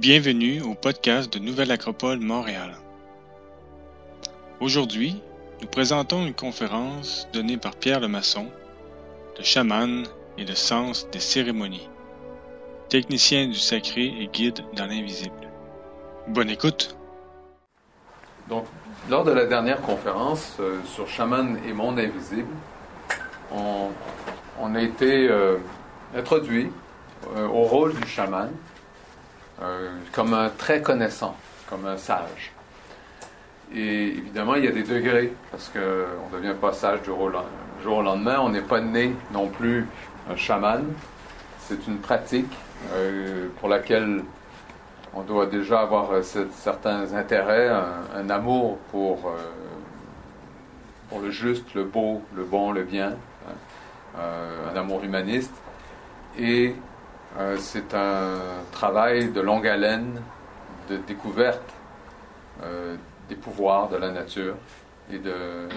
Bienvenue au podcast de Nouvelle Acropole Montréal. Aujourd'hui, nous présentons une conférence donnée par Pierre Lemasson, le chaman et le sens des cérémonies, technicien du sacré et guide dans l'invisible. Bonne écoute! Donc, lors de la dernière conférence euh, sur chaman et monde invisible, on, a été euh, introduit euh, au rôle du chaman comme un très connaissant, comme un sage. Et évidemment, il y a des degrés, parce qu'on ne devient pas sage du jour au lendemain. On n'est pas né non plus un chaman. C'est une pratique euh, pour laquelle on doit déjà avoir euh, certains intérêts, un, amour pour, euh, pour le juste, le beau, le bon, le bien, hein, un amour humaniste. Et euh, c'est un travail de longue haleine, de découverte euh, des pouvoirs de la nature et de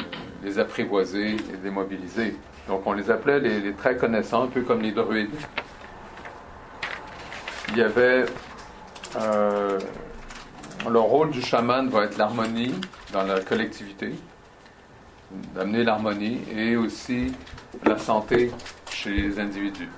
les apprivoiser et les mobiliser. Donc on les appelait les, les très connaissants, un peu comme les druides. Il y avait euh, le rôle du chaman va être l'harmonie dans la collectivité, d'amener l'harmonie et aussi la santé chez les individus.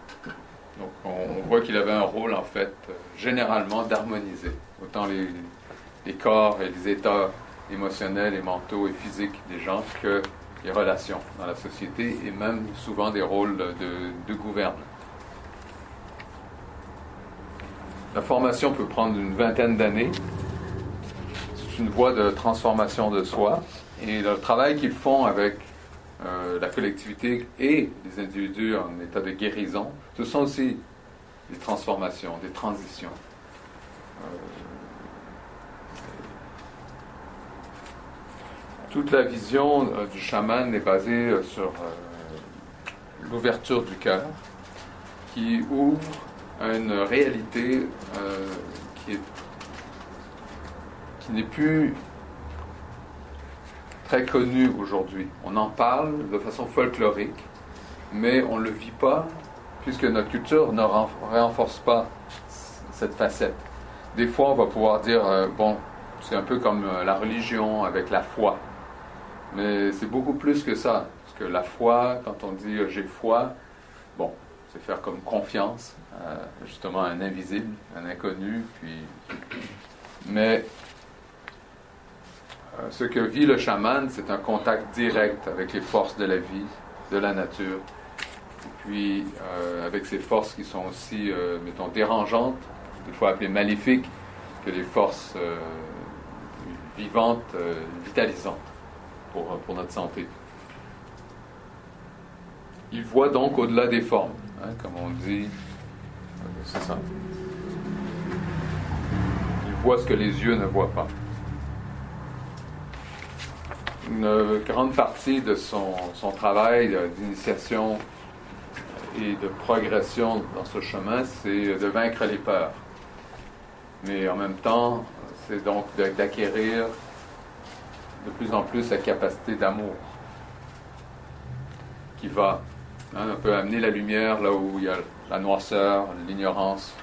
Donc on, voit qu'il avait un rôle en fait euh, généralement d'harmoniser autant les, corps et les états émotionnels et mentaux et physiques des gens que les relations dans la société et même souvent des rôles de, de gouverne. La formation peut prendre une vingtaine d'années. C'est une voie de transformation de soi. Et le travail qu'ils font avec euh, la collectivité et les individus en état de guérison, ce sont aussi des transformations, des transitions. Euh, toute la vision euh, du chaman est basée sur l'ouverture du cœur, qui ouvre à une réalité qui n'est plus très connue aujourd'hui. On en parle de façon folklorique, mais on ne le vit pas puisque notre culture ne renforce pas cette facette. Des fois, on va pouvoir dire, euh, bon, c'est un peu comme euh, la religion avec la foi. Mais c'est beaucoup plus que ça. Parce que la foi, quand on dit euh, j'ai foi, bon, c'est faire comme confiance, justement, à un invisible, un inconnu. Puis... Mais ce que vit le chaman, c'est un contact direct avec les forces de la vie, de la nature, et puis euh, avec ces forces qui sont aussi, euh, mettons, dérangeantes, des fois appelées maléfiques, que les forces euh, vivantes, vitalisantes pour, pour notre santé. Il voit donc au-delà des formes, hein, comme on dit, c'est ça. Il voit ce que les yeux ne voient pas une grande partie de son, travail d'initiation et de progression dans ce chemin, c'est de vaincre les peurs. Mais en même temps, c'est donc d'acquérir de plus en plus la capacité d'amour qui va hein, un peu amener la lumière là où il y a la noirceur, l'ignorance,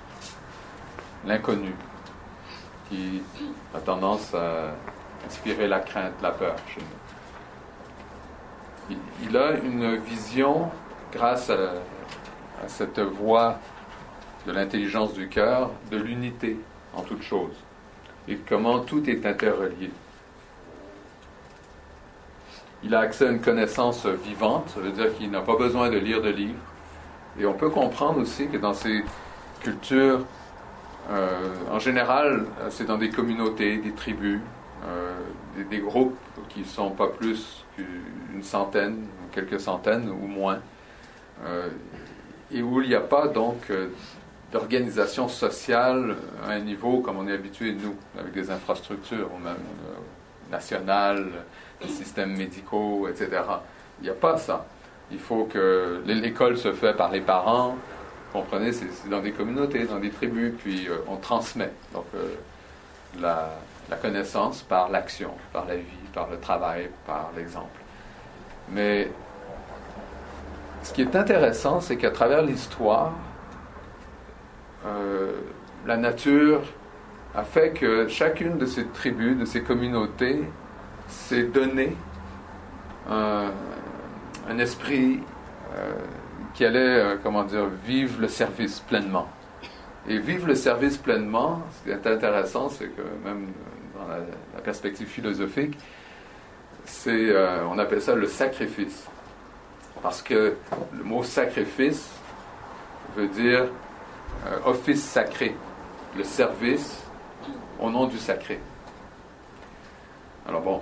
l'inconnu, qui a tendance à inspirer la crainte, la peur chez nous. Il, a une vision, grâce à, cette voie de l'intelligence du cœur, de l'unité en toute chose et comment tout est interrelié. Il a accès à une connaissance vivante, ça veut dire qu'il n'a pas besoin de lire de livres. Et on peut comprendre aussi que dans ces cultures, euh, en général, c'est dans des communautés, des tribus, des, des, groupes qui ne sont pas plus qu'une centaine, quelques centaines ou moins, euh, et où il n'y a pas donc euh, d'organisation sociale à un niveau comme on est habitué nous, avec des infrastructures, euh, nationales, des systèmes médicaux, etc. Il n'y a pas ça. Il faut que l'école se fait par les parents, comprenez, c'est dans des communautés, dans des tribus, puis euh, on transmet. Donc la, la connaissance par l'action, par la vie, par le travail, par l'exemple. Mais ce qui est intéressant, c'est qu'à travers l'histoire, euh, la nature a fait que chacune de ces tribus, de ces communautés, s'est donné un, esprit euh, qui allait, euh, comment dire, vivre le service pleinement. Et vivre le service pleinement, ce qui est intéressant, c'est que même dans la, perspective philosophique, c'est, euh, on appelle ça le sacrifice. Parce que le mot sacrifice veut dire euh, office sacré, le service au nom du sacré. Alors bon,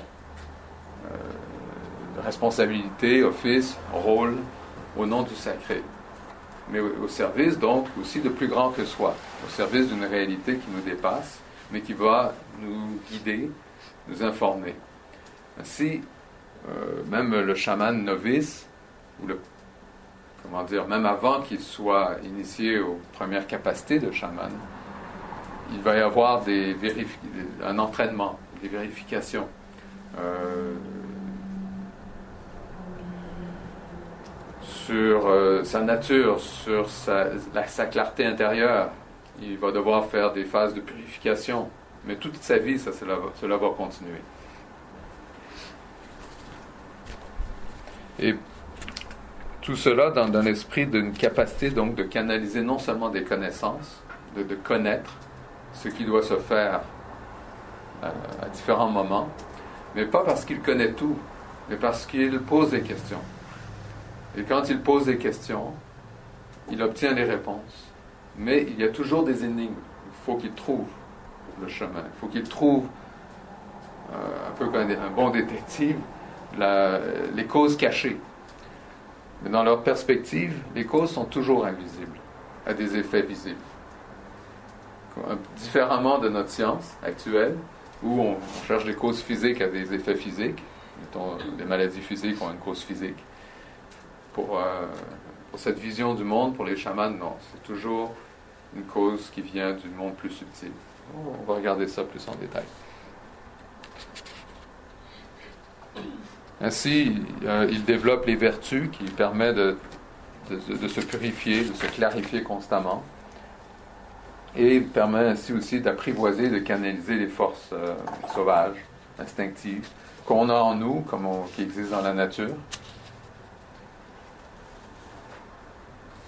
euh, responsabilité, office, rôle au nom du sacré. Mais au, service donc aussi de plus grand que soi, au service d'une réalité qui nous dépasse, mais qui va nous guider, nous informer. Ainsi, euh, même le chaman novice, ou le comment dire, même avant qu'il soit initié aux premières capacités de chaman, il va y avoir un entraînement, des vérifications. Euh, sur euh, sa nature, sur sa, clarté intérieure. Il va devoir faire des phases de purification. Mais toute sa vie, cela, va, continuer. Et tout cela dans un esprit d'une capacité donc de canaliser non seulement des connaissances, de, connaître ce qui doit se faire euh, à différents moments, mais pas parce qu'il connaît tout, mais parce qu'il pose des questions. Et quand il pose des questions, il obtient des réponses. Mais il y a toujours des énigmes. Il faut qu'il trouve le chemin. Il faut qu'il trouve, euh, un peu comme un bon détective, les causes cachées. Mais dans leur perspective, les causes sont toujours invisibles, à des effets visibles. Différemment de notre science actuelle, où on, cherche des causes physiques à des effets physiques, mettons, des maladies physiques ont une cause physique. Pour, euh, pour cette vision du monde, pour les chamans, non, c'est toujours une cause qui vient du monde plus subtil. On va regarder ça plus en détail. Ainsi, euh, il développe les vertus qui permettent de, se purifier, de se clarifier constamment. Et il permet ainsi aussi d'apprivoiser, de canaliser les forces euh, sauvages, instinctives, qu'on a en nous, comme qui existent dans la nature.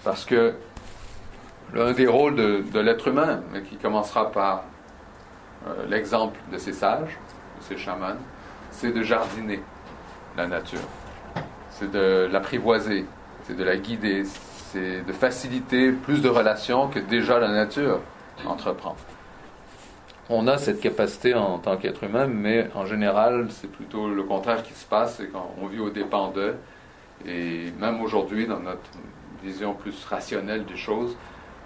Parce que l'un des rôles de, l'être humain, qui commencera par euh, l'exemple de ces sages, de ces chamans, c'est de jardiner la nature. C'est de l'apprivoiser, c'est de la guider, c'est de faciliter plus de relations que déjà la nature entreprend. On a cette capacité en tant qu'être humain, mais en général, c'est plutôt le contraire qui se passe, c'est quand on vit au dépens d'eux. Et même aujourd'hui, dans notre vision plus rationnelle des choses,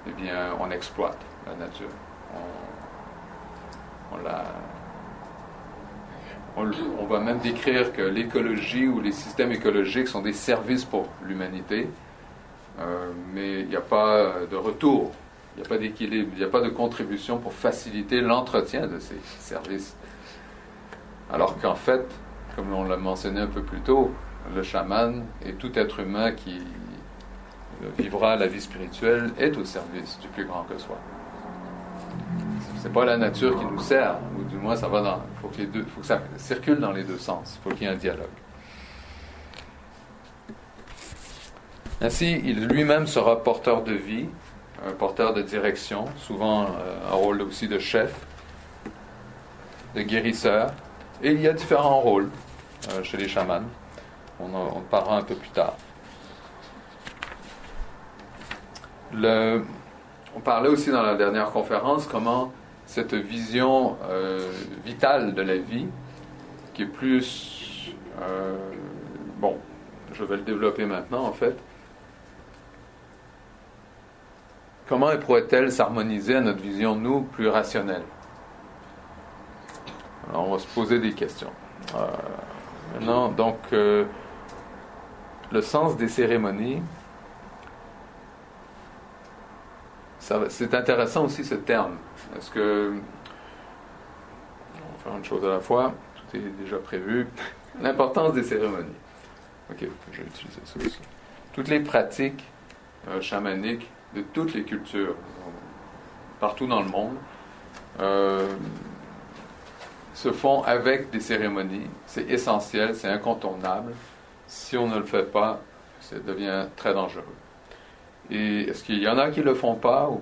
eh bien, on exploite la nature. On, la, on, va même décrire que l'écologie ou les systèmes écologiques sont des services pour l'humanité, euh, mais il n'y a pas de retour, il n'y a pas d'équilibre, il n'y a pas de contribution pour faciliter l'entretien de ces services. Alors qu'en fait, comme on l'a mentionné un peu plus tôt, le chaman et tout être humain qui vivra la vie spirituelle est au service du plus grand que soi c'est pas la nature qui nous sert, ou du moins ça va dans. Faut, que faut que ça circule dans les deux sens. Faut qu'il y ait un dialogue. Ainsi, il lui-même sera porteur de vie, un porteur de direction, souvent euh, un rôle aussi de chef, de guérisseur. Et il y a différents rôles euh, chez les chamans. On en, parlera un peu plus tard. On parlait aussi dans la dernière conférence comment cette vision euh, vitale de la vie, qui est plus... Euh, bon, je vais le développer maintenant en fait. Comment pourrait-elle s'harmoniser à notre vision, nous, plus rationnelle? Alors, on va se poser des questions. Euh, maintenant, donc, le sens des cérémonies, c'est intéressant aussi ce terme. Est-ce que. On va faire une chose à la fois, tout est déjà prévu. L'importance des cérémonies. Ok, je vais utiliser ça aussi. Toutes les pratiques euh, chamaniques de toutes les cultures, partout dans le monde, euh, se font avec des cérémonies. C'est essentiel, c'est incontournable. Si on ne le fait pas, ça devient très dangereux. Et est-ce qu'il y en a qui ne le font pas ou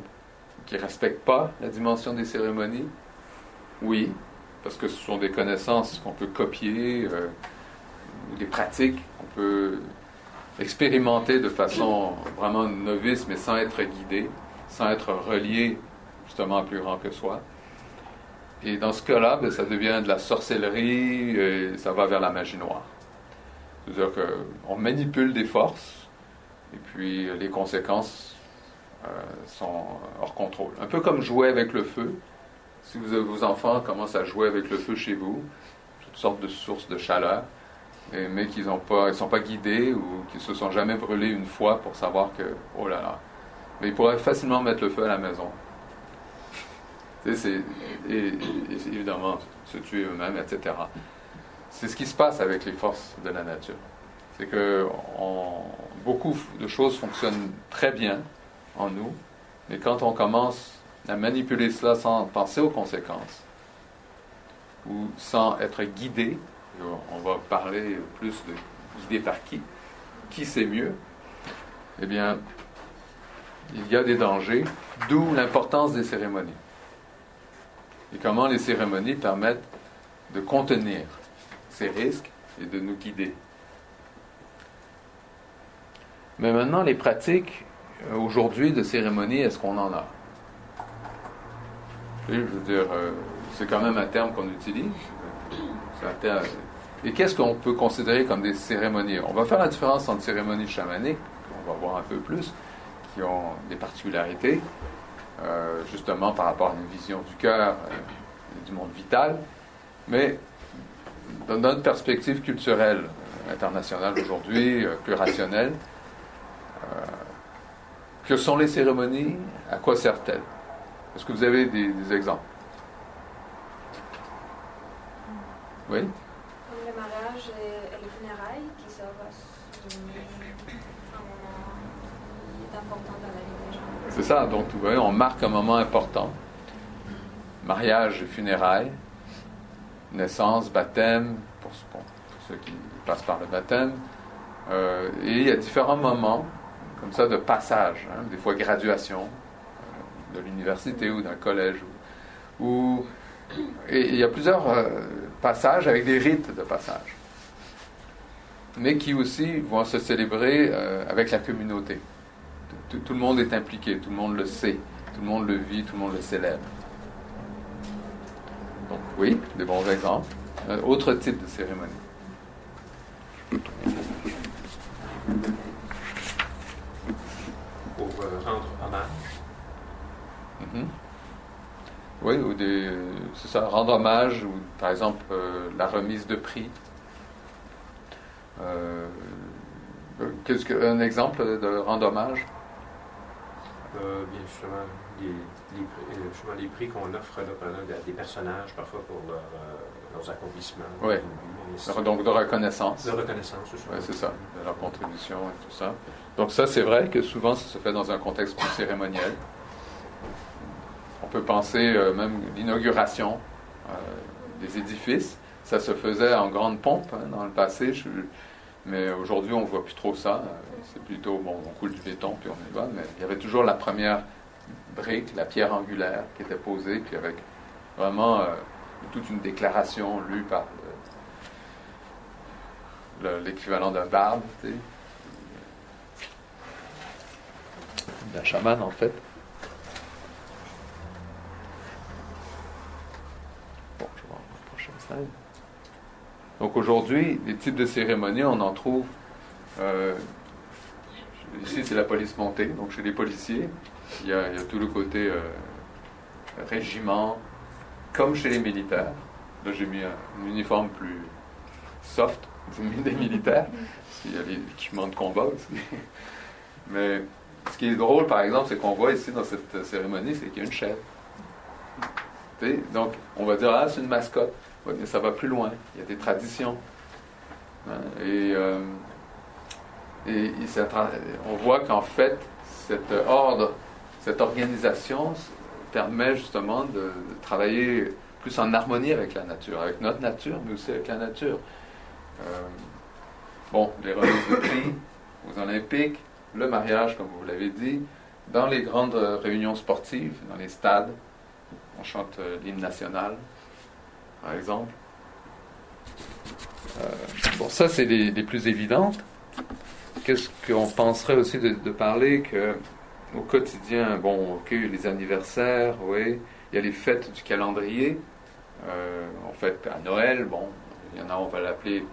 qui ne respectent pas la dimension des cérémonies? Oui, parce que ce sont des connaissances qu'on peut copier, euh, des pratiques qu'on peut expérimenter de façon vraiment novice, mais sans être guidé, sans être relié justement à plus grand que soi. Et dans ce cas-là, ben, ça devient de la sorcellerie et ça va vers la magie noire. C'est-à-dire qu'on manipule des forces et puis les conséquences euh, sont hors contrôle. Un peu comme jouer avec le feu. Si vos enfants commencent à jouer avec le feu chez vous, toutes sortes de sources de chaleur, mais qu'ils ne sont pas guidés ou qu'ils se sont jamais brûlés une fois pour savoir que, oh là là, mais ils pourraient facilement mettre le feu à la maison. C'est, et, évidemment se tuer eux-mêmes, etc. C'est ce qui se passe avec les forces de la nature. C'est que beaucoup de choses fonctionnent très bien en nous, mais quand on commence à manipuler cela sans penser aux conséquences, ou sans être guidé, on va parler plus de guidé par qui, qui sait mieux, eh bien, il y a des dangers, d'où l'importance des cérémonies. Et comment les cérémonies permettent de contenir ces risques et de nous guider. Mais maintenant, les pratiques euh, aujourd'hui de cérémonies, est-ce qu'on en a? Je veux dire, euh, c'est quand même un terme qu'on utilise. Et qu'est-ce qu'on peut considérer comme des cérémonies? On va faire la différence entre cérémonies chamaniques, on va voir un peu plus, qui ont des particularités, euh, justement par rapport à une vision du cœur, du monde vital, mais dans notre perspective culturelle internationale aujourd'hui, plus rationnelle, que sont les cérémonies À quoi servent-elles? Est-ce que vous avez des, exemples? Oui? Comme le mariage et, les funérailles qui servent à un moment qui est important dans la vie des gens. C'est ça, donc vous voyez, on marque un moment important. Mariage et funérailles, naissance, baptême, pour, ceux qui passent par le baptême. Euh, et il y a différents moments comme ça de passage, hein, des fois graduation euh, de l'université ou d'un collège. Et il y a plusieurs euh, passages avec des rites de passage, mais qui aussi vont se célébrer euh, avec la communauté. Tout, tout, le monde est impliqué, tout le monde le sait, tout le monde le vit, tout le monde le célèbre. Donc oui, des bons exemples. autre type de cérémonie rendre hommage. Mhm. Oui, ou des, c'est ça, rendre hommage, ou par exemple euh, la remise de prix. Euh, qu'est-ce que, un exemple de rendre hommage? Euh, Bien justement, les, les, les prix qu'on offre à des personnages, parfois pour leurs accomplissements. Oui. Donc de reconnaissance. De reconnaissance, c'est ça. Oui, c'est ça, de leur contribution et tout ça. Donc ça, c'est vrai que souvent, ça se fait dans un contexte plus cérémoniel. On peut penser euh, même l'inauguration euh, des édifices. Ça se faisait en grande pompe hein, dans le passé, mais aujourd'hui, on ne voit plus trop ça. C'est plutôt, bon, on coule du béton, puis on y va, mais il y avait toujours la première brique, la pierre angulaire qui était posée, puis avec vraiment euh, toute une déclaration lue par l'équivalent d'un barbe, tu sais. D'un chaman en fait. Bon, je vais voir la prochaine slide. Donc aujourd'hui, les types de cérémonies, on en trouve. Euh, ici, c'est la police montée, donc chez les policiers, il y a, tout le côté euh, régiment, comme chez les militaires. Là, j'ai mis un, uniforme plus soft, des militaires. Il y a l'équipement de combat aussi. Mais ce qui est drôle, par exemple, c'est qu'on voit ici dans cette cérémonie, c'est qu'il y a une chèvre. Donc, on va dire, ah, c'est une mascotte. Mais ça va plus loin. Il y a des traditions. Hein, et, euh, on voit qu'en fait, cet ordre, cette organisation permet justement de, travailler plus en harmonie avec la nature, avec notre nature, mais aussi avec la nature. Euh, bon, les remises de prix aux Olympiques, le mariage, comme vous l'avez dit, dans les grandes réunions sportives, dans les stades, on chante euh, l'hymne national, par exemple. Euh, bon, ça, c'est les, plus évidentes. Qu'est-ce qu'on penserait aussi de, parler que au quotidien, bon, ok, les anniversaires, oui, il y a les fêtes du calendrier. Euh, en fait, à Noël, bon, il y en a, on va l'appeler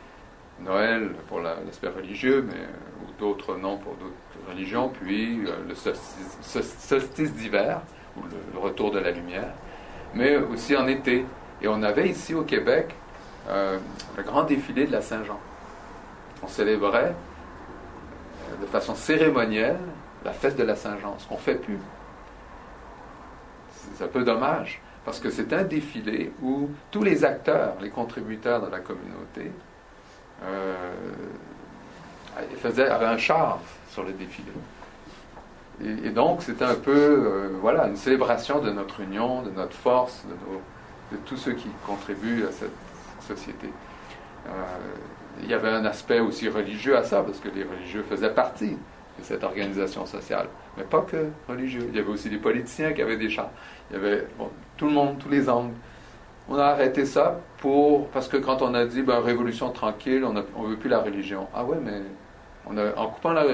Noël pour l'aspect religieux, mais ou d'autres noms pour d'autres religions. Puis le solstice, d'hiver, ou le, retour de la lumière, mais aussi en été. Et on avait ici au Québec euh, le grand défilé de la Saint-Jean. On célébrait euh, de façon cérémonielle la fête de la Saint-Jean, ce qu'on ne fait plus. C'est un peu dommage, parce que c'est un défilé où tous les acteurs, les contributeurs de la communauté, euh, faisaient, avaient un char sur le défilé. Et, donc, c'était un peu euh, voilà, une célébration de notre union, de notre force, de, de tous ceux qui contribuent à cette société. Euh, il y avait un aspect aussi religieux à ça, parce que les religieux faisaient partie de cette organisation sociale. Mais pas que religieux. Il y avait aussi des politiciens qui avaient des chars. Il y avait tout le monde, tous les angles. On a arrêté ça pour parce que quand on a dit ben, révolution tranquille, on ne veut plus la religion. Ah ouais, mais on a, en coupant la,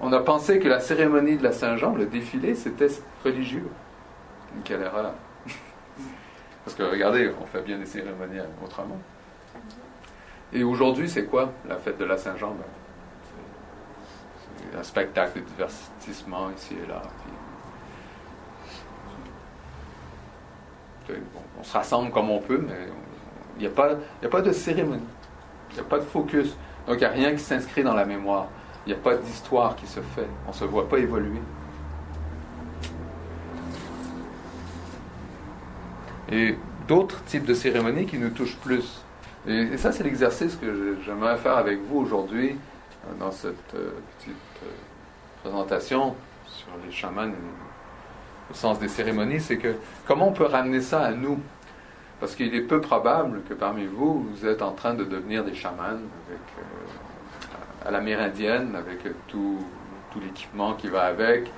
on a pensé que la cérémonie de la Saint-Jean, le défilé, c'était religieux. Quelle erreur. Parce que regardez, on fait bien des cérémonies autrement. Et aujourd'hui, c'est quoi la fête de la Saint-Jean? Ben, C'est un spectacle de divertissement ici et là. on se rassemble comme on peut, mais il n'y a, a pas de cérémonie. Il n'y a pas de focus. Donc il n'y a rien qui s'inscrit dans la mémoire. Il n'y a pas d'histoire qui se fait. On ne se voit pas évoluer. Et d'autres types de cérémonies qui nous touchent plus. Et, ça, c'est l'exercice que j'aimerais faire avec vous aujourd'hui euh, dans cette euh, petite euh, présentation sur les chamans au sens des cérémonies, c'est que comment on peut ramener ça à nous? Parce qu'il est peu probable que parmi vous, vous êtes en train de devenir des chamans avec à l'amérindienne, avec tout, tout l'équipement qui va avec,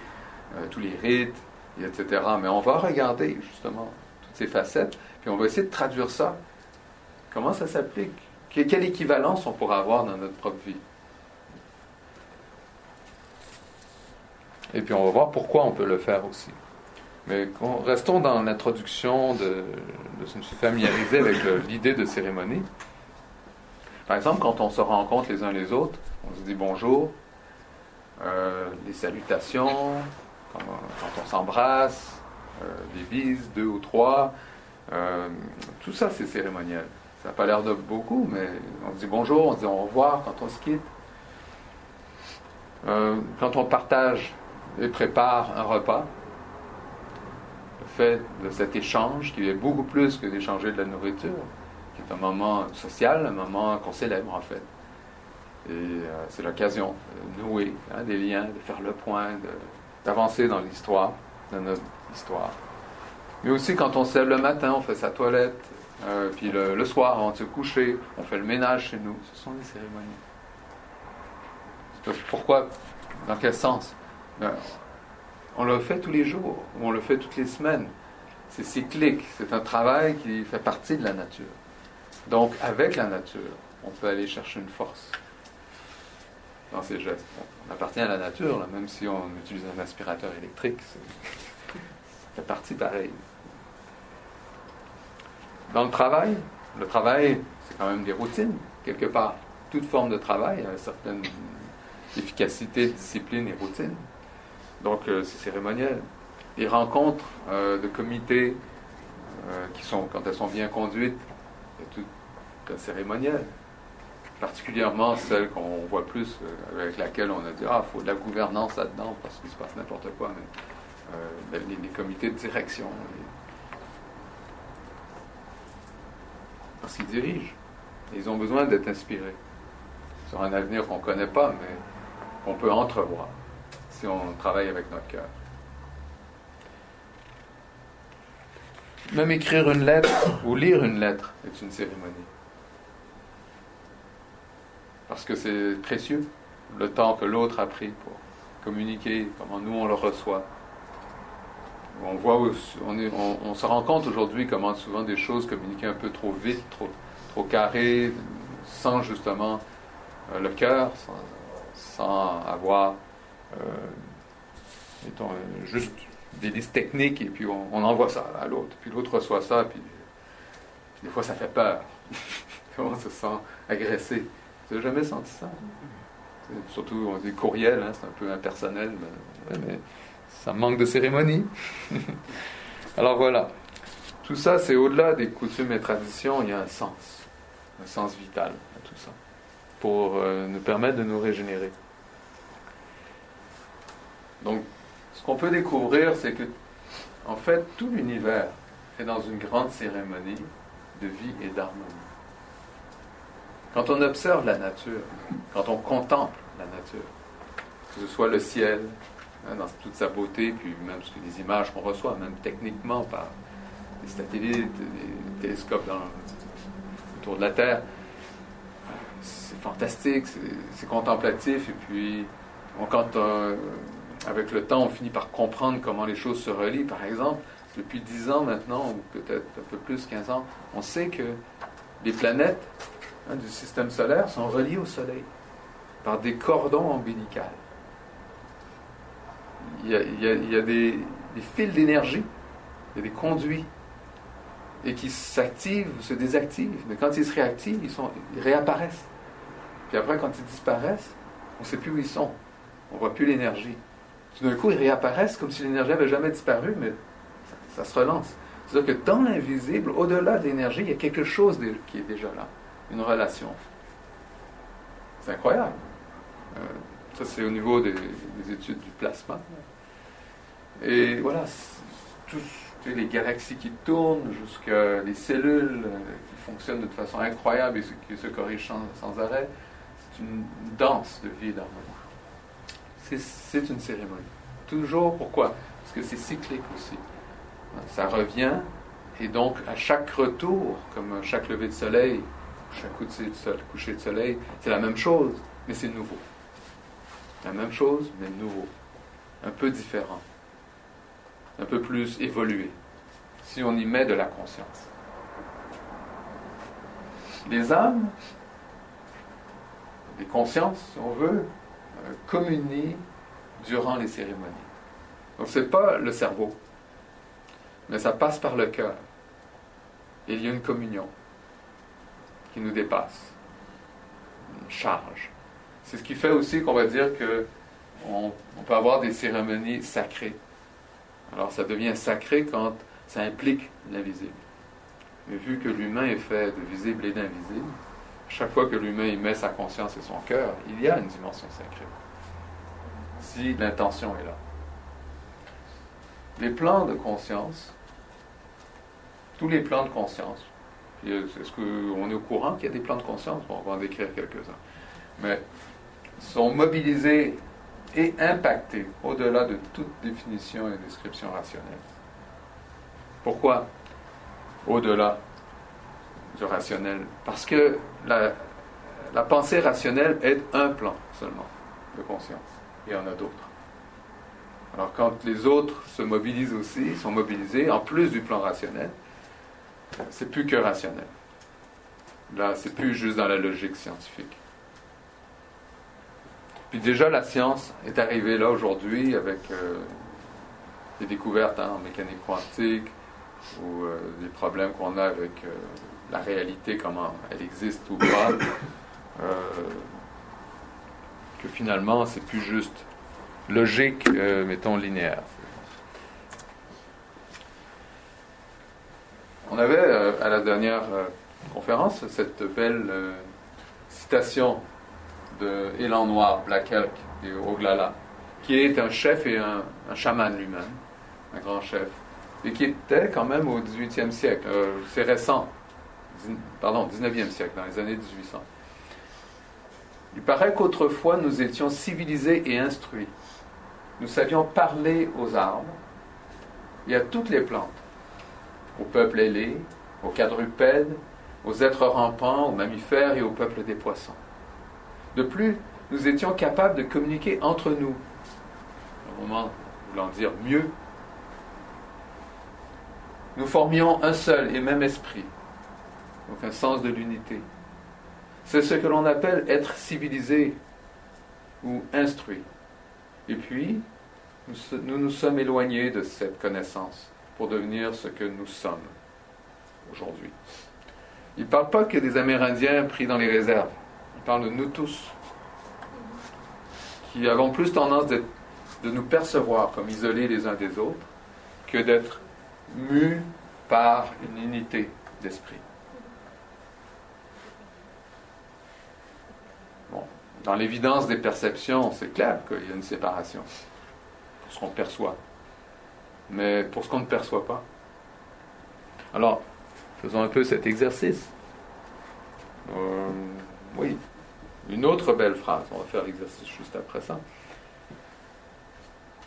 euh, tous les rites, etc. Mais on va regarder justement toutes ces facettes, puis on va essayer de traduire ça. Comment ça s'applique? Quelle équivalence on pourra avoir dans notre propre vie? Et puis on va voir pourquoi on peut le faire aussi. Mais restons dans l'introduction de, se familiariser avec l'idée de cérémonie. Par exemple, quand on se rencontre les uns les autres, on se dit bonjour, euh, les salutations, quand, on s'embrasse, euh, les bises, deux ou trois, euh, tout ça c'est cérémoniel. Ça n'a pas l'air de beaucoup, mais on dit bonjour, on dit au revoir quand on se quitte. quand on partage et prépare un repas, de cet échange, qui est beaucoup plus que d'échanger de la nourriture, qui est un moment social, un moment qu'on célèbre en fait. Et euh, c'est l'occasion de nouer hein, des liens, de faire le point, d'avancer dans l'histoire, dans notre histoire. Mais aussi quand on se lève le matin, on fait sa toilette, euh, puis le, soir, avant de se coucher, on fait le ménage chez nous. Ce sont des cérémonies. Pourquoi? Dans quel sens? Ben, On le fait tous les jours, ou on le fait toutes les semaines. C'est cyclique, c'est un travail qui fait partie de la nature. Donc, avec la nature, on peut aller chercher une force dans ces gestes. on appartient à la nature, même si on utilise un aspirateur électrique, ça fait partie pareil. Dans le travail, le travail, c'est quand même des routines, quelque part. Toute forme de travail a une certaine efficacité, discipline et routine. Donc, euh, c'est cérémoniel. Les rencontres euh, de comités euh, qui sont, quand elles sont bien conduites, tout un cérémoniel particulièrement celle qu'on voit plus, avec laquelle on a dit Ah, il faut de la gouvernance là-dedans parce qu'il se passe n'importe quoi, mais euh, les, comités de direction. Parce qu'ils dirigent. ils ont besoin d'être inspirés sur un avenir qu'on ne connaît pas, mais qu'on peut entrevoir si on travaille avec notre cœur. Même écrire une lettre ou lire une lettre est une cérémonie. Parce que c'est précieux, le temps que l'autre a pris pour communiquer, comment nous on le reçoit. On voit, on, on, se rend compte aujourd'hui comment souvent des choses communiquent un peu trop vite, trop, trop carré, sans justement euh, le cœur, sans, avoir, mettons, juste des listes techniques, et puis on, envoie ça à l'autre, puis l'autre reçoit ça, puis, des fois ça fait peur. on se sent agressé. Tu n'as jamais senti ça? Surtout, on dit courriel, hein, c'est un peu impersonnel, mais, ça manque de cérémonie. Alors voilà. Tout ça, c'est au-delà des coutumes et traditions, il y a un sens, un sens vital à tout ça, pour euh, nous permettre de nous régénérer. Donc, ce qu'on peut découvrir, c'est que, en fait, tout l'univers est dans une grande cérémonie de vie et d'harmonie. Quand on observe la nature, quand on contemple la nature, que ce soit le ciel, hein, dans toute sa beauté, puis même les images qu'on reçoit, même techniquement par les satellites, les télescopes autour de la Terre, c'est fantastique, c'est contemplatif, et puis quand euh, avec le temps on finit par comprendre comment les choses se relient, par exemple, depuis 10 ans maintenant, ou peut-être un peu plus, 15 ans, on sait que les planètes Hein, du système solaire sont reliés au Soleil par des cordons ombilicales. Il y a, des, fils d'énergie, il y a des conduits, et qui s'activent ou se désactivent. Mais quand ils se réactivent, ils réapparaissent. Puis après, quand ils disparaissent, on ne sait plus où ils sont. On ne voit plus l'énergie. Tout d'un coup, ils réapparaissent comme si l'énergie n'avait jamais disparu, mais ça, se relance. C'est-à-dire que dans l'invisible, au-delà de l'énergie, il y a quelque chose qui est déjà là une relation. C'est incroyable. Euh, ça, c'est au niveau des, études du plasma. Et voilà, toutes les galaxies qui tournent, jusqu'à les cellules euh, qui fonctionnent de façon incroyable et qui se corrigent sans, arrêt. C'est une danse de vie d'harmonie. C'est une cérémonie. Toujours, pourquoi? Parce que c'est cyclique aussi. Ça revient, et donc à chaque retour, comme chaque lever de soleil, chaque coucher de soleil, c'est la même chose, mais c'est nouveau. La même chose, mais nouveau. Un peu différent. Un peu plus évolué. Si on y met de la conscience. Les âmes, les consciences, si on veut, communient durant les cérémonies. Donc ce n'est pas le cerveau, mais ça passe par le cœur. Il y a une communion qui nous dépasse, une charge. C'est ce qui fait aussi qu'on va dire que on, peut avoir des cérémonies sacrées. Alors ça devient sacré quand ça implique l'invisible. Mais vu que l'humain est fait de visible et d'invisible, chaque fois que l'humain y met sa conscience et son cœur, il y a une dimension sacrée. Si l'intention est là. Les plans de conscience, tous les plans de conscience, est-ce qu'on est au courant qu'il y a des plans de conscience On va en décrire quelques-uns. Mais sont mobilisés et impactés au-delà de toute définition et description rationnelle. Pourquoi? Au-delà rationnel Parce que la, pensée rationnelle est un plan seulement de conscience. Il y en a d'autres. Alors quand les autres se mobilisent aussi, sont mobilisés, en plus du plan rationnel, c'est plus que rationnel. Là, c'est plus juste dans la logique scientifique. Puis déjà, la science est arrivée là aujourd'hui avec euh, des découvertes hein, en mécanique quantique ou euh, des problèmes qu'on a avec euh, la réalité, comment elle existe ou pas, que finalement, c'est plus juste logique, mettons, linéaire. On avait euh, à la dernière euh, conférence cette belle euh, citation de Élan Noir, Black Elk et Oglala, qui est un chef et un, chaman lui-même, un grand chef, et qui était quand même au 18e siècle. C'est récent, pardon, 19e siècle, dans les années 1800. Il paraît qu'autrefois nous étions civilisés et instruits. Nous savions parler aux arbres et à toutes les plantes aux peuples ailés, aux quadrupèdes, aux êtres rampants, aux mammifères et au peuple des poissons. De plus, nous étions capables de communiquer entre nous, un moment voulant dire mieux. Nous formions un seul et même esprit, donc un sens de l'unité. C'est ce que l'on appelle être civilisé ou instruit. Et puis, nous nous sommes éloignés de cette connaissance pour devenir ce que nous sommes aujourd'hui. Il ne parle pas que des Amérindiens pris dans les réserves. Il parle de nous tous, qui avons plus tendance de nous percevoir comme isolés les uns des autres que d'être mus par une unité d'esprit. Bon, dans l'évidence des perceptions, c'est clair qu'il y a une séparation pour ce qu'on perçoit. Mais pour ce qu'on ne perçoit pas. Alors, faisons un peu cet exercice. Euh, oui, une autre belle phrase. On va faire l'exercice juste après ça.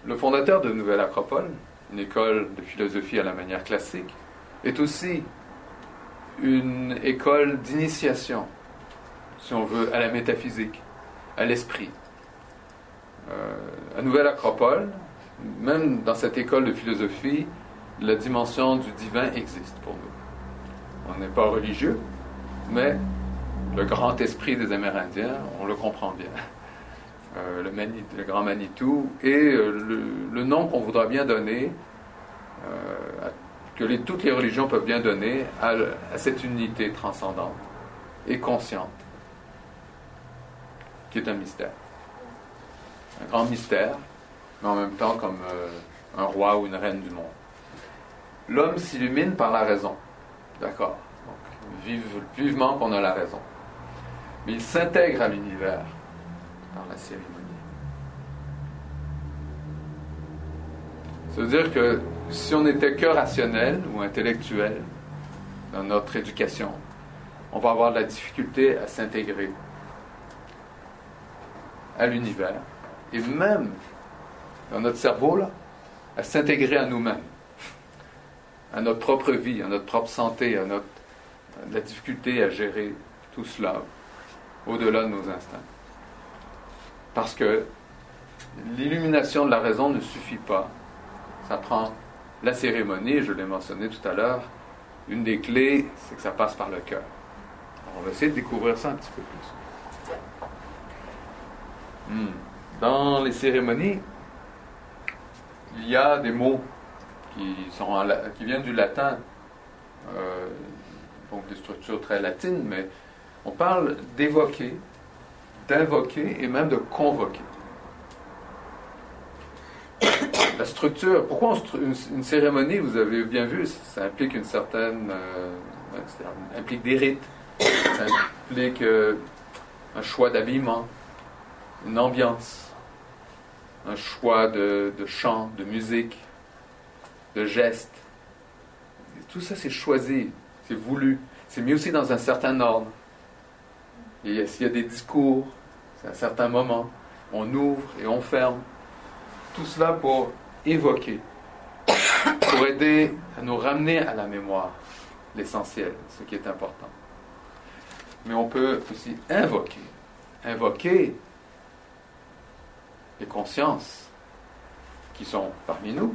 Le fondateur de Nouvelle Acropole, une école de philosophie à la manière classique, est aussi une école d'initiation, si on veut, à la métaphysique, à l'esprit. Euh, à Nouvelle Acropole, même dans cette école de philosophie, la dimension du divin existe pour nous. On n'est pas religieux, mais le grand esprit des Amérindiens, on le comprend bien. Euh, le, grand Manitou, et euh, le, nom qu'on voudra bien donner, euh, que toutes les religions peuvent bien donner à, cette unité transcendante et consciente, qui est un mystère. Un grand mystère, mais en même temps comme un roi ou une reine du monde. L'homme s'illumine par la raison. D'accord? vive, vivement qu'on a la raison mais il s'intègre à l'univers par la cérémonie. Ça veut dire que si on n'était que rationnel ou intellectuel dans notre éducation, on va avoir de la difficulté à s'intégrer à l'univers et même dans notre cerveau, là, à s'intégrer à nous-mêmes, à notre propre vie, à notre propre santé, à, notre, à la difficulté à gérer tout cela au-delà de nos instincts. Parce que l'illumination de la raison ne suffit pas. Ça prend la cérémonie, je l'ai mentionné tout à l'heure. Une des clés, c'est que ça passe par le cœur. on va essayer de découvrir ça un petit peu plus. Hmm. Dans les cérémonies, il y a des mots qui, sont qui viennent du latin, euh, donc des structures très latines, mais on parle d'évoquer, d'invoquer et même de convoquer. La structure, pourquoi une, cérémonie, vous avez bien vu, ça implique une certaine. Euh, implique des rites, ça implique euh, un choix d'habillement, une ambiance, un choix de, de chant, de musique, de gestes. tout ça, c'est choisi, c'est voulu, c'est mis aussi dans un certain ordre. Et s'il y a des discours, c'est à certains moments, on ouvre et on ferme. Tout cela pour évoquer, pour aider à nous ramener à la mémoire l'essentiel, ce qui est important. Mais on peut aussi invoquer, invoquer les consciences qui sont parmi nous,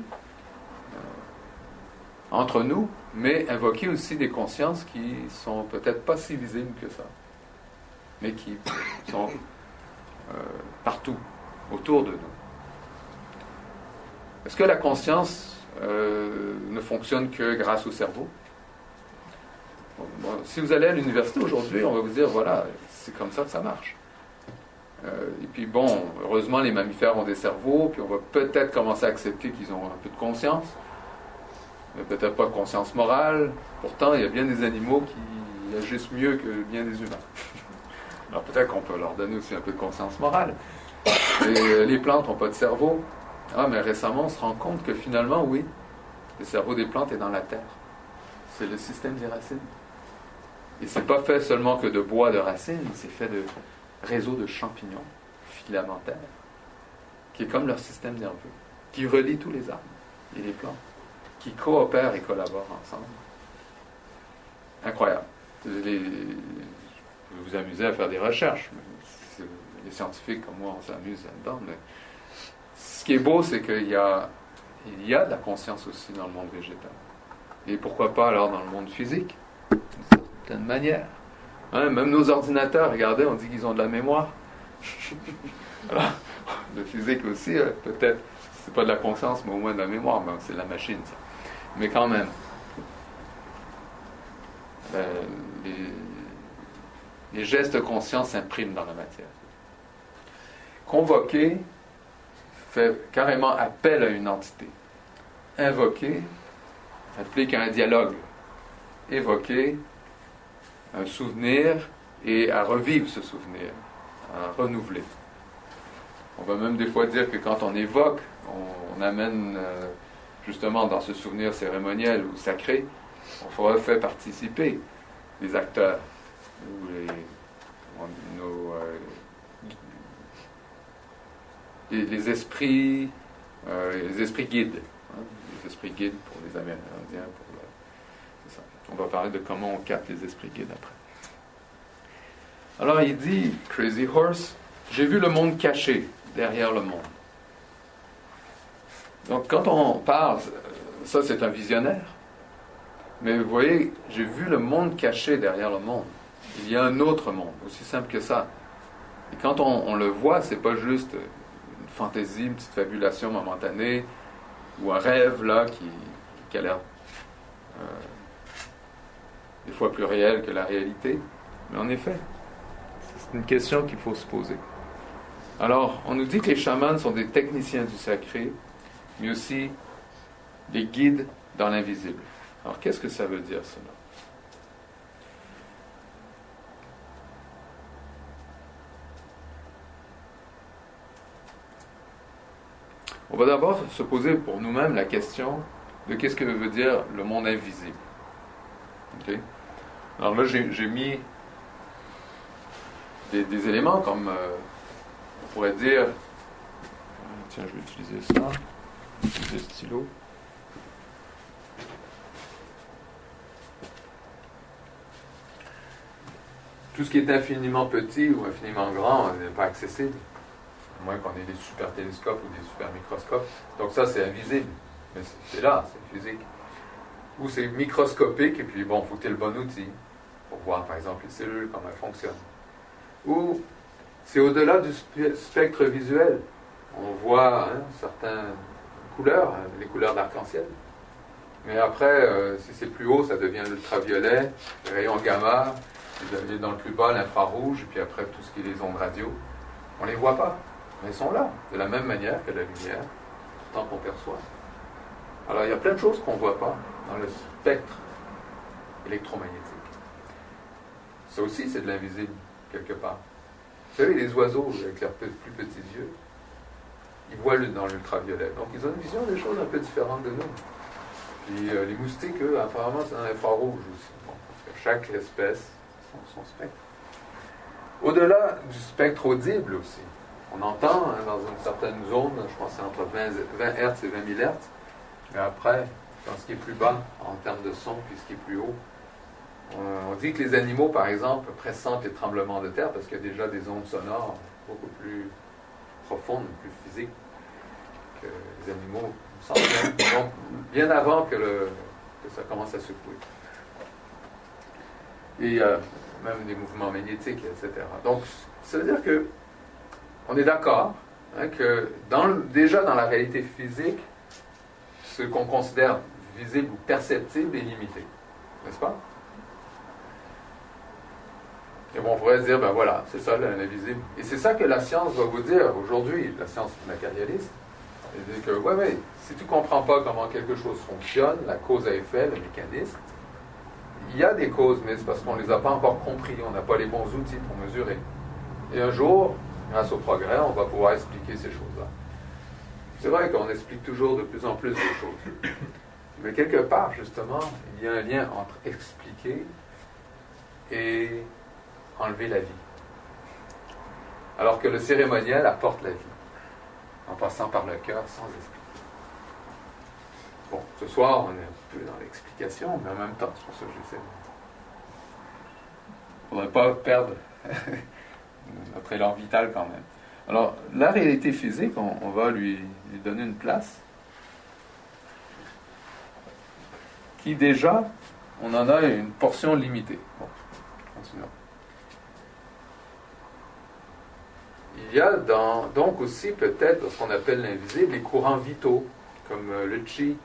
euh, entre nous, mais invoquer aussi des consciences qui sont peut-être pas si visibles que ça mais qui sont euh, partout, autour de nous. Est-ce que la conscience euh, ne fonctionne que grâce au cerveau? Si vous allez à l'université aujourd'hui, on va vous dire, voilà, c'est comme ça que ça marche. Euh, et puis bon, heureusement, les mammifères ont des cerveaux, puis on va peut-être commencer à accepter qu'ils ont un peu de conscience, mais peut-être pas de conscience morale. Pourtant, il y a bien des animaux qui agissent mieux que bien des humains. Alors peut-être qu'on peut leur donner aussi un peu de conscience morale. Et les plantes n'ont pas de cerveau. Ah, mais récemment, on se rend compte que finalement, oui, le cerveau des plantes est dans la terre. C'est le système des racines. Et c'est pas fait seulement que de bois de racines, c'est fait de réseaux de champignons filamentaires, qui est comme leur système nerveux, qui relie tous les arbres et les plantes. qui coopèrent et collaborent ensemble. Incroyable. Les, vous vous amusez à faire des recherches. Les scientifiques comme moi, on s'amuse là-dedans. Mais ce qui est beau, c'est qu'il y a, il y a de la conscience aussi dans le monde végétal. Et pourquoi pas alors dans le monde physique D'une certaine manière. Hein, même nos ordinateurs, regardez, on dit qu'ils ont de la mémoire. alors, le physique aussi, euh, peut-être, c'est pas de la conscience, mais au moins de la mémoire, mais c'est la machine, ça. Mais quand même, euh, les, gestes de conscience s'impriment dans la matière. Convoquer fait carrément appel à une entité. Invoquer implique un dialogue. Évoquer un souvenir et à revivre ce souvenir, à renouveler. On va même des fois dire que quand on évoque, on, amène euh, justement dans ce souvenir cérémoniel ou sacré, on refait participer les acteurs ou les, euh, les, esprits, euh, les esprits guides, hein, les esprits guides pour les Amérindiens. Pour. On va parler de comment on capte les esprits guides après. Alors il dit, Crazy Horse, j'ai vu le monde caché derrière le monde. Donc quand on parle, ça c'est un visionnaire. Mais vous voyez, j'ai vu le monde caché derrière le monde. Il y a un autre monde, aussi simple que ça. Et quand on, le voit, c'est pas juste une fantaisie, une petite fabulation momentanée, ou un rêve là qui, a l'air euh, des fois plus réel que la réalité. Mais en effet, c'est une question qu'il faut se poser. Alors, on nous dit que les chamans sont des techniciens du sacré, mais aussi des guides dans l'invisible. Alors qu'est-ce que ça veut dire cela? On va d'abord se poser pour nous-mêmes la question de qu'est-ce que veut dire le monde invisible. Alors là, j'ai mis des, éléments comme, euh, on pourrait dire, tiens, je vais utiliser ça, le stylo. tout ce qui est infiniment petit ou infiniment grand n'est pas accessible, à moins qu'on ait des super télescopes ou des super microscopes. Donc ça, c'est invisible, mais c'est là, c'est physique. Ou c'est microscopique, et puis bon, faut que tu aies le bon outil pour voir, par exemple, les cellules, comment elles fonctionnent. Ou c'est au-delà du spectre visuel. On voit hein, certaines couleurs, hein, les couleurs d'arc-en-ciel. Mais après, euh, si c'est plus haut, ça devient l'ultraviolet, les rayons gamma, avez dans le plus bas l'infrarouge, et puis après tout ce qui est les ondes radio. On ne les voit pas, mais elles sont là, de la même manière que la lumière, tant qu'on perçoit. Alors il y a plein de choses qu'on ne voit pas dans le spectre électromagnétique. Ça aussi, c'est de l'invisible, quelque part. Vous savez, les oiseaux, avec leurs plus petits yeux, ils voient dans l'ultraviolet. Donc ils ont une vision des choses un peu différentes de nous. Puis euh, les moustiques, eux, apparemment, c'est dans l'infrarouge aussi. chaque espèce son, spectre. Au-delà du spectre audible aussi, on entend hein, dans une certaine zone, je pense c'est entre 20, 20 Hz et 20 000 Hz, mais après, dans ce qui est plus bas en termes de son, puis ce qui est plus haut, on, dit que les animaux, par exemple, pressentent les tremblements de terre parce qu'il y a déjà des ondes sonores beaucoup plus profondes, plus physiques que les animaux sentent bien avant que, le, que ça commence à secouer. Et euh, même des mouvements magnétiques, etc. Donc, ça veut dire que on est d'accord hein, que déjà dans la réalité physique, ce qu'on considère visible ou perceptible est limité, n'est-ce pas? Et on pourrait se dire, ben voilà, c'est ça l'invisible. Et c'est ça que la science va vous dire aujourd'hui, la science matérialiste. Elle dit que, ouais, ouais, si tu ne comprends pas comment quelque chose fonctionne, la cause à effet, le mécanisme, il y a des causes, mais c'est parce qu'on ne les a pas encore compris, on n'a pas les bons outils pour mesurer. Et un jour, grâce au progrès, on va pouvoir expliquer ces choses-là. C'est vrai qu'on explique toujours de plus en plus de choses. Mais quelque part, justement, il y a un lien entre expliquer et enlever la vie. Alors que le cérémoniel apporte la vie, en passant par le cœur sans esprit. Bon, ce soir, on est un peu dans l'explication, mais en même temps, c'est pour ça que j'essaie. Il ne faudrait pas perdre notre élan vital quand même. Alors, la réalité physique, on, va lui, donner une place qui déjà, on en a une portion limitée. Bon. Il y a donc aussi peut-être ce qu'on appelle l'invisible, les courants vitaux, comme euh, le chi,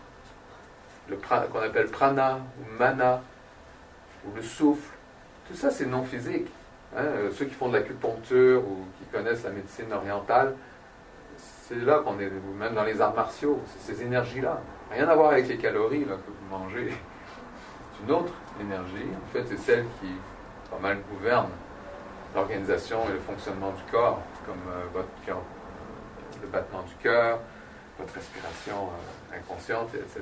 qu'on appelle prana ou mana, ou le souffle. Tout ça, c'est non physique. Hein. Euh, ceux qui font de l'acupuncture ou qui connaissent la médecine orientale, c'est là qu'on est, même dans les arts martiaux, c'est ces énergies-là. Rien à voir avec les calories que vous mangez. C'est une autre énergie. En fait, c'est celle qui pas mal gouverne l'organisation et le fonctionnement du corps, comme euh, votre le battement du cœur, votre respiration euh, inconsciente, etc.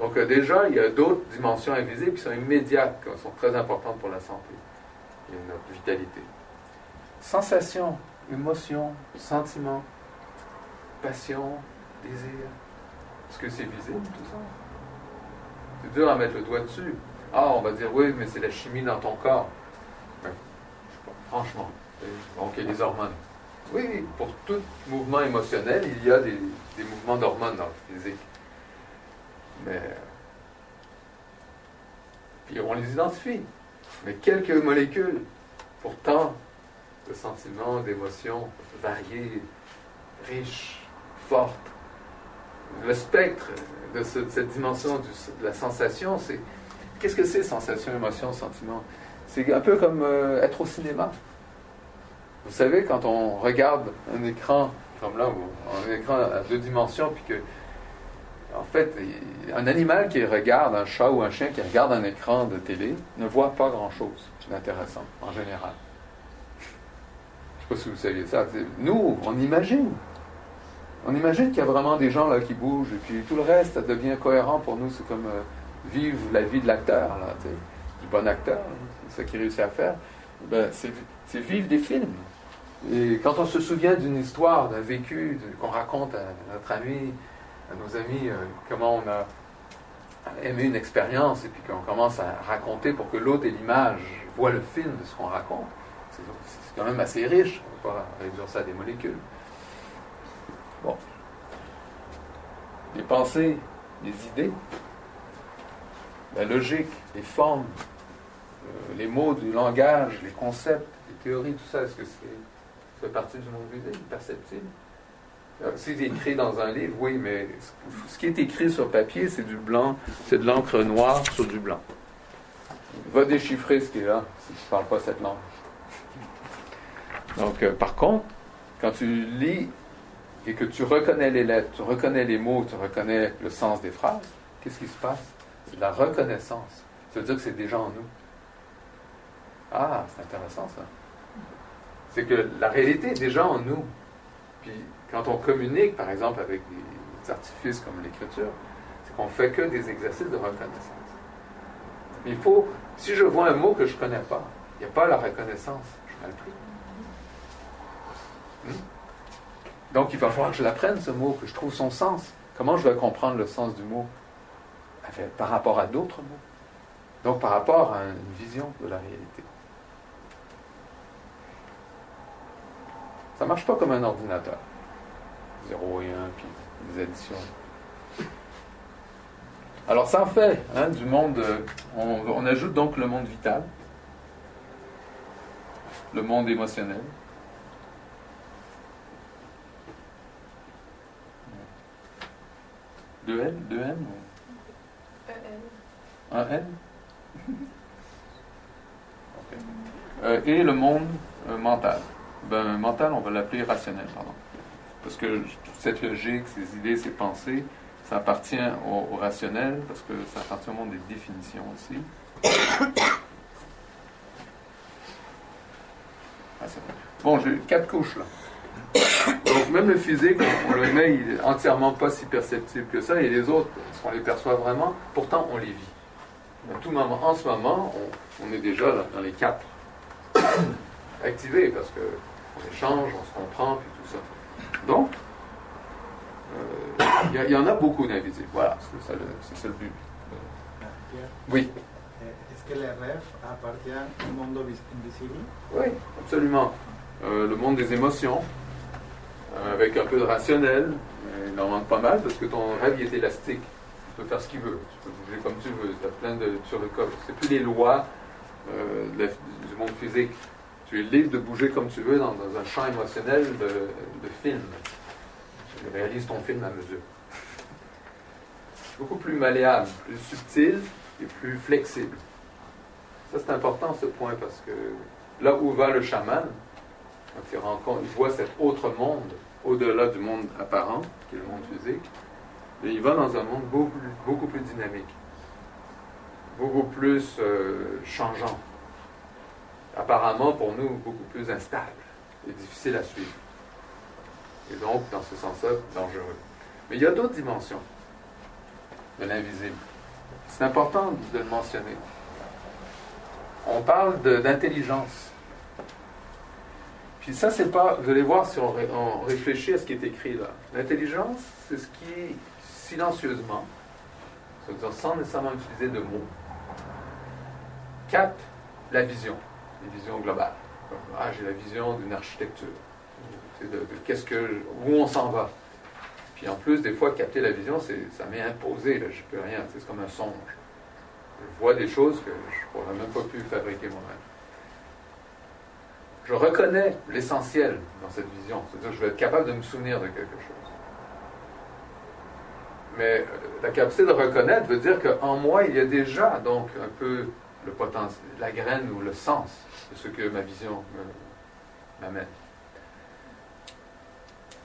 Donc euh, déjà, il y a d'autres dimensions invisibles qui sont immédiates, qui sont très importantes pour la santé et notre vitalité. Sensations, émotions, sentiments, passion, désir. Est-ce que c'est visible tout ça? C'est dur à mettre le doigt dessus. Ah, on va dire oui, mais c'est la chimie dans ton corps. franchement. Donc, il y a des hormones. Oui, pour tout mouvement émotionnel, il y a des, des mouvements d'hormones dans le physique. Mais. Puis on les identifie. Mais quelques molécules, pourtant, de sentiments, d'émotions variées, riches, fortes. Le spectre de, cette dimension de la sensation, c'est. Qu'est-ce que c'est sensation, émotion, sentiment? C'est un peu comme euh, être au cinéma. Vous savez, quand on regarde un écran comme là, un écran à deux dimensions, puis que en fait, un animal qui regarde, un chat ou un chien qui regarde un écran de télé, ne voit pas grand-chose d'intéressant, en général. Je ne sais pas si vous saviez ça. Nous, on imagine. On imagine qu'il y a vraiment des gens là qui bougent, et puis tout le reste, ça devient cohérent pour nous. C'est comme euh, vivre la vie de l'acteur, du bon acteur, ce qu'il réussit à faire. Ben, c'est vivre des films. Et quand on se souvient d'une histoire, d'un vécu qu'on raconte à notre ami, à nos amis euh, comment on a aimé une expérience et puis qu'on commence à raconter pour que l'autre ait l'image, voit le film de ce qu'on raconte. C'est quand même assez riche. On ne peut pas réduire ça à des molécules. Bon. Les pensées, les idées, la logique, les formes, euh, les mots du langage, les concepts, les théories, tout ça, est-ce que c'est fait partie du monde visible, perceptible euh, c'est écrit dans un livre, oui, mais ce qui est écrit sur papier, c'est du blanc, c'est de l'encre noire sur du blanc. Va déchiffrer ce qui est là, si tu ne parles pas cette langue. Donc, euh, par contre, quand tu lis et que tu reconnais les lettres, tu reconnais les mots, tu reconnais le sens des phrases, qu'est-ce qui se passe? C'est de la reconnaissance. Ça veut dire que c'est déjà en nous. Ah, c'est intéressant ça. C'est que la réalité est déjà en nous. Puis quand on communique, par exemple, avec des artifices comme l'écriture, c'est qu'on fait que des exercices de reconnaissance. Mais il faut, si je vois un mot que je ne connais pas, il n'y a pas la reconnaissance, je mal pris. Hmm? Donc il va falloir que je l'apprenne, ce mot, que je trouve son sens. Comment je vais comprendre le sens du mot? Par rapport à d'autres mots Donc par rapport à une vision de la réalité. Ça ne marche pas comme un ordinateur. 0 et 1, puis des additions. Alors ça en fait hein, du monde, euh, on, ajoute donc le monde vital, le monde émotionnel. Deux N Deux N Un N euh, Et le monde euh, mental. Ben, mental, on va l'appeler rationnel, pardon. Parce que cette logique, ces idées, ces pensées, ça appartient au, rationnel, parce que ça appartient au monde des définitions aussi. Ah, bon, j'ai quatre couches là. Donc même le physique, on le met, il est entièrement pas si perceptible que ça, et les autres, est-ce qu'on les perçoit vraiment? Pourtant, on les vit. À tout moment, en ce moment, on, est déjà dans les quatre activés, parce qu'on échange, on se comprend, puis tout ça. Donc, euh, Il y, en a beaucoup d'invisibles. Voilà, c'est ça, ça, le but. Oui. Est-ce que les rêves appartiennent au monde invisible? Oui, absolument. Euh, le monde des émotions, euh, avec un peu de rationnel. Il en manque pas mal parce que ton rêve est élastique. Tu peux faire ce qu'il veut. Tu peux bouger comme tu veux. Tu as plein de. C'est plus les lois euh, du monde physique. Tu es libre de bouger comme tu veux dans, un champ émotionnel de, film. Tu réalises ton film à mesure. Beaucoup plus malléable, plus subtil et plus flexible. Ça, c'est important ce point parce que là où va le chaman, quand il rencontre, il voit cet autre monde au-delà du monde apparent, qui est le monde physique, il va dans un monde beaucoup, beaucoup plus dynamique, beaucoup plus euh, changeant, apparemment pour nous beaucoup plus instable et difficile à suivre. Et donc, dans ce sens-là, dangereux. Mais il y a d'autres dimensions de l'invisible. C'est important de le mentionner. On parle d'intelligence. Puis ça, c'est pas. Vous allez voir si on, réfléchit à ce qui est écrit là. L'intelligence, c'est ce qui, silencieusement, sans nécessairement utiliser de mots, capte la vision, une vision globale. Ah, j'ai la vision d'une architecture, de, qu'est-ce que, où on s'en va. Puis en plus, des fois, capter la vision, ça m'est imposé, là, je peux rien, c'est comme un songe. Je vois des choses que je n'aurais même pas pu fabriquer moi-même je reconnais l'essentiel dans cette vision. C'est-à-dire que je vais être capable de me souvenir de quelque chose. Mais euh, la capacité de reconnaître veut dire qu'en moi, il y a déjà donc un peu le potentiel, la graine ou le sens de ce que ma vision m'amène.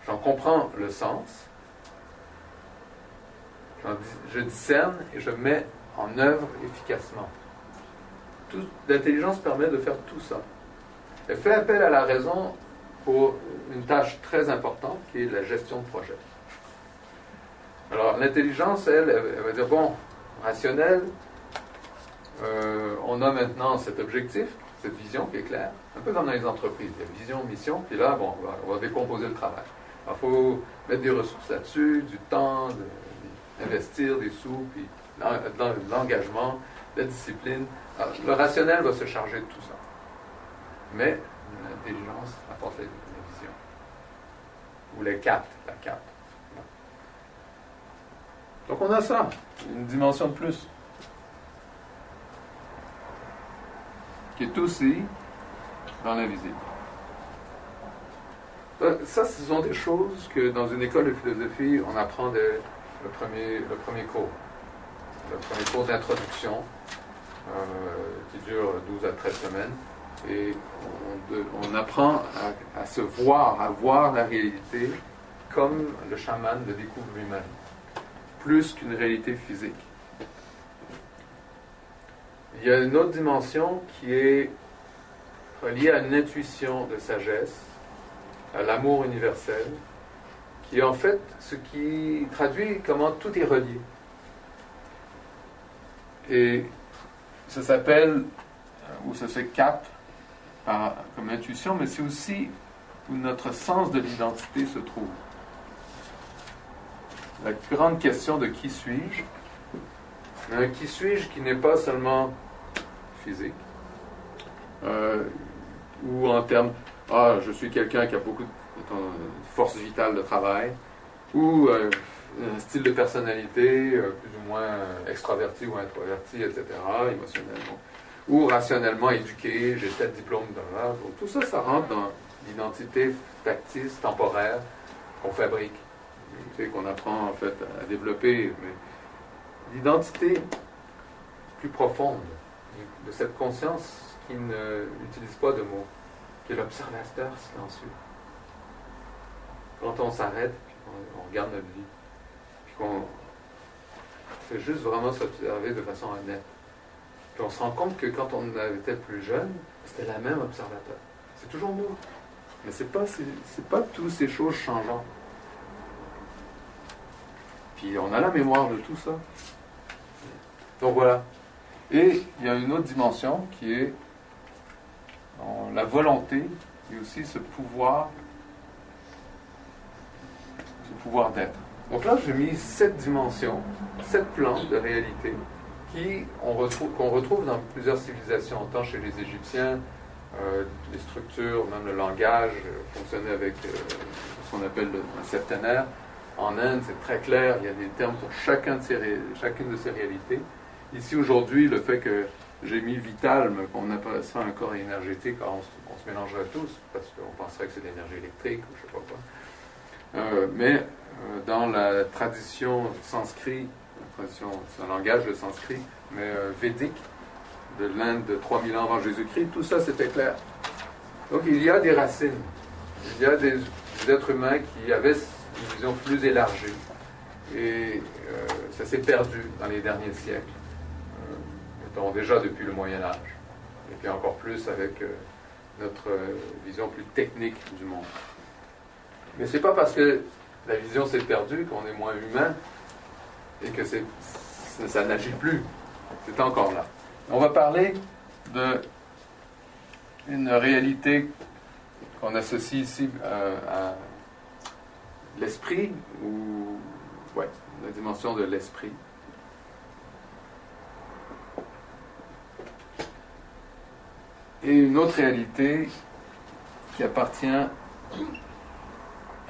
J'en comprends le sens, je discerne et je mets en œuvre efficacement. L'intelligence permet de faire tout ça. Elle fait appel à la raison pour une tâche très importante qui est la gestion de projet. Alors, l'intelligence, elle, elle, va dire bon, rationnel, euh, on a maintenant cet objectif, cette vision qui est claire, un peu comme dans les entreprises. Il y a vision, mission, puis là, bon, on va, décomposer le travail. il faut mettre des ressources là-dessus, du temps, investir des sous, puis l'engagement, la discipline. le rationnel va se charger de tout ça. Mais l'intelligence apporte la, vision. Ou les capte, la capte. Donc on a ça, une dimension de plus. Qui est aussi dans l'invisible. Ça, ce sont des choses que dans une école de philosophie, on apprend dès le premier, le premier cours. Le premier cours d'introduction, euh, qui dure 12 à 13 semaines et on, apprend à, se voir, à voir la réalité comme le chaman le découvre lui-même, plus qu'une réalité physique. Il y a une autre dimension qui est reliée à une intuition de sagesse, à l'amour universel, qui est en fait ce qui traduit comment tout est relié. Et ça s'appelle, ou ça se capte, comme intuition, mais c'est aussi où notre sens de l'identité se trouve. La grande question de qui suis-je, qui suis-je qui n'est pas seulement physique, euh, ou en termes, ah, je suis quelqu'un qui a beaucoup de force vitale de travail, ou euh, un style de personnalité euh, plus ou moins extraverti ou introverti, etc., émotionnellement ou rationnellement éduqué, j'ai tel diplôme de là. tout ça, ça rentre dans l'identité factice, temporaire qu'on fabrique, qu'on apprend en fait à développer. L'identité plus profonde de cette conscience qui n'utilise pas de mots, qui est l'observateur silencieux. Quand on s'arrête, on, on regarde notre vie, puis qu'on fait juste vraiment s'observer de façon honnête puis on se rend compte que quand on était plus jeune, c'était la même observateur. C'est toujours nous. Mais ce n'est pas, pas toutes ces choses changeantes. Puis on a la mémoire de tout ça. Donc voilà. Et il y a une autre dimension qui est la volonté et aussi ce pouvoir, ce pouvoir d'être. Donc là, j'ai mis sept dimensions, sept plans de réalité qui on retrouve, qu'on retrouve dans plusieurs civilisations, tant chez les Égyptiens, euh, les structures, même le langage, euh, fonctionnait avec euh, ce qu'on appelle le, septenaire. En Inde, c'est très clair, il y a des termes pour chacun de ces chacune de ces réalités. Ici, aujourd'hui, le fait que j'ai mis vital, mais qu'on appelle ça un corps énergétique, on, se, mélangerait tous, parce qu'on penserait que c'est de l'énergie électrique ou je sais pas quoi. Euh, mais euh, dans la tradition sanskrit, tradition, c'est un langage de sanskrit, mais euh, védique, de l'Inde de 3000 ans avant Jésus-Christ, tout ça c'était clair. Donc il y a des racines, il y a des, êtres humains qui avaient une vision plus élargie. Et ça s'est perdu dans les derniers siècles, déjà depuis le Moyen Âge, et puis encore plus avec euh, notre euh, vision plus technique du monde. Mais c'est pas parce que la vision s'est perdue qu'on est moins humain et que c'est, ça, n'agit plus. C'est encore là. On va parler de une réalité qu'on associe ici euh, à l'esprit ou ouais, la dimension de l'esprit. Et une autre réalité qui appartient à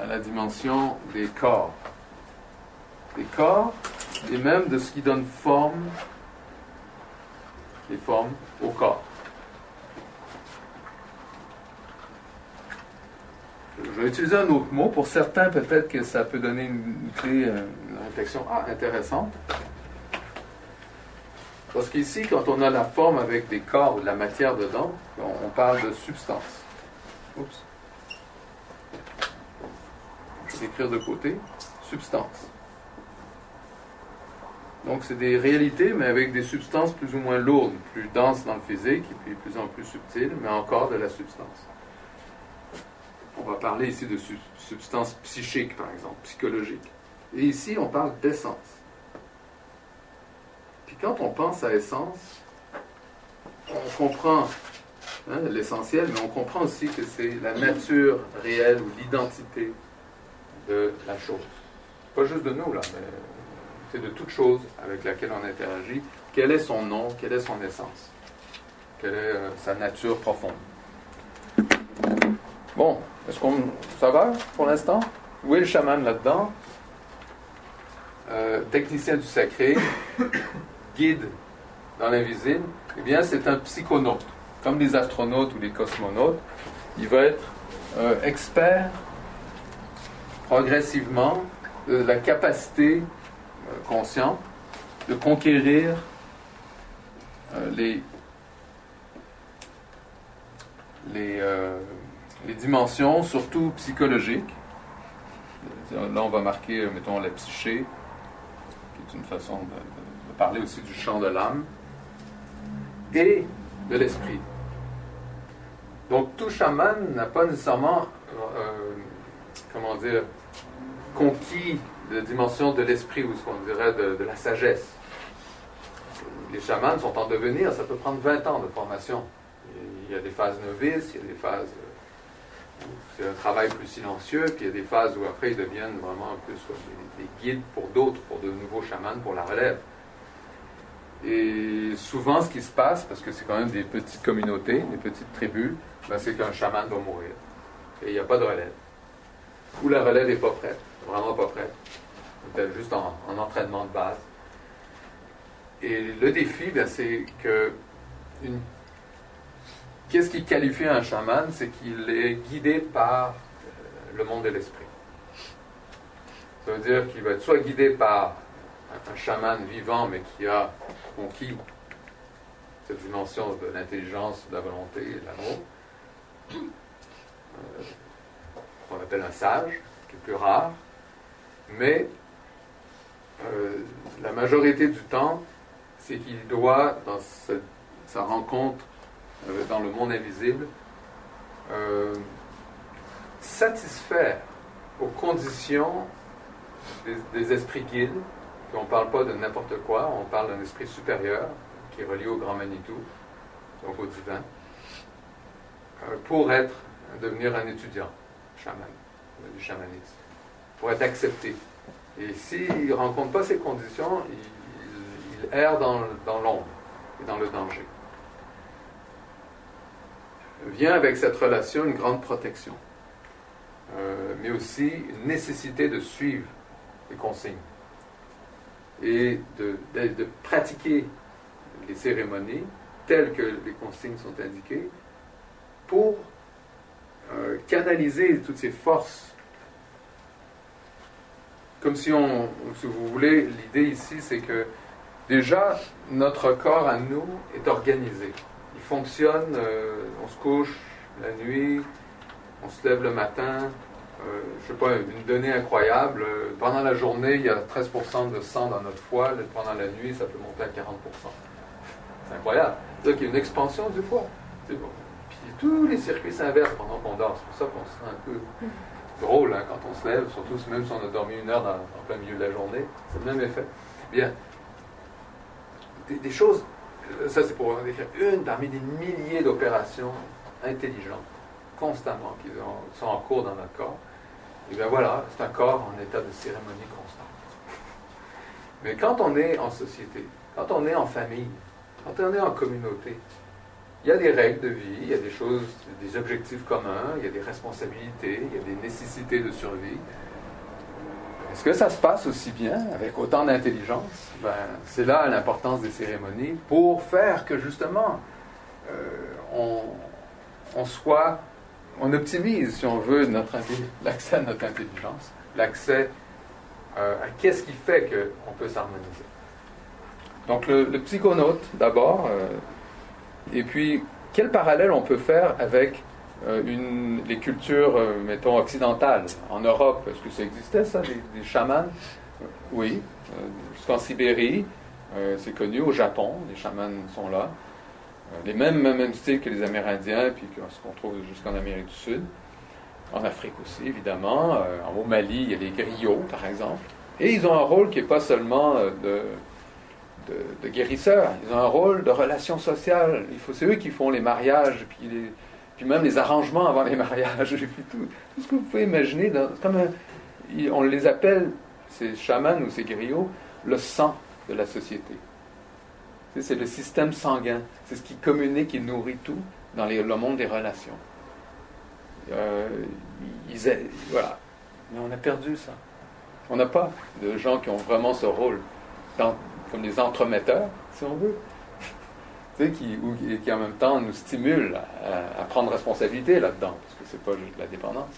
la dimension des corps. Des corps et même de ce qui donne forme, les formes au corps. Je vais utiliser un autre mot. Pour certains, peut-être que ça peut donner une, clé, euh, réflexion ah, intéressante. Parce qu'ici, quand on a la forme avec des corps ou de la matière dedans, on, parle de substance. Oups. Je vais écrire de côté. Substance. Donc, c'est des réalités, mais avec des substances plus ou moins lourdes, plus denses dans le physique, et puis plus en plus subtiles, mais encore de la substance. On va parler ici de sub- substances psychiques, par exemple, psychologiques. Et ici, on parle d'essence. Quand on pense à essence, on comprend hein, l'essentiel, mais on comprend aussi que c'est la nature réelle ou l'identité de la chose. Pas juste de nous, là, mais c'est de toute chose avec laquelle on interagit. Quel est son nom, quelle est son essence, quelle est euh, sa nature profonde? Bon, est-ce qu'on. Ça va pour l'instant? Où est le chaman là-dedans? Euh, technicien du sacré, guide dans l'invisible, eh bien, c'est un psychonaute. Comme les astronautes ou les cosmonautes, il va être euh, expert progressivement de la capacité euh, consciente de conquérir euh, les, les, les dimensions, surtout psychologiques. Là, on va marquer, mettons, la psyché, qui est une façon de parler aussi du champ de l'âme, et de l'esprit. Donc, tout chaman n'a pas nécessairement, euh, comment dire, conquis la dimension de l'esprit, ou ce qu'on dirait de, la sagesse. Les chamans sont en devenir, ça peut prendre 20 ans de formation. Il y a des phases novices, il y a des phases où c'est un travail plus silencieux, puis il y a des phases où après ils deviennent vraiment des, des guides pour d'autres, pour de nouveaux chamans, pour la relève. Et souvent, ce qui se passe, parce que c'est quand même des petites communautés, des petites tribus, ben, c'est qu'un chaman va mourir. Et il n'y a pas de relève. Ou la relève n'est pas prête, vraiment pas prête. Peut-être juste en, en entraînement de base. Et le défi, ben, c'est que qu'est-ce qui qualifie un chaman? C'est qu'il est guidé par euh, le monde de l'esprit. Ça veut dire qu'il va être soit guidé par un- chaman vivant, mais qui a conquis cette dimension de l'intelligence, de la volonté et de l'amour, euh, qu'on appelle un sage, qui est plus rare, mais euh, la majorité du temps, c'est qu'il doit, dans sa rencontre euh, dans le monde invisible, satisfaire aux conditions des, des esprits guides. On ne parle pas de n'importe quoi, on parle d'un esprit supérieur qui est relié au grand Manitou, donc au divin, euh, pour être, devenir un étudiant chaman, du chamanisme, pour être accepté Et s'il ne rencontre pas ces conditions, il, erre dans, dans l'ombre et dans le danger. Vient avec cette relation une grande protection, euh, mais aussi une nécessité de suivre les consignes et de, pratiquer les cérémonies telles que les consignes sont indiquées pour euh, canaliser toutes ces forces. Comme si on, si vous voulez, l'idée ici, c'est que déjà, notre corps à nous est organisé. Il fonctionne, euh, on se couche la nuit, on se lève le matin. Euh, je sais pas, une donnée incroyable. euh, pendant la journée, il y a 13% de sang dans notre foie. Pendant la nuit, ça peut monter à 40%. C'est incroyable. C'est-à-dire qu'il y a une expansion du foie. C'est. Puis tous les circuits s'inversent pendant qu'on dort. C'est pour ça qu'on se sent un peu drôle hein, quand on se lève, surtout même si on a dormi une heure en plein milieu de la journée. C'est le même effet. Bien. Des, choses, euh, ça c'est pour en décrire une parmi des milliers d'opérations intelligentes, constamment, qui ont- sont en cours dans notre corps. Et bien voilà, c'est un corps en état de cérémonie constante. Mais quand on est en société, quand on est en famille, quand on est en communauté, il y a des règles de vie, il y a des choses, des objectifs communs, il y a des responsabilités, il y a des nécessités de survie. Est-ce que ça se passe aussi bien, avec autant d'intelligence? Ben, C'est là l'importance des cérémonies pour faire que justement euh, on soit, on optimise, si on veut, notre l'accès à notre intelligence, l'accès euh, à qu'est-ce qui fait qu'on peut s'harmoniser. Donc le, le psychonaute d'abord, euh, et puis quel parallèle on peut faire avec euh, les cultures, mettons, occidentales En Europe, est-ce que ça existait ça, des, des chamans? Oui, jusqu'en Sibérie, c'est connu, au Japon, les chamans sont là. Les mêmes, mêmes styles que les Amérindiens, puis qu'on trouve jusqu'en Amérique du Sud. En Afrique aussi, évidemment. Euh, au Mali, il y a les griots, par exemple. Et ils ont un rôle qui n'est pas seulement euh, de, de, guérisseurs. Ils ont un rôle de relation sociale. Il faut, c'est eux qui font les mariages, puis, puis même les arrangements avant les mariages, et puis tout, tout ce que vous pouvez imaginer. comme on les appelle, ces chamans ou ces griots, le sang de la société. C'est, le système sanguin. C'est ce qui communique et nourrit tout dans le monde des relations. Euh, voilà. Mais on a perdu ça. On n'a pas de gens qui ont vraiment ce rôle, comme des entremetteurs, si on veut, qui, ou- qui en même temps nous stimulent à, prendre responsabilité là-dedans, parce que c'est pas juste la dépendance.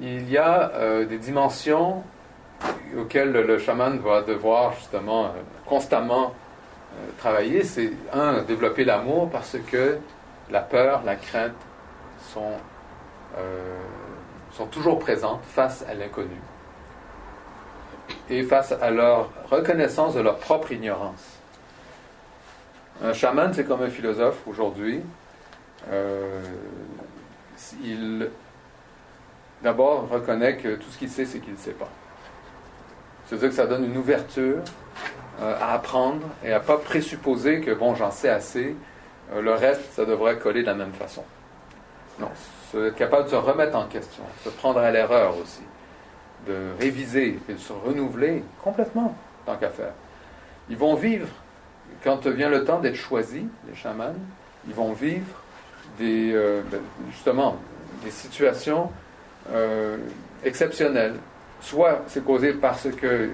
Il y a euh, des dimensions auxquelles le, le chaman va devoir justement euh, constamment euh, travailler. C'est un, développer l'amour parce que la peur, la crainte sont, sont toujours présentes face à l'inconnu et face à leur reconnaissance de leur propre ignorance. Un chaman, c'est comme un philosophe aujourd'hui. Il d'abord reconnaît que tout ce qu'il sait, c'est qu'il ne sait pas. C'est-à-dire que ça donne une ouverture euh, à apprendre et à ne pas présupposer que, bon, j'en sais assez, euh, le reste, ça devrait coller de la même façon. Non, être capable de se remettre en question, se prendre à l'erreur aussi, de réviser et de se renouveler complètement, tant qu'à faire. Ils vont vivre, quand vient le temps d'être choisis, les chamans, ils vont vivre des, euh, ben, justement, des situations euh, exceptionnelles. Soit c'est causé parce que les,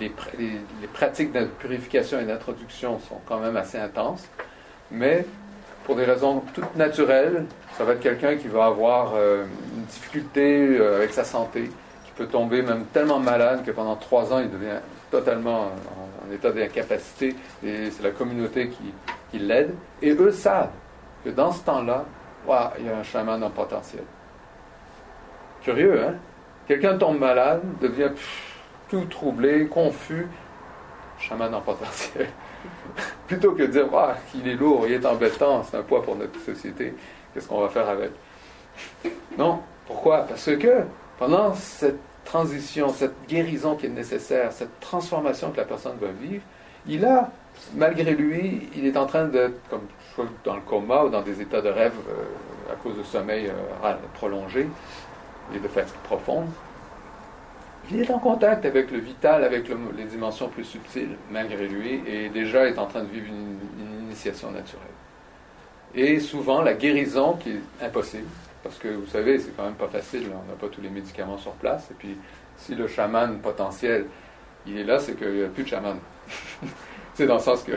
les pr- les- les pratiques de purification et d'introduction sont quand même assez intenses, mais pour des raisons toutes naturelles, ça va être quelqu'un qui va avoir euh, une difficulté euh, avec sa santé, qui peut tomber même tellement malade que pendant trois ans, il devient totalement en, état d'incapacité, et c'est la communauté qui, qui l'aide. Et eux savent que dans ce temps-là, ouah, il y a un chaman en potentiel. Curieux, hein? Quelqu'un tombe malade, devient tout troublé, confus, chaman en potentiel. Plutôt que de dire, ah, il est lourd, il est embêtant, c'est un poids pour notre société, qu'est-ce qu'on va faire avec? Non. Pourquoi? Parce que pendant cette transition, cette guérison qui est nécessaire, cette transformation que la personne va vivre, il a, malgré lui, il est en train d'être comme dans le coma ou dans des états de rêve euh, à cause de sommeil euh, prolongé fatigue profonde. Il est en contact avec le vital, avec les dimensions plus subtiles, malgré lui, et déjà est en train de vivre une, initiation naturelle. Et souvent, la guérison, qui est impossible, parce que vous savez, c'est quand même pas facile, on n'a pas tous les médicaments sur place, et puis si le chaman potentiel, il est là, c'est qu'il n'y a plus de chaman. c'est dans le sens que,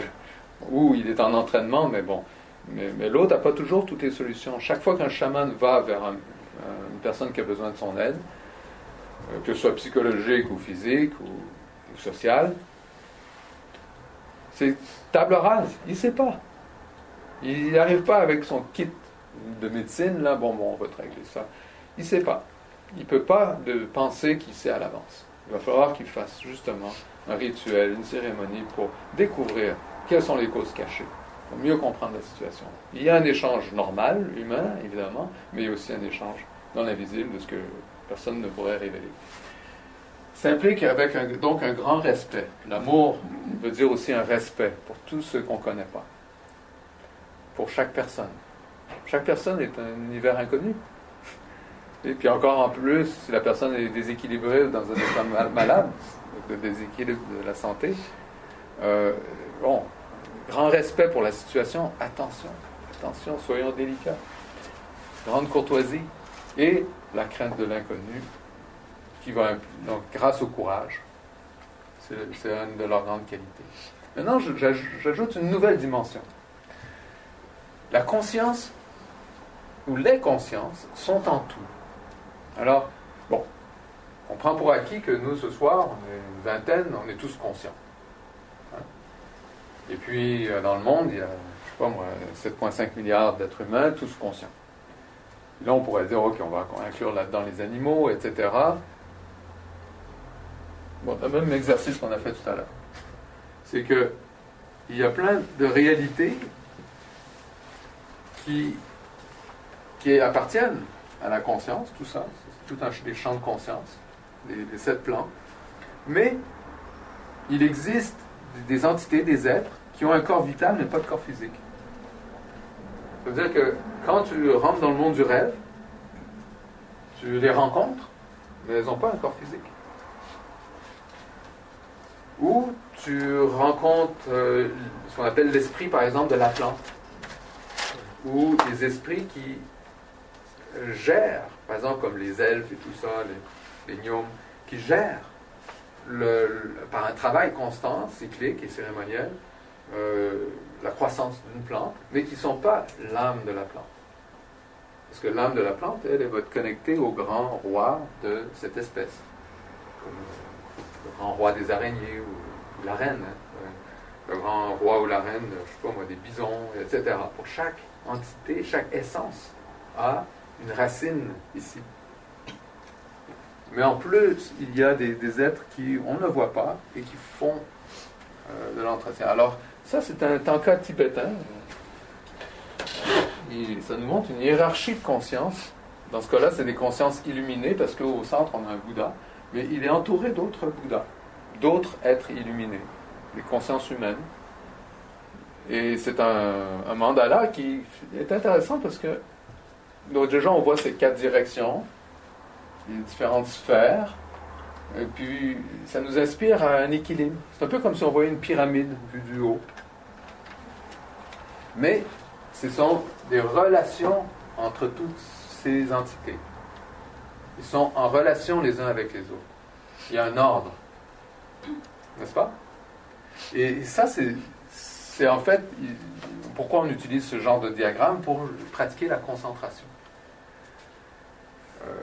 ou il est en entraînement, mais bon. Mais, l'autre n'a pas toujours toutes les solutions. Chaque fois qu'un chaman va vers une personne qui a besoin de son aide, euh, que ce soit psychologique ou physique ou, social, c'est table rase. Il ne sait pas. Il n'arrive pas avec son kit de médecine, là, bon, bon, on va te régler ça. Il ne sait pas. Il ne peut pas de penser qu'il sait à l'avance. Il va falloir qu'il fasse justement un rituel, une cérémonie pour découvrir quelles sont les causes cachées, mieux comprendre la situation. Il y a un échange normal, humain, évidemment, mais il y a aussi un échange dans l'invisible de ce que personne ne pourrait révéler. Ça implique avec donc un grand respect. L'amour veut dire aussi un respect pour tous ceux qu'on ne connaît pas, pour chaque personne. Chaque personne est un univers inconnu. Et puis encore en plus, si la personne est déséquilibrée dans un état malade, de déséquilibre de la santé, euh, bon, grand respect pour la situation, attention, attention, soyons délicats. Grande courtoisie et la crainte de l'inconnu, qui va, donc grâce au courage, c'est une de leurs grandes qualités. Maintenant, j'ajoute une nouvelle dimension. La conscience ou les consciences sont en tout. Alors, bon, on prend pour acquis que nous, ce soir, on est une vingtaine, on est tous conscients. Et puis, euh, dans le monde, il y a, je sais pas moi, 7,5 milliards d'êtres humains, tous conscients. là, on pourrait dire, OK, on va inclure là-dedans les animaux, etc. Bon, le même exercice qu'on a fait tout à l'heure. C'est que il y a plein de réalités qui, qui appartiennent à la conscience, tout ça, tout un des champs de conscience, des, sept plans. Mais il existe des entités, des êtres, qui ont un corps vital mais pas de corps physique. Ça veut dire que quand tu rentres dans le monde du rêve, tu les rencontres, mais elles n'ont pas un corps physique. Ou tu rencontres euh, ce qu'on appelle l'esprit, par exemple, de la plante. Ou des esprits qui gèrent, par exemple, comme les elfes et tout ça, les, gnomes, qui gèrent par un travail constant, cyclique et cérémoniel, euh, la croissance d'une plante, mais qui ne sont pas l'âme de la plante. Parce que l'âme de la plante, elle, elle va être connectée au grand roi de cette espèce. Comme le grand roi des araignées ou, la reine. Hein. le grand roi ou la reine, je sais pas moi, des bisons, etc. Pour chaque entité, chaque essence a une racine ici. Mais en plus, il y a des, êtres qui on ne voit pas et qui font euh, de l'entretien. Alors, ça, c'est un tanka tibétain. Ça nous montre une hiérarchie de conscience. Dans ce cas-là, c'est des consciences illuminées parce qu'au centre, on a un Bouddha. Mais il est entouré d'autres Bouddhas, d'autres êtres illuminés, des consciences humaines. Et c'est un, un mandala qui est intéressant parce que donc déjà, on voit ces quatre directions, les différentes sphères, et puis ça nous inspire à un équilibre. C'est un peu comme si on voyait une pyramide vue du haut. Mais ce sont des relations entre toutes ces entités. Ils sont en relation les uns avec les autres. Il y a un ordre. N'est-ce pas? Et ça, c'est en fait pourquoi on utilise ce genre de diagramme pour pratiquer la concentration. Euh,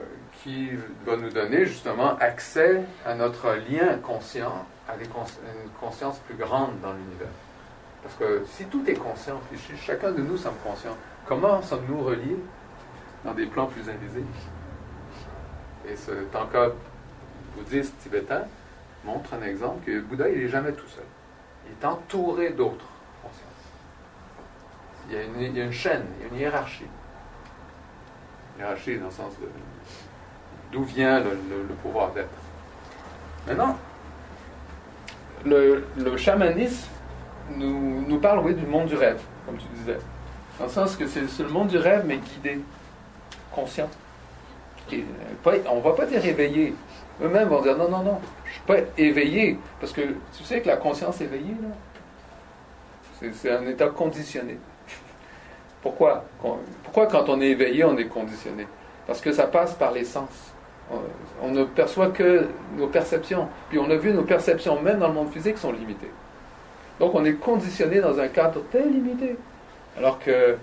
qui va nous donner justement accès à notre lien conscient, à une conscience plus grande dans l'univers. Parce que si tout est conscient, chacun de nous sommes conscients, comment sommes-nous reliés dans des plans plus invisibles? Et ce tanka bouddhiste tibétain montre un exemple que Bouddha, il n'est jamais tout seul. Il est entouré d'autres consciences. Il y, a une, chaîne, il y a une hiérarchie hiérarchie dans le sens de d'où vient le, pouvoir d'être. Maintenant, le, chamanisme nous, nous, parle oui, du monde du rêve, comme tu disais. Dans le sens que c'est le monde du rêve, mais guidé, conscient. Euh, on ne va pas dire éveillé. Eux-mêmes vont dire non, non, non, je ne suis pas éveillé. Parce que tu sais que la conscience éveillée, c'est- un état conditionné. Pourquoi? Pourquoi quand on est éveillé, on est conditionné? Parce que ça passe par les sens. On, on ne perçoit que nos perceptions. Puis on a vu nos perceptions, même dans le monde physique, sont limitées. Donc on est conditionné dans un cadre très limité. Alors que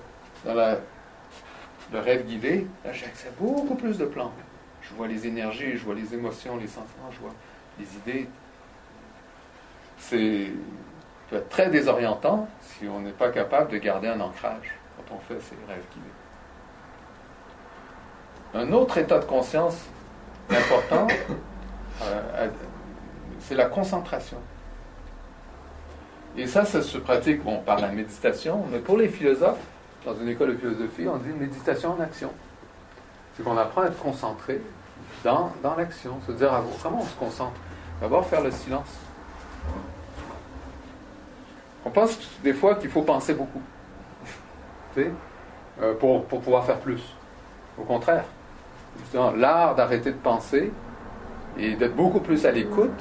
dans le rêve guidé, là j'ai accès à beaucoup plus de plans. Je vois les énergies, je vois les émotions, les sentiments, je vois les idées. C'est peut être très désorientant si on n'est pas capable de garder un ancrage quand on fait ces rêves guidés. Un autre état de conscience important, euh, c'est la concentration. Et ça, ça se pratique bon, par la méditation, mais pour les philosophes, dans une école de philosophie, on dit méditation en action. C'est qu'on apprend à être concentré dans, dans l'action, se dire ah, comment on se concentre? D'abord faire le silence. On pense des fois qu'il faut penser beaucoup, euh, pour, pour pouvoir faire plus. Au contraire, justement, l'art d'arrêter de penser et d'être beaucoup plus à l'écoute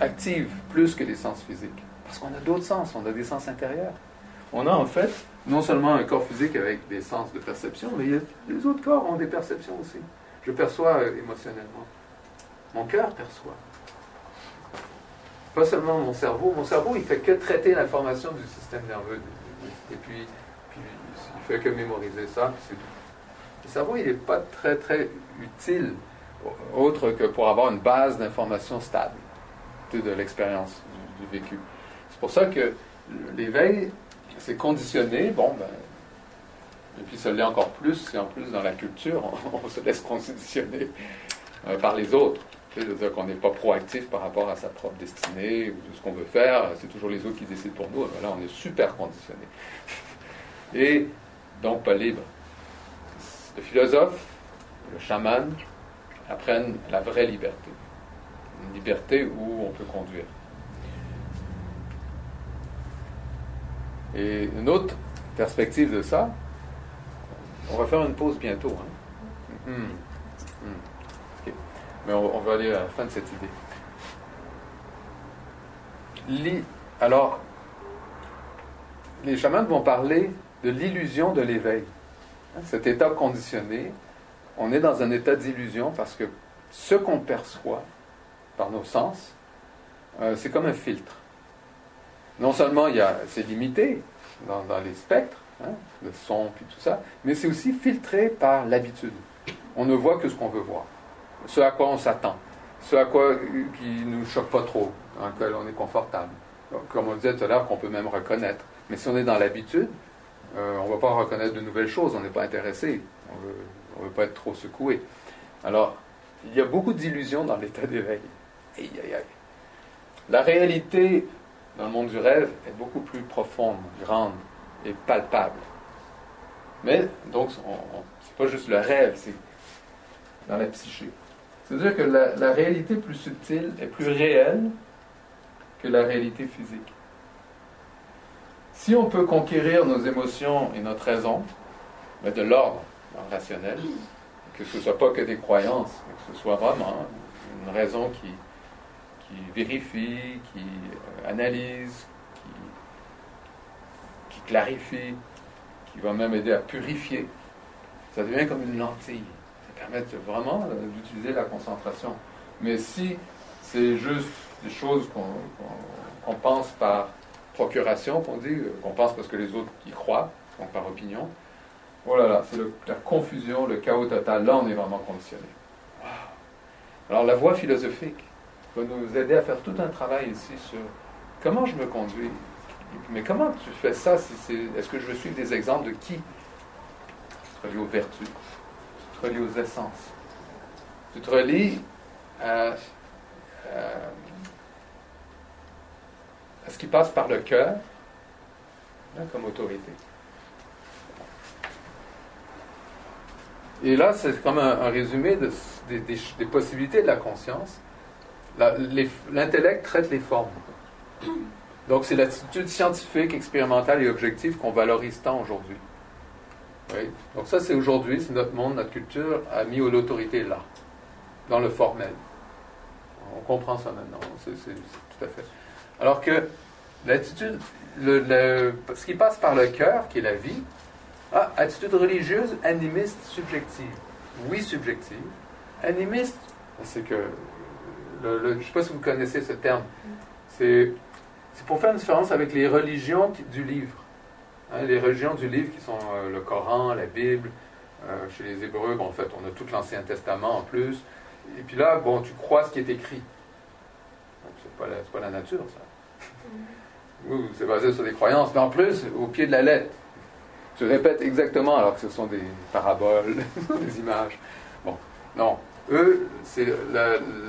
active plus que les sens physiques. Parce qu'on a d'autres sens, on a des sens intérieurs. On a en fait non seulement un corps physique avec des sens de perception, mais les autres corps ont des perceptions aussi. Je perçois euh, émotionnellement. Mon cœur perçoit. Pas seulement mon cerveau. Mon cerveau, il fait que traiter l'information du système nerveux. Et puis, il fait que mémoriser ça, c'est. Le cerveau, il n'est pas très, très utile autre que pour avoir une base d'information stable de l'expérience du vécu. Pour ça que l'éveil, c'est conditionné, bon, ben, et puis ça l'est encore plus, si en plus dans la culture, on, se laisse conditionner euh, par les autres. C'est-à-dire qu'on n'est pas proactif par rapport à sa propre destinée ou de ce qu'on veut faire, c'est toujours les autres qui décident pour nous. Ben Là, on est super conditionné. Et donc pas libre. Le philosophe, le chaman, apprennent la vraie liberté. Une liberté où on peut conduire. Et une autre perspective de ça, on va faire une pause bientôt. hein. Mhm. Ok. Mais on, on va aller à la fin de cette idée. Alors, les chamans vont parler de l'illusion de l'éveil. Cet état conditionné, on est dans un état d'illusion parce que ce qu'on perçoit par nos sens, euh, c'est comme un filtre. Non seulement il y a, c'est limité dans, les spectres, hein, le son puis tout ça, mais c'est aussi filtré par l'habitude. On ne voit que ce qu'on veut voir, ce à quoi on s'attend, ce à quoi euh, qui nous choque pas trop, dans lequel on est confortable. Comme on disait tout à l'heure, qu'on peut même reconnaître. Mais si on est dans l'habitude, euh, on ne va pas reconnaître de nouvelles choses, on n'est pas intéressé, on on veut pas être trop secoué. Alors, il y a beaucoup d'illusions dans l'état d'éveil. Aïe, aïe, aïe. La réalité dans le monde du rêve est beaucoup plus profonde, grande et palpable. Mais, donc, on, on- c'est pas juste le rêve, c'est dans la psyché. C'est-à-dire que la, réalité plus subtile est plus réelle que la réalité physique. Si on peut conquérir nos émotions et notre raison, mais de l'ordre rationnel, que ce ne soit pas que des croyances, mais que ce soit vraiment une raison qui, qui vérifie, qui euh, analyse, qui, clarifie, qui va même aider à purifier. Ça devient comme une lentille. Ça permet vraiment euh, d'utiliser la concentration. Mais si c'est juste des choses qu'on pense par procuration, qu'on dit, euh, qu'on pense parce que les autres y croient, donc par opinion, oh là là, c'est la confusion, le chaos total. Là, on est vraiment conditionné. Alors, la voie philosophique va nous aider à faire tout un travail ici sur comment je me conduis. Mais comment tu fais ça. Est-ce que je veux suivre des exemples de qui? Tu te relis aux vertus, tu te relis aux essences, tu te relis à, ce qui passe par le cœur comme autorité. Et là, c'est comme un, résumé de- des, des- des possibilités de la conscience. L'intellect traite les formes. Donc, c'est l'attitude scientifique, expérimentale et objective qu'on valorise tant aujourd'hui. Donc ça, c'est aujourd'hui, c'est notre monde, notre culture a mis l'autorité là, dans le formel. On comprend ça maintenant, c'est tout à fait. Alors que l'attitude, ce qui passe par le cœur, qui est la vie, ah, attitude religieuse, animiste, subjective. Oui, subjective. Animiste, c'est que, je ne sais pas si vous connaissez ce terme, c'est pour faire une différence avec les religions du livre. Hein, les religions du livre qui sont euh, le Coran, la Bible, euh, chez les Hébreux, en fait, on a tout l'Ancien Testament en plus. Et puis là, bon, tu crois ce qui est écrit. C'est pas, pas la nature, ça. Oui, c'est basé sur des croyances, mais en plus, au pied de la lettre. Tu répètes exactement alors que ce sont des paraboles, des images. Bon, non. Eux, c'est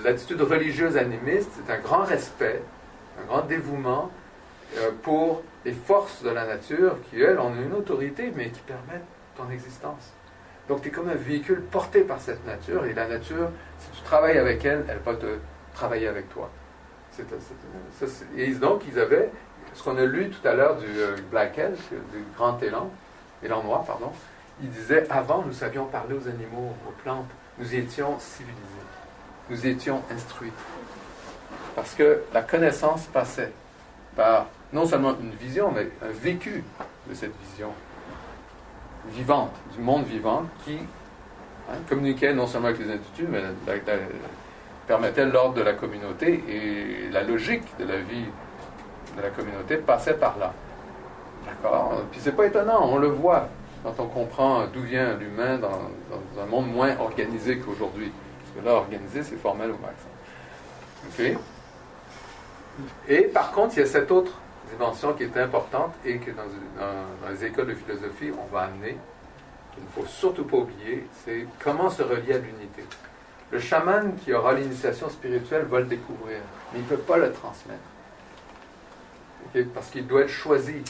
l'attitude religieuse animiste, c'est un grand respect, un grand dévouement euh, pour les forces de la nature qui, elles, ont une autorité, mais qui permettent ton existence. Donc, tu es comme un véhicule porté par cette nature, et la nature, si tu travailles avec elle, elle va te travailler avec toi. et donc, ils avaient ce qu'on a lu tout à l'heure du euh, Black Elk, du grand élan, élan noir, pardon. Il disait avant, nous savions parler aux animaux, aux plantes. Nous étions civilisés. Nous étions instruits. Parce que la connaissance passait par non seulement une vision, mais un vécu de cette vision vivante, du monde vivant, qui hein, communiquait non seulement avec les individus, mais permettait l'ordre de la communauté et la logique de la vie de la communauté passait par là. D'accord? Puis c'est pas étonnant, on le voit quand on comprend d'où vient l'humain dans, un monde moins organisé qu'aujourd'hui. Parce que là, organisé, c'est formel au max. OK? Et par contre, il y a cette autre dimension qui est importante et que dans, les écoles de philosophie, on va amener, qu'il ne faut surtout pas oublier, c'est comment se relier à l'unité. Le chaman qui aura l'initiation spirituelle va le découvrir, mais il ne peut pas le transmettre. Parce qu'il doit être choisi.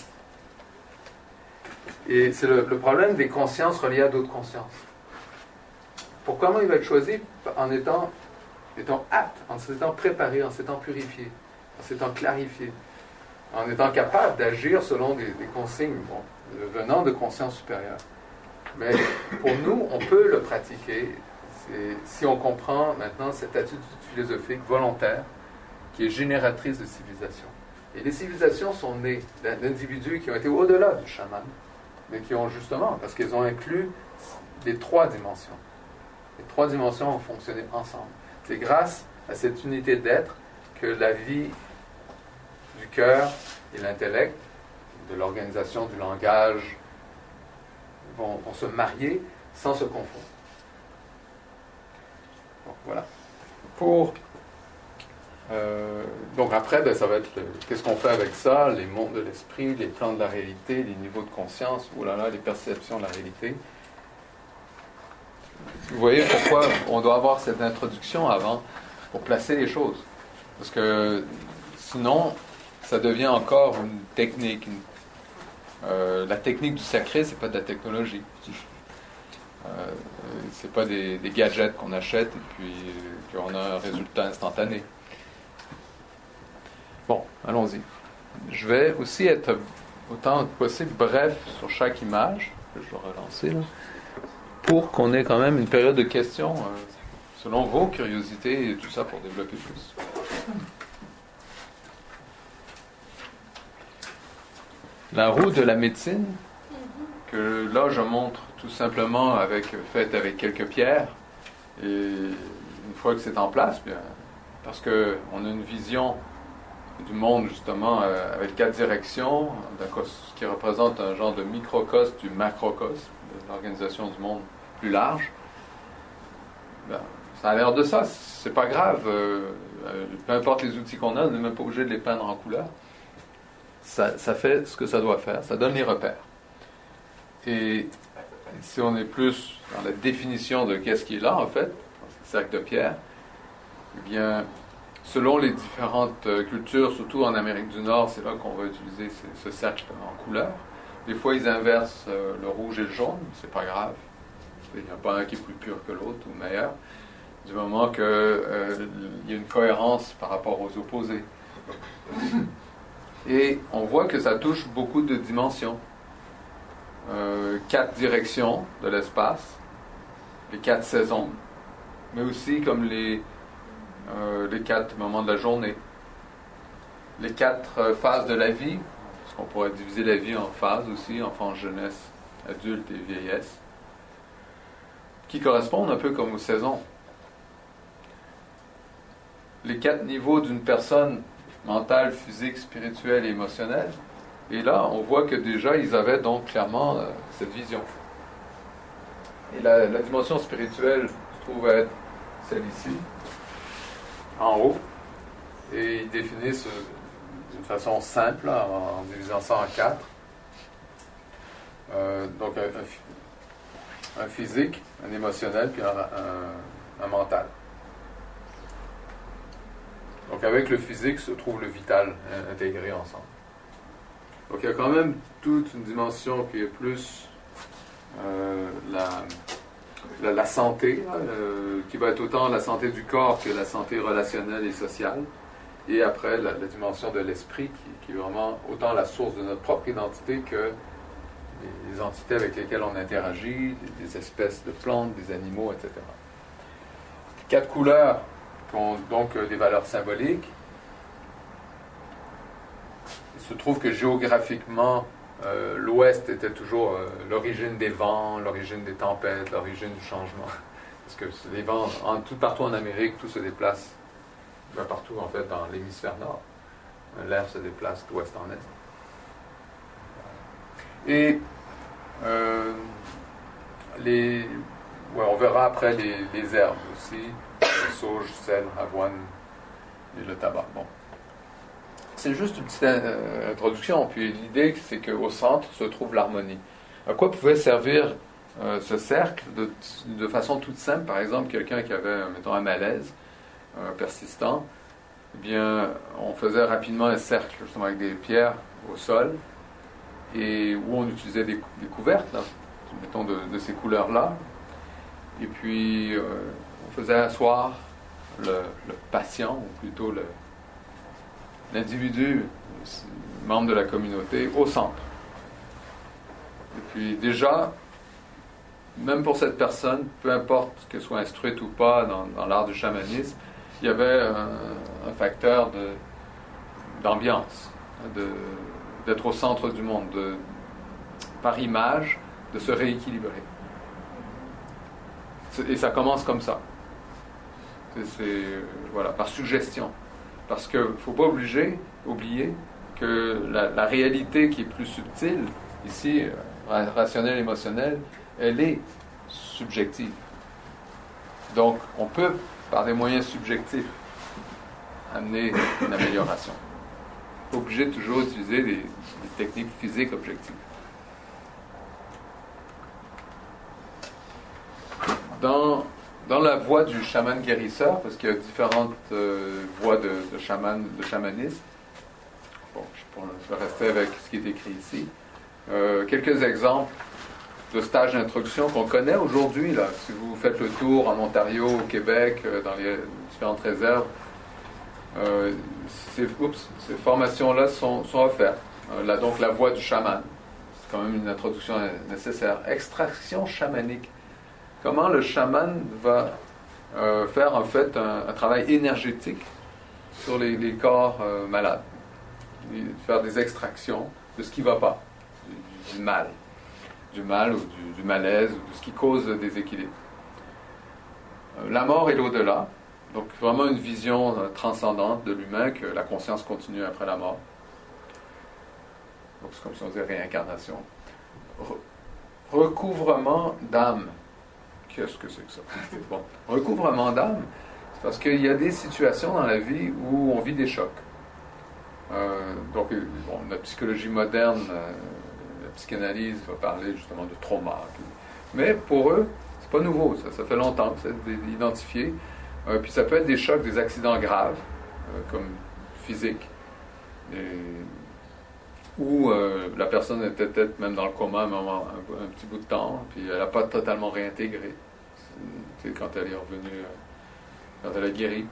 Et c'est le, problème des consciences reliées à d'autres consciences. Pour comment il va être choisi En étant, étant apte, en s'étant préparé, en s'étant purifié, en s'étant clarifié en étant capable d'agir selon des, consignes venant de conscience supérieure. Mais pour nous, on peut le pratiquer si on comprend maintenant cette attitude philosophique volontaire qui est génératrice de civilisation. Et les civilisations sont nées d'individus qui ont été au-delà du chaman, mais qui ont justement, parce qu'ils ont inclus les trois dimensions. Les trois dimensions ont fonctionné ensemble. C'est grâce à cette unité d'être que la vie du cœur et l'intellect, de l'organisation du langage, vont, se marier sans se confondre. Donc voilà. Pour euh, donc après, ben, ça va être qu'est-ce qu'on fait avec ça, les mondes de l'esprit, les plans de la réalité, les niveaux de conscience, là, les perceptions de la réalité. Vous voyez pourquoi on doit avoir cette introduction avant pour placer les choses? Parce que sinon, ça devient encore une technique. Euh, la technique du sacré, c'est pas de la technologie. Euh, c'est pas des, des gadgets qu'on achète et puis qu'on a un résultat instantané. Bon, allons-y. Je vais aussi être autant que possible bref sur chaque image, que je vais relancer là, pour qu'on ait quand même une période de questions euh, selon vos curiosités et tout ça pour développer plus. La roue de la médecine, que là je montre tout simplement avec faite avec quelques pierres, et une fois que c'est en place, bien, parce qu'on a une vision du monde, justement, euh, avec quatre directions, qui représente un genre de microcosme du macrocosme, de l'organisation du monde plus large. Ben, ça a l'air de ça, c'est pas grave. Euh, euh, peu importe les outils qu'on a, on n'est même pas obligé de les peindre en couleur. Ça, ça, fait ce que ça doit faire, ça donne les repères. Et si on est plus dans la définition de qu'est-ce qui est là, en fait, dans ce sac de pierre, eh bien, selon les différentes euh, cultures, surtout en Amérique du Nord, c'est là qu'on va utiliser ce, cercle en couleur. Des fois, ils inversent euh, le rouge et le jaune, c'est pas grave. Il n'y a pas un qui est plus pur que l'autre ou meilleur, du moment qu'il euh, y a une cohérence par rapport aux opposés. Et on voit que ça touche beaucoup de dimensions. euh, quatre directions de l'espace, les quatre saisons, mais aussi comme les, euh, les quatre moments de la journée, les quatre euh, phases de la vie, parce qu'on pourrait diviser la vie en phases aussi, enfance, jeunesse, adulte et vieillesse, qui correspondent un peu comme aux saisons. Les quatre niveaux d'une personne mentale, physique, spirituelle et émotionnelle. Et là, on voit que déjà, ils avaient donc clairement euh, cette vision. Et la, la dimension spirituelle se trouve être celle ici, en haut. Et ils définissent euh, d'une façon simple, en, divisant ça en quatre. Euh, donc, un, un phy- un physique, un émotionnel, puis un, mental. Donc, avec le physique se trouve le vital euh, intégré ensemble. Donc, il y a quand même toute une dimension qui est plus la, la, santé, euh, qui va être autant la santé du corps que la santé relationnelle et sociale. Et après, la, dimension de l'esprit, qui, qui est vraiment autant la source de notre propre identité que les, entités avec lesquelles on interagit, des, des espèces de plantes, des animaux, etc. Quatre couleurs qui ont donc euh, des valeurs symboliques. Il se trouve que géographiquement, euh, l'Ouest était toujours euh, l'origine des vents, l'origine des tempêtes, l'origine du changement. Parce que les vents, en, tout partout en Amérique, tout se déplace partout en fait dans l'hémisphère nord. L'air se déplace d'ouest en est. Et euh, on verra après les, les herbes aussi, le sauge, sel, avoine et le tabac. Bon. C'est juste une petite euh, introduction. Puis l'idée, c'est qu'au centre se trouve l'harmonie. À quoi pouvait servir euh, ce cercle de, façon toute simple? Par exemple, quelqu'un qui avait, mettons, un malaise euh, persistant, eh bien, on faisait rapidement un cercle, justement, avec des pierres au sol, et où on utilisait des, des couvertes, mettons, de, ces couleurs-là. Et puis, on faisait asseoir le patient, ou plutôt le, l'individu, membre de la communauté, au centre. Et puis déjà, même pour cette personne, peu importe qu'elle soit instruite ou pas dans, l'art du chamanisme, il y avait un, facteur d'ambiance, d'être au centre du monde, de, par image, de se rééquilibrer. Et ça commence comme ça. C'est, c'est, voilà, par suggestion. Parce qu'il ne faut pas obliger, oublier que la, réalité qui est plus subtile, ici, ra- rationnelle, émotionnelle, elle est subjective. Donc, on peut, par des moyens subjectifs, amener une amélioration. Pas obligé toujours utiliser des, des techniques physiques objectives. Dans, dans la voie du chaman guérisseur, parce qu'il y a différentes euh, voies de, chaman, de chamanisme, bon, je, vais rester avec ce qui est écrit ici. Euh, quelques exemples de stages d'instruction qu'on connaît aujourd'hui. Là. Si vous faites le tour en Ontario, au Québec, euh, dans les différentes réserves, ces, formations-là sont, sont offertes. Là, donc, la voie du chaman. C'est quand même une introduction nécessaire. Extraction chamanique. Comment le chaman va euh, faire en fait un, travail énergétique sur les, corps euh, malades? Faire des extractions de ce qui ne va pas, du, mal du mal ou du, malaise ou de ce qui cause des équilibres. Euh, La mort et l'au-delà, donc vraiment une vision transcendante de l'humain que la conscience continue après la mort. Donc c'est comme si on disait réincarnation. Re- recouvrement d'âme. Qu'est-ce que c'est que ça? Bon. Recouvrement d'âme, c'est parce qu'il y a des situations dans la vie où on vit des chocs. Euh, donc, euh, la psychologie moderne, euh, la psychanalyse va parler justement de trauma. Mais pour eux, c'est pas nouveau, ça, fait longtemps que c'est identifié. Puis ça peut être des chocs, des accidents graves, comme physiques, où euh, la personne était peut-être même dans le coma un, un, petit bout de temps, puis elle n'a pas totalement réintégré. Quand elle est revenue, euh, quand elle a guéri.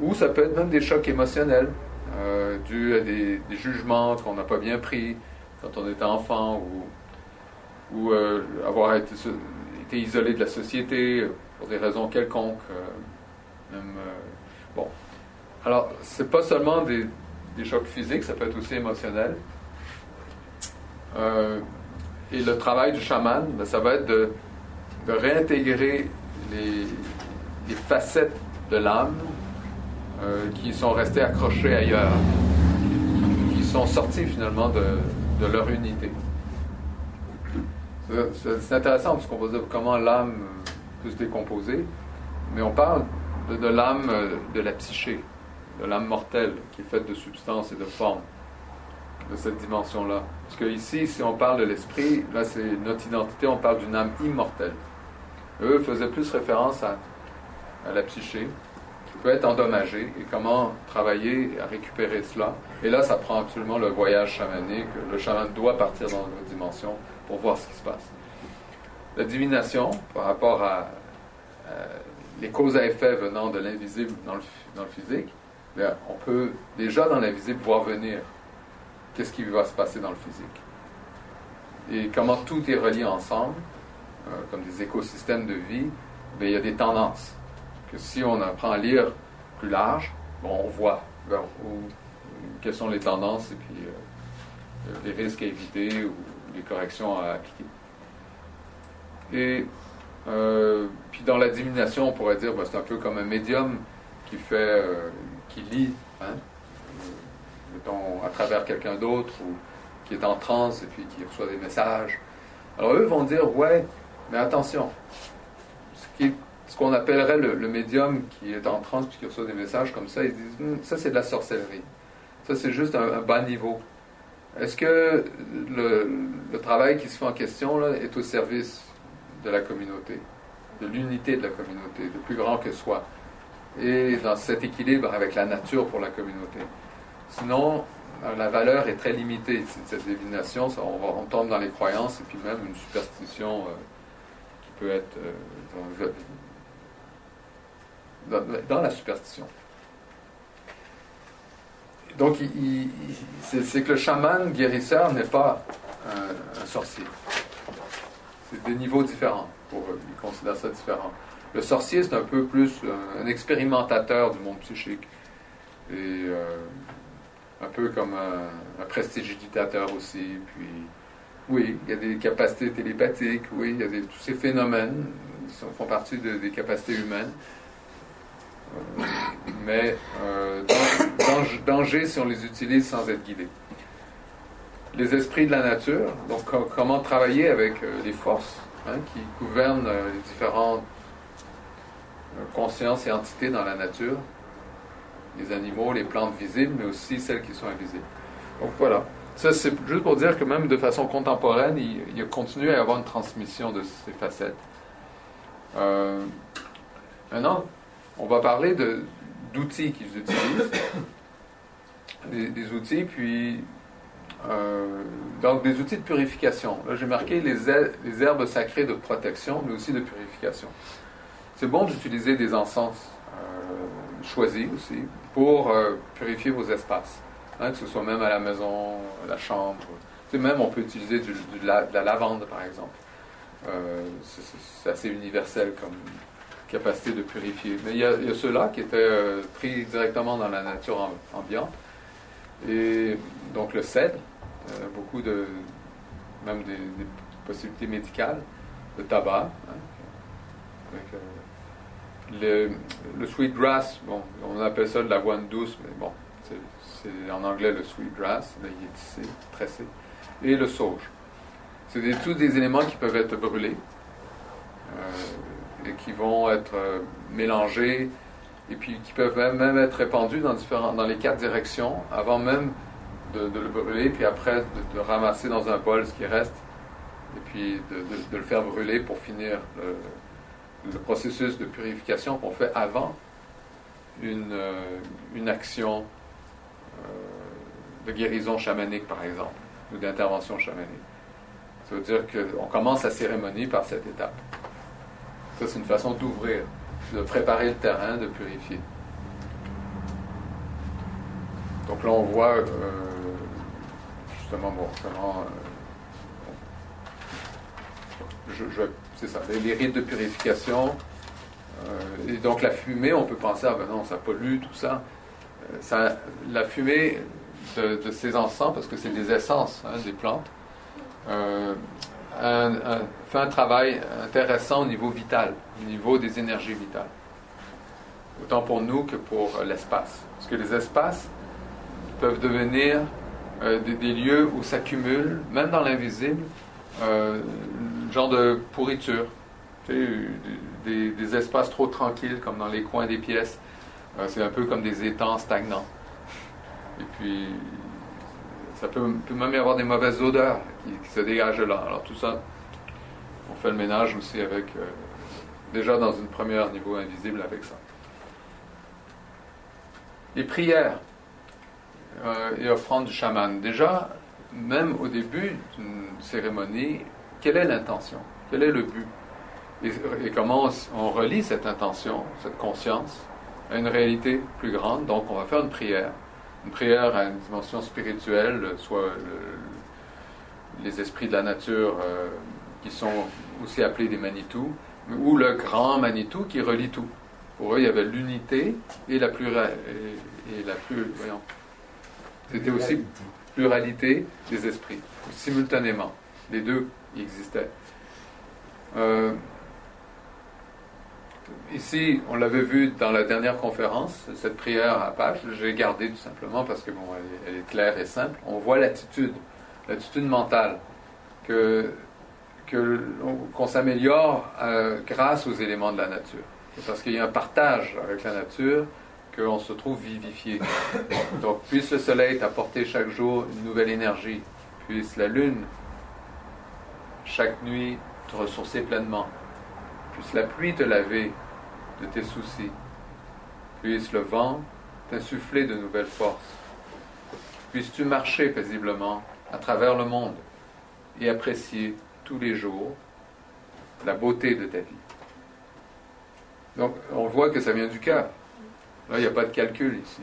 Ou ça peut être même des chocs émotionnels, euh, dus à des, jugements qu'on n'a pas bien pris quand on était enfant, ou euh, avoir été, isolé de la société pour des raisons quelconques. même, bon. Alors, pas seulement des, des, chocs physiques, ça peut être aussi émotionnel. et le travail du chaman, ben, ça va être de, réintégrer les, facettes de l'âme euh, qui sont restés accrochés ailleurs, qui sont sortis finalement de, de leur unité. C'est intéressant parce qu'on va dire comment l'âme peut se décomposer, mais on parle de, de l'âme euh, de la psyché, de l'âme mortelle qui est faite de substance et de forme, de cette dimension-là. Parce que ici, si on parle de l'esprit, là c'est notre identité, on parle d'une âme immortelle. Eux faisaient plus référence à, la psyché, peut être endommagé et comment travailler à récupérer cela. Et là, ça prend absolument le voyage chamanique. Le chaman doit partir dans notre dimension pour voir ce qui se passe. La divination, par rapport à, les causes à effet venant de l'invisible dans le, dans le physique, on peut déjà dans l'invisible voir venir qu'est-ce qui va se passer dans le physique. Et comment tout est relié ensemble, euh, comme des écosystèmes de vie, bien, il y a des tendances que si on apprend à lire plus large, bon, on voit quelles sont les tendances et puis euh, les risques à éviter ou les corrections à appliquer. Et euh, puis dans la divination, on pourrait dire ben, c'est un peu comme un médium qui fait, qui lit, hein, mettons, à travers quelqu'un d'autre ou qui est en transe et puis qui reçoit des messages. Alors eux vont dire, ouais, mais attention, ce qu'on appellerait le, médium qui est en transe puis qui reçoit des messages comme ça, ils disent hum, ça c'est de la sorcellerie. Ça c'est juste un, bas niveau. Est-ce que le, travail qui se fait en question là, est au service de la communauté, de l'unité de la communauté, de plus grand que soi, et dans cet équilibre avec la nature pour la communauté Sinon, euh, la valeur est très limitée de cette divination. on, tombe dans les croyances et puis même une superstition euh, qui peut être euh, dans, la superstition. Donc, c'est que le chaman guérisseur n'est pas un, sorcier. C'est des niveaux différents pour eux. Ils considèrent ça différent. Le sorcier, c'est un peu plus un, expérimentateur du monde psychique. Et euh, un peu comme un, prestidigitateur aussi. Puis, oui, il y a des capacités télépathiques, oui, il y a tous ces phénomènes qui font partie des capacités humaines mais euh, danger, si on les utilise sans être guidé. Les esprits de la nature, donc comment travailler avec euh, les forces hein, qui gouvernent euh, les différentes consciences et entités dans la nature, les animaux, les plantes visibles, mais aussi celles qui sont invisibles. Donc voilà. Ça, c'est juste pour dire que même de façon contemporaine, il, continue à y avoir une transmission de ces facettes. maintenant, on va parler d'outils qu'ils utilisent. Des, outils, puis. Euh, donc, des outils de purification. Là, j'ai marqué les, herbes sacrées de protection, mais aussi de purification. C'est bon d'utiliser des encens euh, choisis aussi pour euh, purifier vos espaces. Hein, que ce soit même à la maison, à la chambre. Même, on peut utiliser de la lavande, par exemple. c'est assez universel comme, capacité de purifier. Mais il y a, ceux-là qui étaient euh, pris directement dans la nature ambiante. Et donc le cèdre, euh, beaucoup de, même des, possibilités médicales, le tabac, hein, euh, le, sweet grass, bon, on appelle ça de l'avoine douce, mais bon, c'est en anglais le sweet grass, il est tissé, tressé, et le sauge. C'est tous des éléments qui peuvent être brûlés et qui vont être euh, mélangés et puis qui peuvent même, être répandus dans, les quatre directions avant même de, le brûler, puis après de, ramasser dans un bol ce qui reste et puis de, le faire brûler pour finir le, processus de purification qu'on fait avant une, euh, une action euh, de guérison chamanique, par exemple, ou d'intervention chamanique. Ça veut dire qu'on commence la cérémonie par cette étape. Ça, c'est une façon d'ouvrir, de préparer le terrain, de purifier. Donc là, on voit euh, justement bon, comment. Euh, c'est ça, les, rites de purification. et donc la fumée, on peut penser, ah ben non, ça pollue, tout ça. ça la fumée de, ces encens, parce que c'est des essences hein, des plantes, fait un travail intéressant au niveau vital, au niveau des énergies vitales. Autant pour nous que pour l'espace. Parce que les espaces peuvent devenir euh, des, lieux où s'accumulent, même dans l'invisible, euh, genre de pourriture. Des, espaces trop tranquilles, comme dans les coins des pièces. Euh, c'est un peu comme des étangs stagnants. Et puis, ça peut, même y avoir des mauvaises odeurs qui, se dégagent là. Alors tout ça, on fait le ménage aussi avec, euh, déjà dans une première niveau invisible avec ça. Les prières euh, et offrandes du chaman. Déjà, même au début d'une cérémonie, quelle est l'intention? Quel est le but? Et, et, comment on relie cette intention, cette conscience, à une réalité plus grande? Donc, on va faire une prière une prière à une dimension spirituelle, soit les esprits de la nature euh, qui sont aussi appelés des Manitou, ou le grand Manitou qui relie tout. Pour eux, il y avait l'unité et la plus et, la plus voyons. C'était aussi pluralité des esprits, simultanément. Les deux existaient. Euh, Ici, on l'avait vu dans la dernière conférence, cette prière à Pâques, j'ai gardé tout simplement parce que bon, elle, est claire et simple. On voit l'attitude, l'attitude mentale, que qu'on s'améliore euh, grâce aux éléments de la nature. C'est parce qu'il y a un partage avec la nature qu'on se trouve vivifié. Donc, puisse le soleil t'apporter chaque jour une nouvelle énergie, puisse la lune chaque nuit te ressourcer pleinement, puisse la pluie te laver de tes soucis. Puisse le vent t'insuffler de nouvelles forces. Puisses-tu marcher paisiblement à travers le monde et apprécier tous les jours la beauté de ta vie. Donc, on voit que ça vient du cœur. Là, il n'y a pas de calcul ici.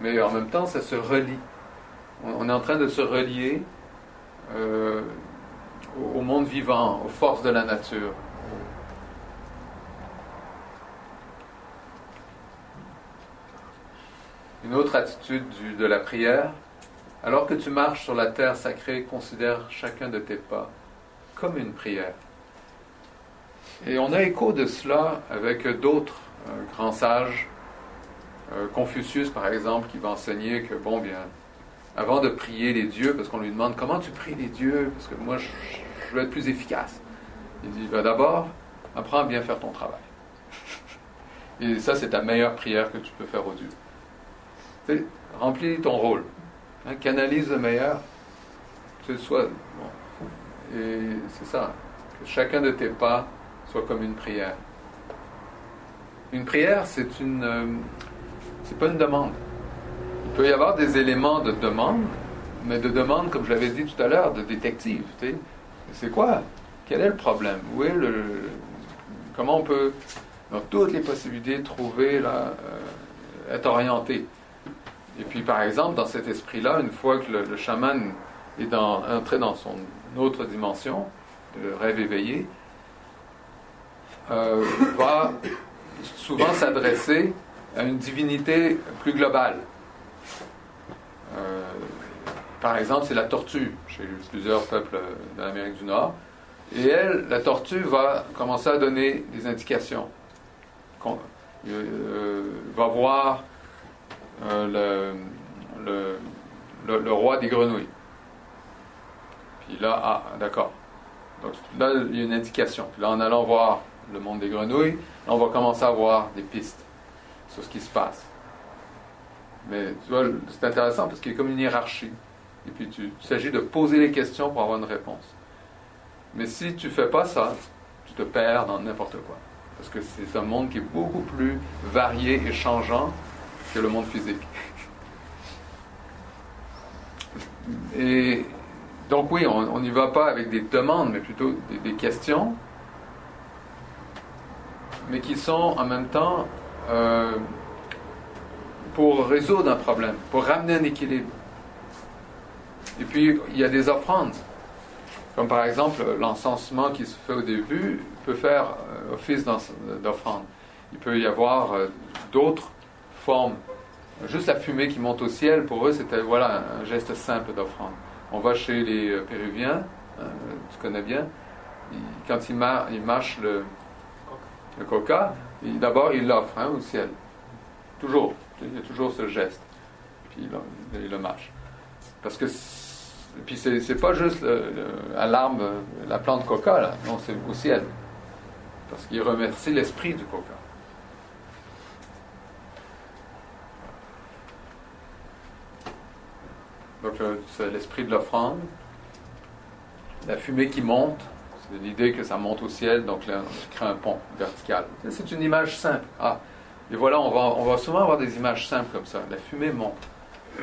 Mais en même temps, ça se relie. On est en train de se relier euh, au monde vivant, aux forces de la nature, Une autre attitude de la prière, alors que tu marches sur la terre sacrée, considère chacun de tes pas comme une prière. Et on a écho de cela avec d'autres euh, grands sages, euh, Confucius par exemple, qui va enseigner que, bon, bien, avant de prier les dieux, parce qu'on lui demande comment tu pries les dieux, parce que moi je, veux être plus efficace. Il dit, ben, d'abord, apprends à bien faire ton travail. Et ça, c'est ta meilleure prière que tu peux faire aux dieux remplis ton rôle. Hein, canalise le meilleur. Que soit. Et c'est ça. Que chacun de tes pas soit comme une prière. Une prière, c'est une. Euh, c'est pas une demande. Il peut y avoir des éléments de demande, mais de demande, comme je l'avais dit tout à l'heure, de détective. C'est quoi? Quel est le problème? Comment on peut, dans toutes les possibilités, trouver là, euh, être orienté? Et puis, par exemple, dans cet esprit-là, une fois que le, chaman est entré dans son autre dimension, le rêve éveillé, euh, va souvent s'adresser à une divinité plus globale. Euh, par exemple, c'est la tortue chez plusieurs peuples de l'Amérique du Nord. Et elle, la tortue, va commencer à donner des indications. Euh, va voir euh, le, le, roi des grenouilles. Puis là, ah, d'accord. Donc là, il y a une indication. Puis là, en allant voir le monde des grenouilles, là, on va commencer à voir des pistes sur ce qui se passe. Mais tu vois, c'est intéressant parce qu'il y a comme une hiérarchie. Et puis, tu, il s'agit de poser les questions pour avoir une réponse. Mais si tu fais pas ça, tu te perds dans n'importe quoi. Parce que c'est un monde qui est beaucoup plus varié et changeant que le monde physique. Et donc oui, on n'y va pas avec des demandes, mais plutôt des, questions, mais qui sont en même temps euh, pour résoudre un problème, pour ramener un équilibre. Et puis, il y a des offrandes. Comme par exemple l'encensement qui se fait au début peut faire euh, office d'offrande. Il peut y avoir euh, d'autres formes. Juste la fumée qui monte au ciel, pour eux, c'était voilà, un geste simple d'offrande. On va chez les euh, Péruviens, tu connais bien, quand ils, mâchent le, le coca, d'abord ils l'offrent hein, au ciel. Toujours. Il y a toujours ce geste. Puis il, le mâche. Parce que puis c'est pas juste à l'arbre, la plante coca, là. Non, c'est au ciel. Parce qu'il remercie l'esprit du coca. Donc, c'est l'esprit de l'offrande. La fumée qui monte, c'est l'idée que ça monte au ciel, donc là, on crée un pont vertical. C'est une image simple. Ah, et voilà, on va, on va souvent avoir des images simples comme ça. La fumée monte.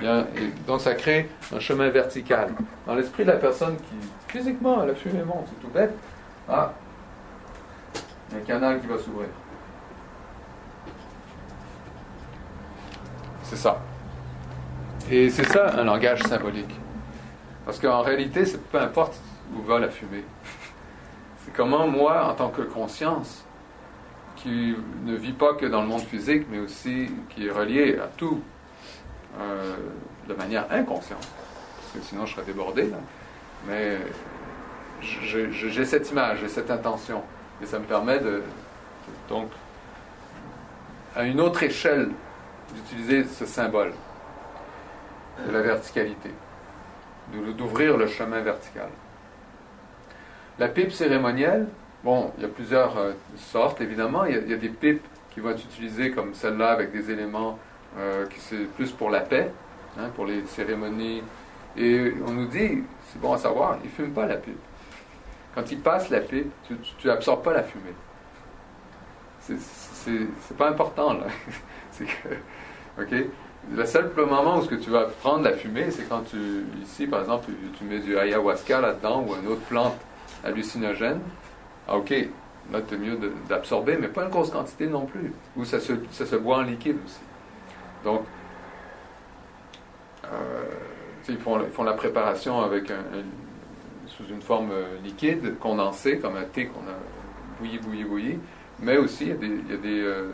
Et donc ça crée un chemin vertical. Dans l'esprit de la personne qui, physiquement, la fumée monte, c'est tout bête. Ah, il y a un canal qui va s'ouvrir. C'est ça. Et c'est ça un langage symbolique. Parce qu'en réalité, c'est peu importe où va la fumée. C'est comment moi, en tant que conscience, qui ne vit pas que dans le monde physique, mais aussi qui est relié à tout euh, de manière inconsciente, parce que sinon je serais débordé. Mais j'ai cette image, j'ai cette intention, et ça me permet de, donc, à une autre échelle, d'utiliser ce symbole de la verticalité, d'ouvrir le chemin vertical. La pipe cérémonielle, Bon, il y a plusieurs euh, sortes, évidemment. Il y, a, des pipes qui vont être utilisées comme celle-là avec des éléments qui c'est plus pour la paix, hein, pour les cérémonies. Et on nous dit, c'est bon à savoir, ils ne fument pas la pipe. Quand ils passent la pipe, tu n'absorbes pas la fumée. C'est pas important, là. OK? Le seul moment où ce que tu vas prendre la fumée, c'est quand tu, ici, par exemple, tu mets du ayahuasca là-dedans ou une autre plante hallucinogène. Ah, ok, là, c'est mieux d'absorber, mais pas une grosse quantité non plus. Ou ça se, ça se boit en liquide aussi. Donc, euh, ils, font, la préparation avec sous une forme euh, liquide, condensée, comme un thé qu'on a bouilli, bouilli, bouilli. Mais aussi, il y a euh,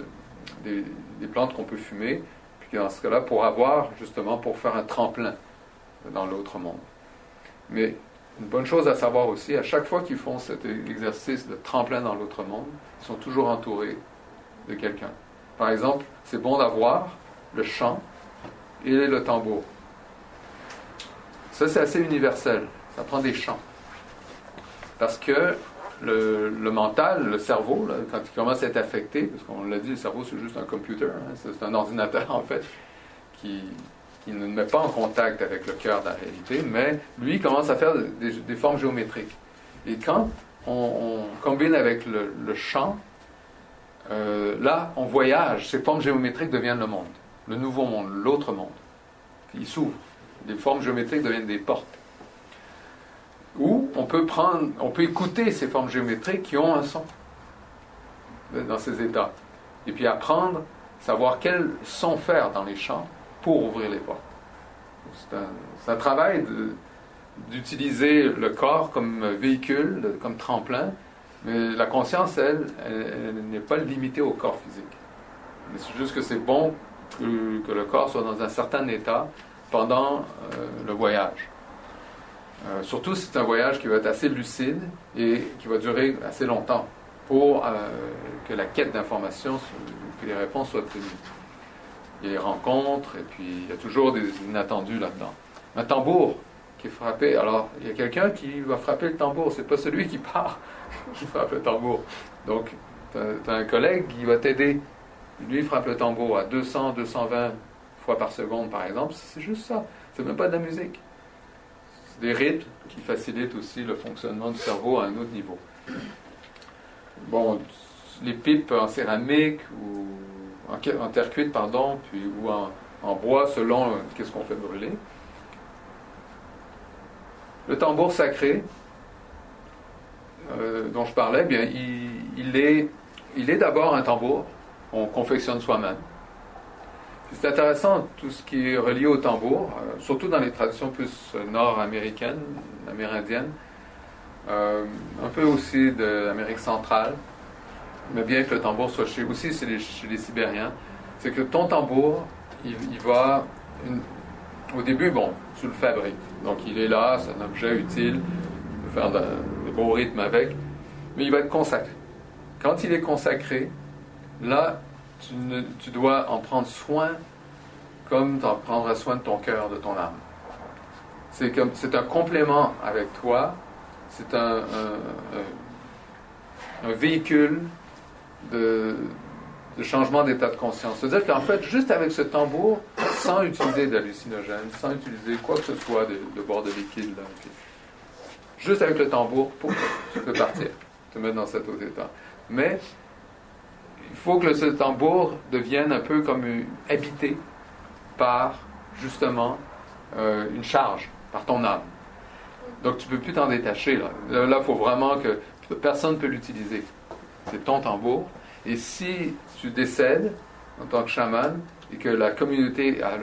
des, des plantes qu'on peut fumer, puis dans ce cas-là, pour avoir, justement, pour faire un tremplin dans l'autre monde. Mais une bonne chose à savoir aussi, à chaque fois qu'ils font cet exercice de tremplin dans l'autre monde, ils sont toujours entourés de quelqu'un. Par exemple, c'est bon d'avoir le chant et le tambour. Ça, c'est assez universel. Ça prend des chants. Parce que le, mental, le cerveau, quand il commence à être affecté, parce qu'on l'a dit, le cerveau, c'est juste un computer, hein, c'est un ordinateur, en fait, qui, ne met pas en contact avec le cœur de la réalité, mais lui commence à faire des, formes géométriques. Et quand on, combine avec le, chant, euh, là, on voyage, ces formes géométriques deviennent le monde, le nouveau monde, l'autre monde. il s'ouvre. Les formes géométriques deviennent des portes. Ou on peut prendre, on peut écouter ces formes géométriques qui ont un son dans ces états. Et puis apprendre, savoir quel son faire dans les chants pour ouvrir les portes. C'est un, travail d'utiliser le corps comme véhicule, comme tremplin, mais la conscience, elle, elle, n'est pas limitée au corps physique. C'est juste que c'est bon que, le corps soit dans un certain état pendant euh, le voyage. Euh, surtout c'est un voyage qui va être assez lucide et qui va durer assez longtemps pour euh, que la quête d'informations, que les réponses soient obtenues il y a les rencontres, et puis il y a toujours des inattendus là-dedans. Un tambour qui est frappé. Alors, il y a quelqu'un qui va frapper le tambour. C'est pas celui qui part qui frappe le tambour. Donc, tu as, un collègue qui va t'aider. Lui, frappe le tambour à 200, 220 fois par seconde, par exemple. C'est juste ça. C'est même pas de la musique. C'est des rythmes qui facilitent aussi le fonctionnement du cerveau à un autre niveau. Bon, les pipes en céramique ou en, terre cuite, pardon, puis, ou en, bois, selon euh, qu'est-ce qu'on fait brûler. Le tambour sacré, euh, dont je parlais, bien, il est d'abord un tambour qu'on confectionne soi-même. C'est intéressant tout ce qui est relié au tambour, euh, surtout dans les traditions plus nord-américaines, amérindiennes. euh, un peu aussi de l'Amérique centrale, mais bien que le tambour soit chez, aussi chez les, Sibériens, c'est que ton tambour, il, va. au début, bon, tu le fabriques. Donc il est là, c'est un objet utile, faire de, de beaux rythmes avec, mais il va être consacré. Quand il est consacré, là, tu, dois en prendre soin comme tu en soin de ton cœur, de ton âme. C'est comme c'est un complément avec toi, c'est un, un- véhicule de, changement d'état de conscience. C'est-à-dire qu'en fait, juste avec ce tambour, sans utiliser d'hallucinogène, sans utiliser quoi que ce soit de, de bord de liquide, juste avec le tambour, pouf, tu peux partir, te mettre dans cet autre état. Mais il faut que ce tambour devienne un peu comme habité par justement euh, une charge, par ton âme. Donc tu ne peux plus t'en détacher. Là, il faut vraiment que personne ne peut l'utiliser. C'est ton tambour. Et si tu décèdes en tant que chaman et que la communauté a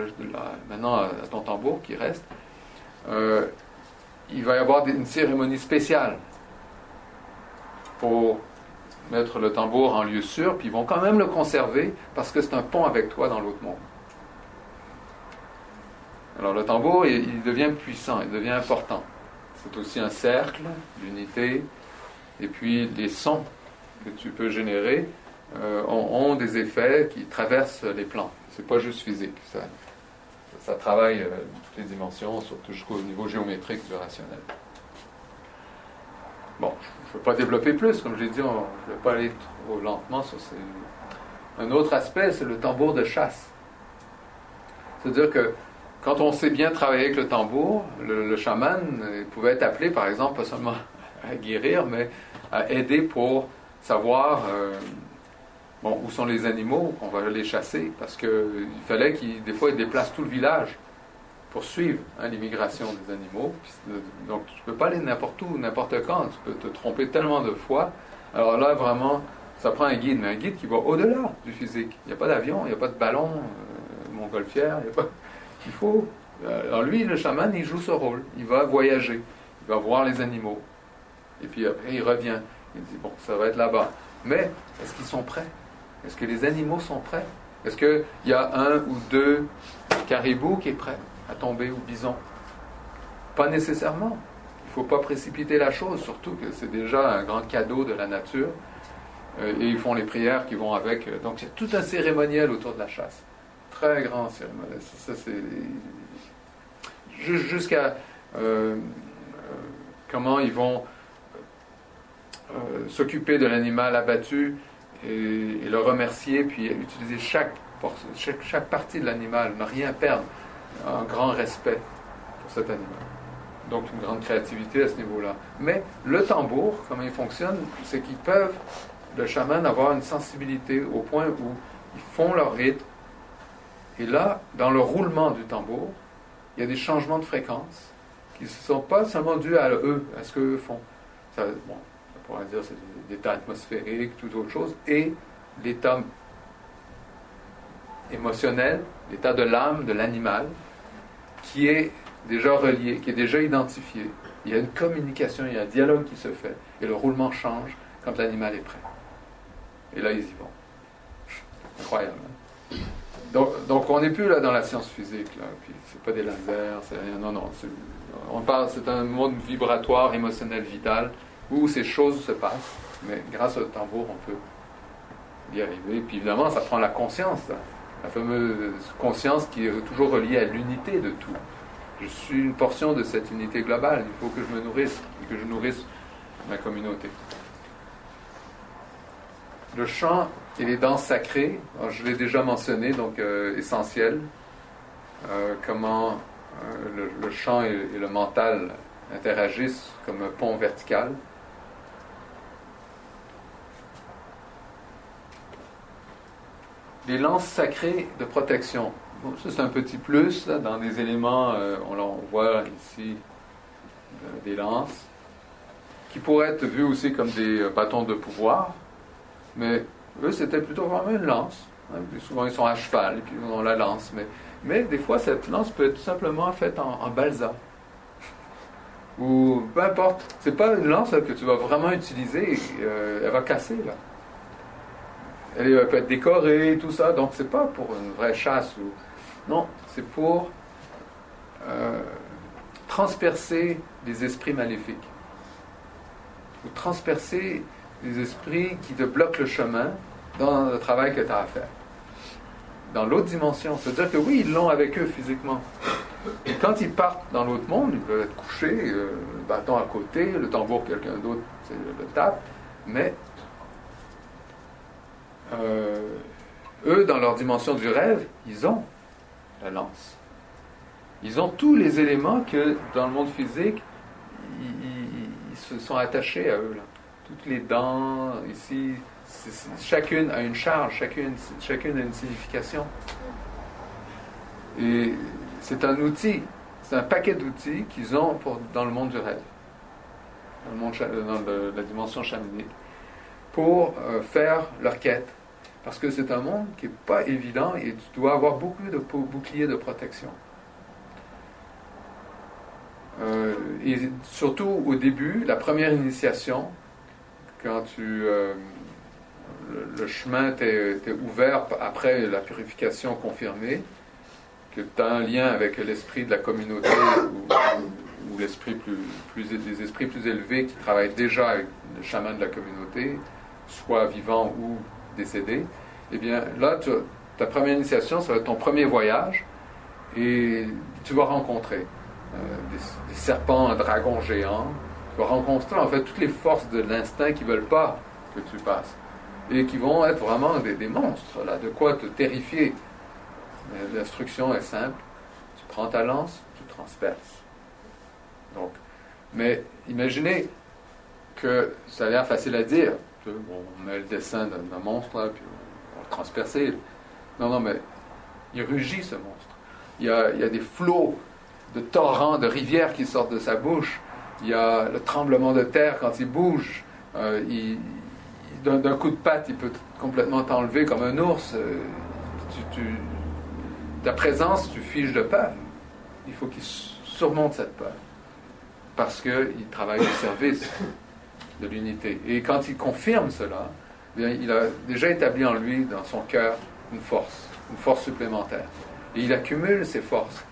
maintenant a ton tambour qui reste, euh, il va y avoir une cérémonie spéciale pour mettre le tambour en lieu sûr, puis ils vont quand même le conserver parce que c'est un pont avec toi dans l'autre monde. Alors le tambour, il, devient puissant, il devient important. C'est aussi un cercle d'unité. Et puis les sons que tu peux générer euh, ont, des effets qui traversent les plans. C'est pas juste physique. Ça, ça travaille euh, toutes les dimensions, surtout jusqu'au niveau géométrique du rationnel. Bon, je ne veux pas développer plus, comme j'ai dit, je ne vais pas aller trop lentement sur ces... Un autre aspect, c'est le tambour de chasse. C'est-à-dire que quand on sait bien travailler avec le tambour, le, chaman pouvait être appelé, par exemple, pas seulement à guérir, mais à aider pour savoir euh, où sont les animaux, qu'on va les chasser, parce qu'il fallait qu'il, des fois, il déplace tout le village pour suivre hein, l'immigration des animaux. Euh, donc, tu ne peux pas aller n'importe où, n'importe quand, tu peux te tromper tellement de fois. Alors là, vraiment, ça prend un guide, mais un guide qui va au-delà du physique. Il n'y a pas d'avion, il n'y a pas de ballon, euh, montgolfière, il. Il faut... euh, Alors lui, le chaman, il joue ce rôle. Il va voyager, il va voir les animaux. Et puis après, il revient. Il dit, bon, ça va être là-bas. Mais est-ce qu'ils sont prêts? Est-ce que les animaux sont prêts? Est-ce qu'il y a un ou deux caribous qui est prêt? À tomber ou bison Pas nécessairement. Il ne faut pas précipiter la chose, surtout que c'est déjà un grand cadeau de la nature. Euh, et ils font les prières qui vont avec. Donc il y a tout un cérémoniel autour de la chasse. Très grand cérémoniel. Ça, c'est ju- jusqu'à euh, euh, comment ils vont s'occuper de l'animal abattu et, le remercier, puis utiliser chaque, chaque partie de l'animal, ne rien perdre, un grand respect pour cet animal. Donc une grande créativité à ce niveau-là. Mais le tambour, comment il fonctionne, c'est qu'ils peuvent, le chaman, avoir une sensibilité au point où ils font leur rythme. Et là, dans le roulement du tambour, il y a des changements de fréquence qui ne sont pas seulement dus à eux, à ce qu'eux font. Ça, bon, on pourrait dire c'est l'état atmosphérique, toute autre chose, et l'état émotionnel, l'état de l'âme de l'animal, qui est déjà relié, qui est déjà identifié. Il y a une communication, il y a un dialogue qui se fait, et le roulement change quand l'animal est prêt. Et là, ils y vont. Incroyable. hein? Donc, on n'est plus là dans la science physique, là. Puis c'est pas des lasers, c'est. Non, non. c'est- On parle, c'est un monde vibratoire, émotionnel, vital, où ces choses se passent. Mais grâce au tambour, on peut y arriver. Puis évidemment, ça prend la conscience, là. La fameuse conscience qui est toujours reliée à l'unité de tout. Je suis une portion de cette unité globale. Il faut que je me nourrisse et que je nourrisse ma communauté. Le chant et les danses sacrées, je l'ai déjà mentionné, donc euh, essentiel. Euh, comment euh, le, chant et le mental interagissent comme un pont vertical. Les lances sacrées de protection. Ça, c'est un petit plus dans des éléments, euh, on, voit ici euh, des lances, qui pourraient être vus aussi comme des euh, bâtons de pouvoir, mais eux, c'était plutôt vraiment une lance. hein. Souvent, ils sont à cheval puis ils ont la lance. Mais, mais des fois, cette lance peut être tout simplement faite en, en balsa. ou peu importe. C'est pas une lance que tu vas vraiment utiliser, elle va casser là. Elle peut être décorée, tout ça, donc c'est pas pour une vraie chasse ou non, c'est pour euh, transpercer les esprits maléfiques ou transpercer les esprits qui te bloquent le chemin dans le travail que tu as à faire. Dans l'autre dimension, c'est-à-dire que oui, ils l'ont avec eux physiquement. Et quand ils partent dans l'autre monde, ils peuvent être couchés, euh, le bâton à côté, le tambour quelqu'un d'autre le tape, mais euh, eux, dans leur dimension du rêve, ils ont la lance. Ils ont tous les éléments que dans le monde physique, ils, se sont attachés à eux. Toutes les dents, ici, chacune a une charge, chacune, chacune a une signification. Et c'est un outil, c'est un paquet d'outils qu'ils ont pour, dans le monde du rêve, dans, la dimension chamanique, pour euh, faire leur quête. Parce que c'est un monde qui n'est pas évident et tu dois avoir beaucoup de boucliers de protection. Euh, et surtout au début, la première initiation, quand tu, euh, le, chemin t'est ouvert après la purification confirmée, que tu as un lien avec l'esprit de la communauté ou, l'esprit plus, plus, des esprits plus élevés qui travaillent déjà avec le chaman de la communauté, soit vivant ou décédé, eh bien là, ta première initiation, ça va être ton premier voyage et tu vas rencontrer euh, des, serpents, un dragon géant. Tu vas rencontrer en fait toutes les forces de l'instinct qui ne veulent pas que tu passes et qui vont être vraiment des, des monstres, là, de quoi te terrifier. L'instruction est simple. Tu prends ta lance, tu transperces. Donc, mais imaginez que ça a l'air facile à dire. On met le dessin d'un monstre, puis on, le transpercer. Non, non, mais il rugit ce monstre. Il y a, des flots de torrents, de rivières qui sortent de sa bouche. Il y a le tremblement de terre quand il bouge. Euh, d'un coup de patte, il peut complètement t'enlever comme un ours. Euh, tu, ta présence, tu figes de peur. Il faut qu'il surmonte cette peur. Parce qu'il travaille au service de l'unité. Et quand il confirme cela, bien, il a déjà établi en lui, dans son cœur, une force, une force supplémentaire. Et il accumule ces forces.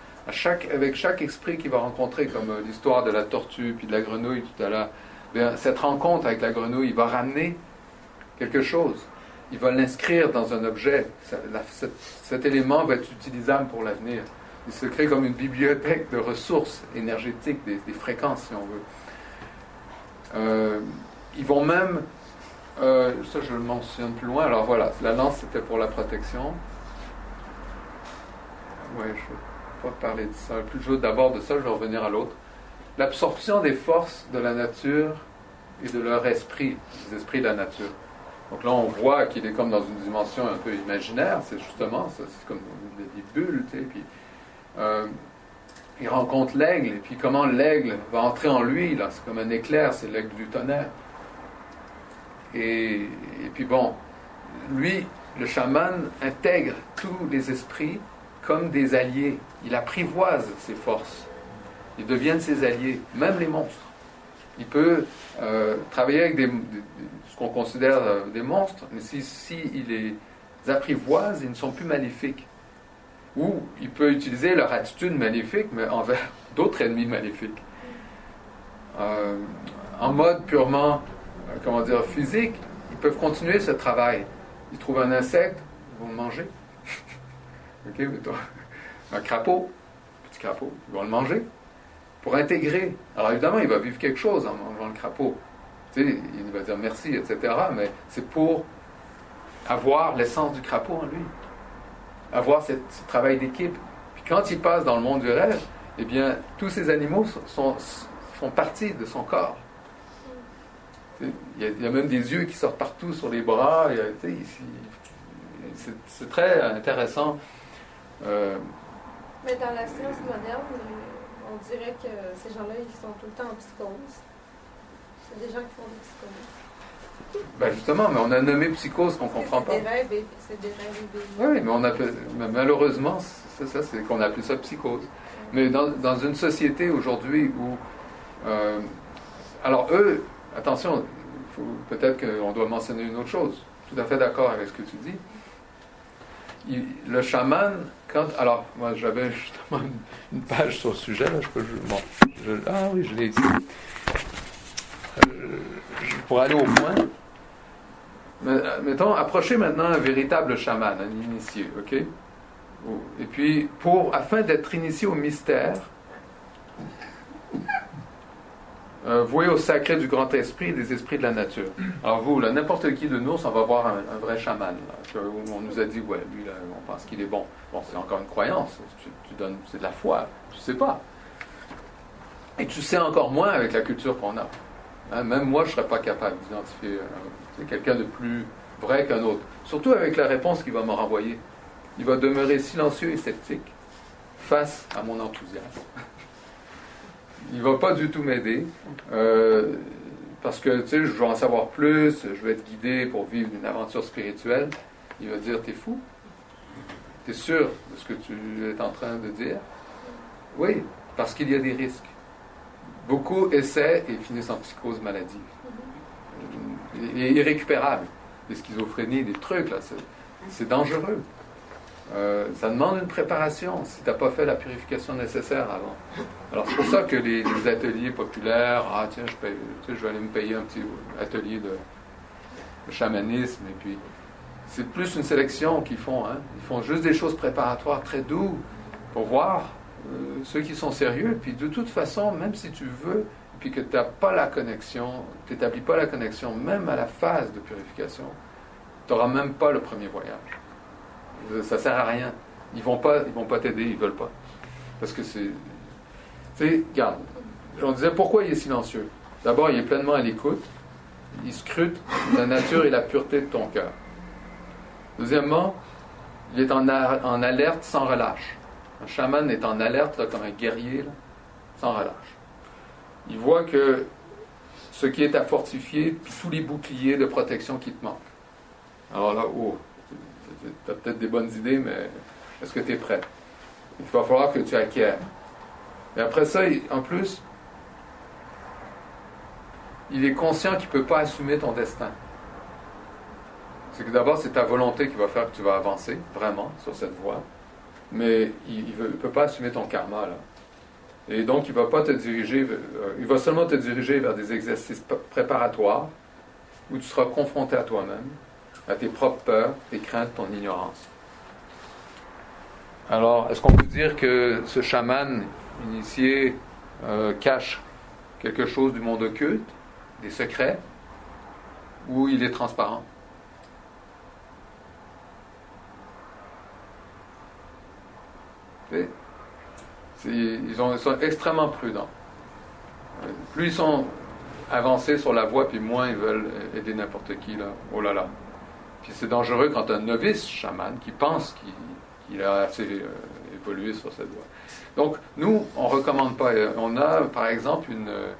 Avec chaque esprit qu'il va rencontrer, comme euh, l'histoire de la tortue puis de la grenouille tout à l'heure, cette rencontre avec la grenouille, il va ramener quelque chose il va l'inscrire dans un objet. cet, élément va être utilisable pour l'avenir. Il se crée comme une bibliothèque de ressources énergétiques, des, fréquences, si on veut. Euh, ils vont même, euh, ça je le mentionne plus loin, alors voilà, la lance c'était pour la protection. Oui, je ne vais pas parler de ça. Plus d'abord de ça, je vais revenir à l'autre. L'absorption des forces de la nature et de leur esprit, les esprits de la nature. Donc là, on voit qu'il est comme dans une dimension un peu imaginaire, c'est justement c'est comme des bulles, tu sais, puis euh, il rencontre l'aigle, et puis comment l'aigle va entrer en lui, là, c'est comme un éclair, c'est l'aigle du tonnerre. Et, puis bon, lui, le chaman intègre tous les esprits comme des alliés, il apprivoise ses forces, ils deviennent ses alliés, même les monstres. Il peut euh, travailler avec des, qu'on considère euh, des monstres, mais si, si les apprivoise, ils ne sont plus maléfiques. Ou il peut utiliser leur attitude maléfique, mais envers d'autres ennemis maléfiques. Euh, en mode purement, euh, comment dire, physique, ils peuvent continuer ce travail. Ils trouvent un insecte, ils vont le manger. ok, un crapaud, petit crapaud, ils vont le manger. Pour intégrer. Alors évidemment, il va vivre quelque chose en mangeant le crapaud il va dire merci, etc. Mais c'est pour avoir l'essence du crapaud en lui, avoir ce travail d'équipe. Puis quand il passe dans le monde du rêve, eh bien, tous ces animaux sont, font partie de son corps. Il y, a, même des yeux qui sortent partout sur les bras. C'est très intéressant. Euh, Mais dans la science moderne, on dirait que ces gens-là, ils sont tout le temps en psychose. C'est des gens qui font des psychoses. Ben justement, mais on a nommé psychose qu'on ne comprend pas. C'est des rêves Oui, mais on appelle, malheureusement, c'est ça, c'est qu'on appelle ça psychose. Mais dans, dans une société aujourd'hui où Euh, alors eux, attention, peut-être qu'on doit mentionner une autre chose. Tout à fait d'accord avec ce que tu dis. le chaman, quand. Alors, moi j'avais justement une, page sur le sujet, là, je peux. bon, ah oui, je l'ai ici. Euh, pour aller au point, mettons, approchez maintenant un véritable chaman, un initié, ok? Et puis, pour, afin d'être initié au mystère, euh, voué au sacré du grand esprit et des esprits de la nature. Alors vous, n'importe qui de nous, on va voir un, vrai chaman. on nous a dit, ouais, lui, on pense qu'il est bon. Bon, c'est encore une croyance. Tu, donnes, c'est de la foi. Tu sais pas. Et tu sais encore moins avec la culture qu'on a. Hein, même moi, je serais pas capable d'identifier euh, quelqu'un de plus vrai qu'un autre. Surtout avec la réponse qu'il va me renvoyer. Il va demeurer silencieux et sceptique face à mon enthousiasme. il va pas du tout m'aider. Euh, parce que, tu sais, je veux en savoir plus, je veux être guidé pour vivre une aventure spirituelle. Il va dire, t'es fou? T'es sûr de ce que tu es en train de dire? Oui, parce qu'il y a des risques. Beaucoup essaient et finissent en psychose maladive. Et irrécupérable. Des schizophrénies, des trucs, là, c'est dangereux. Euh, ça demande une préparation si tu n'as pas fait la purification nécessaire avant. Alors c'est pour ça que les, ateliers populaires, ah tiens, je, vais aller me payer un petit atelier de, chamanisme, et puis c'est plus une sélection qu'ils font. Hein. Ils font juste des choses préparatoires très doux pour voir euh, ceux qui sont sérieux. Puis de toute façon, même si tu veux, puis que tu n'as pas la connexion, tu n'établis pas la connexion, même à la phase de purification, tu n'auras même pas le premier voyage. Ça sert à rien. Ils ils vont pas t'aider, ils veulent pas. Parce que c'est. Tu sais, regarde, on disait pourquoi il est silencieux? D'abord, il est pleinement à l'écoute. Il scrute la nature et la pureté de ton cœur. Deuxièmement, il est en, alerte sans relâche. Un chaman est en alerte comme un guerrier, sans relâche. Il voit que ce qui est à fortifier, puis tous les boucliers de protection qui te manquent. Alors là, oh, tu as peut-être des bonnes idées, mais est-ce que tu es prêt? Il va falloir que tu acquières. Et après ça, en plus, il est conscient qu'il ne peut pas assumer ton destin. C'est que d'abord, c'est ta volonté qui va faire que tu vas avancer, vraiment, sur cette voie. Mais il ne peut pas assumer ton karma, là. Et donc, euh, il va seulement te diriger vers des exercices préparatoires où tu seras confronté à toi-même à tes propres peurs, tes craintes, ton ignorance. Alors, est-ce qu'on peut dire que ce chaman initié euh, cache quelque chose du monde occulte, des secrets, ou il est transparent? Ils, sont extrêmement prudents. Plus ils sont avancés sur la voie, puis moins ils veulent aider n'importe qui. Là. Oh là là c'est dangereux quand un novice chaman qui pense qu'il a assez euh, évolué sur cette voie. Donc, nous, on ne recommande pas. On a, par exemple, euh,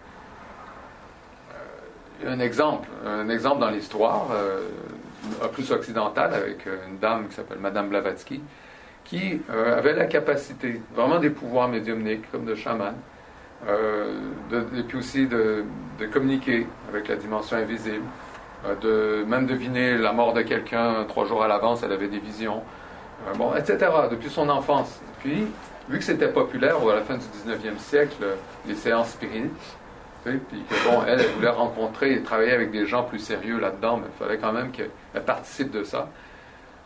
un exemple, un exemple dans l'histoire, euh, plus occidentale, avec une dame qui s'appelle Madame Blavatsky, qui avait la capacité, vraiment des pouvoirs médiumniques, comme de chaman, et puis aussi de, communiquer avec la dimension invisible, euh, de même deviner la mort de quelqu'un trois jours à l'avance, elle avait des visions, euh, bon, etc., depuis son enfance. Puis, vu que c'était populaire à la fin du 19e siècle, les séances spirites, puis que bon, elle, elle voulait rencontrer et travailler avec des gens plus sérieux là-dedans, mais il fallait quand même qu'elle participe de ça.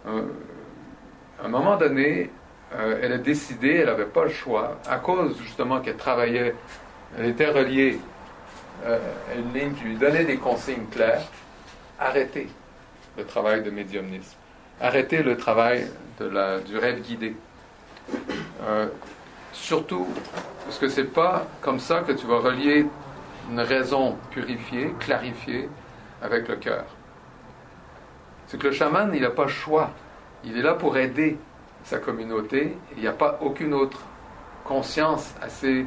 Euh, à un moment donné, elle a décidé, elle n'avait pas le choix, à cause justement qu'elle travaillait, elle était reliée à une ligne lui donnait des consignes claires arrêter le travail de médiumnisme, arrêter le travail de la, du rêve guidé. Euh, surtout parce que c'est pas comme ça que tu vas relier une raison purifiée, clarifiée avec le cœur. C'est que le chaman, il n'a pas le choix. Il est là pour aider sa communauté. Il n'y a pas aucune autre conscience assez.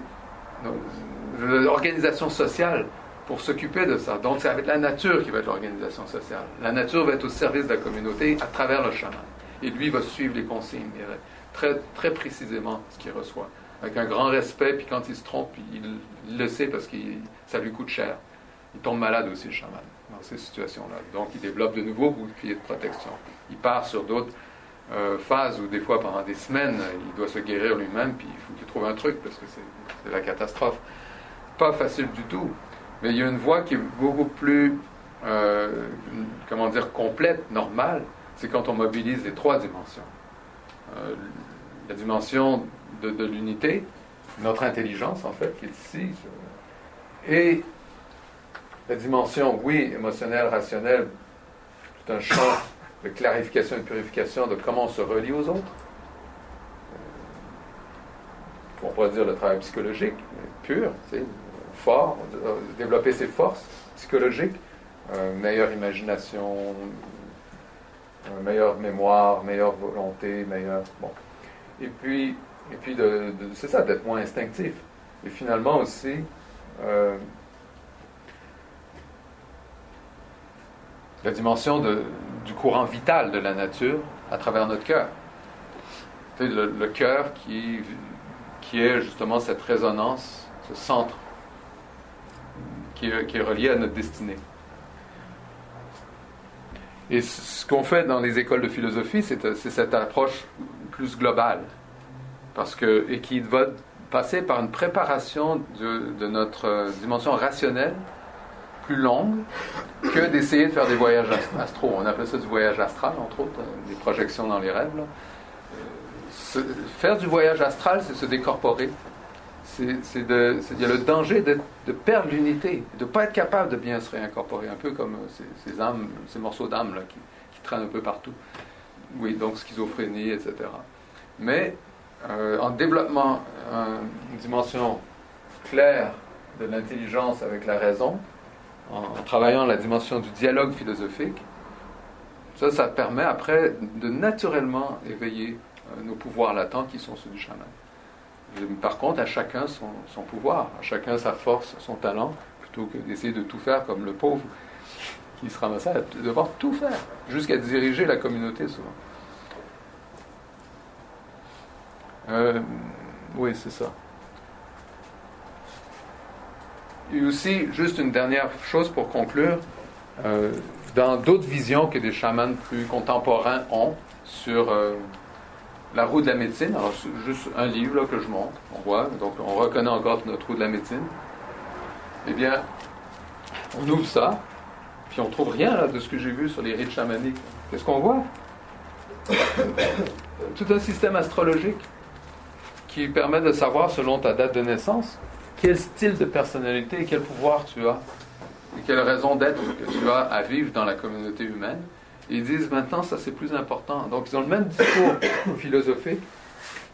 L'organisation sociale pour s'occuper de ça. Donc, c'est la nature qui va être l'organisation sociale. La nature va être au service de la communauté à travers le chaman. Et lui va suivre les consignes, très, très précisément ce qu'il reçoit. avec un grand respect, puis quand il se trompe, il, le sait parce que ça lui coûte cher. Il tombe malade aussi, le chaman, dans ces situations-là. Donc, il développe de nouveaux boucliers de protection. Il part sur d'autres euh, phases où, des fois, pendant des semaines, il doit se guérir lui-même, puis il faut qu'il trouve un truc parce que c'est la catastrophe. Pas facile du tout. Mais il y a une voie qui est beaucoup plus, euh, comment dire, complète, normale. C'est quand on mobilise les trois dimensions. Euh, la dimension de, de l'unité, notre intelligence, en fait, qui est ici, et la dimension, oui, émotionnelle, rationnelle, tout un champ de clarification et purification de comment on se relie aux autres. Euh, on pourrait dire le travail psychologique, pur, fort, euh, développer ses forces psychologiques, euh, meilleure imagination, meilleure mémoire, meilleure volonté, meilleure. Et puis, et puis de, c'est ça, d'être moins instinctif. Et finalement aussi, la dimension de, du courant vital de la nature à travers notre cœur. Le, le cœur qui, qui est justement cette résonance, ce centre qui est, relié à notre destinée. Et ce qu'on fait dans les écoles de philosophie, c'est cette approche plus globale, parce que, et qui va passer par une préparation de, de notre dimension rationnelle plus longue que d'essayer de faire des voyages astro. On appelle ça du voyage astral, entre autres, euh, des projections dans les rêves. Euh, faire du voyage astral, c'est se décorporer. C'est, il y a le danger de, perdre l'unité, de ne pas être capable de bien se réincorporer, un peu comme euh, ces, âmes, ces morceaux d'âme qui, qui, traînent un peu partout. Oui, donc schizophrénie, etc. Mais en développant une dimension claire de l'intelligence avec la raison, en, travaillant la dimension du dialogue philosophique, ça, ça permet après de naturellement éveiller euh, nos pouvoirs latents qui sont ceux du chaman. par contre, à chacun son, pouvoir, à chacun sa force, son talent, plutôt que d'essayer de tout faire comme le pauvre qui se ramassait à devoir tout faire, jusqu'à diriger la communauté souvent. Euh, oui, c'est ça. Et aussi, juste une dernière chose pour conclure, euh, dans d'autres visions que des chamans plus contemporains ont sur euh, la roue de la médecine, alors juste un livre là, que je montre, on voit, donc on reconnaît encore notre roue de la médecine, eh bien, on ouvre ça, puis on trouve rien là, de ce que j'ai vu sur les rites chamaniques. Qu'est-ce qu'on voit? Tout un système astrologique qui permet de savoir selon ta date de naissance quel style de personnalité et quel pouvoir tu as, et quelle raison d'être que tu as à vivre dans la communauté humaine. ils disent maintenant, ça c'est plus important. Donc ils ont le même discours philosophique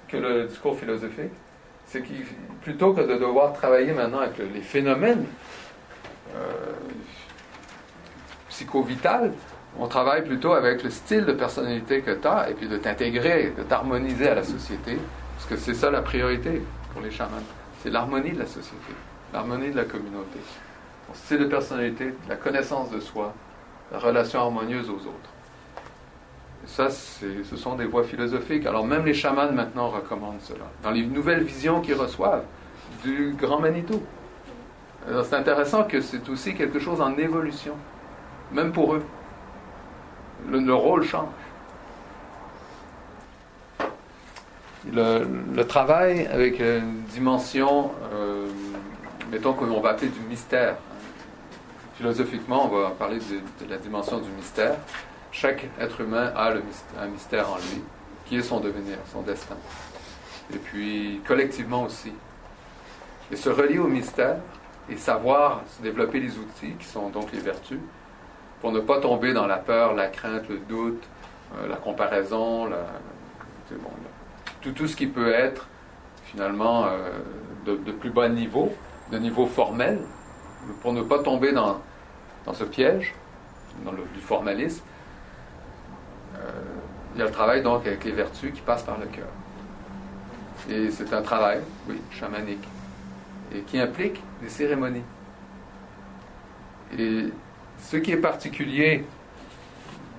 que le discours philosophique. C'est que plutôt que de devoir travailler maintenant avec les phénomènes euh, psycho-vitales, on travaille plutôt avec le style de personnalité que tu as et puis de t'intégrer, de t'harmoniser à la société, parce que c'est ça la priorité pour les chamans. C'est l'harmonie de la société, l'harmonie de la communauté. C'est de personnalité, la connaissance de soi, la relation harmonieuse aux autres. Et ça, ce sont des voies philosophiques. Alors même les chamans maintenant recommandent cela. Dans les nouvelles visions qu'ils reçoivent du grand Manitou. C'est intéressant que c'est aussi quelque chose en évolution, même pour eux. le rôle change. Le, travail avec une dimension, euh, mettons qu'on va appeler du mystère. Philosophiquement, on va parler de, la dimension du mystère. Chaque être humain a un mystère en lui, qui est son devenir, son destin. Et puis, collectivement aussi. Et se relier au mystère et savoir se développer les outils, qui sont donc les vertus, pour ne pas tomber dans la peur, la crainte, le doute, euh, la comparaison, la, tout, tout ce qui peut être finalement euh, de, plus bas niveau, de niveau formel, pour ne pas tomber dans, dans ce piège dans le, du formalisme. Euh, il y a le travail donc avec les vertus qui passent par le cœur. Et c'est un travail, oui, chamanique, et qui implique des cérémonies. Et ce qui est particulier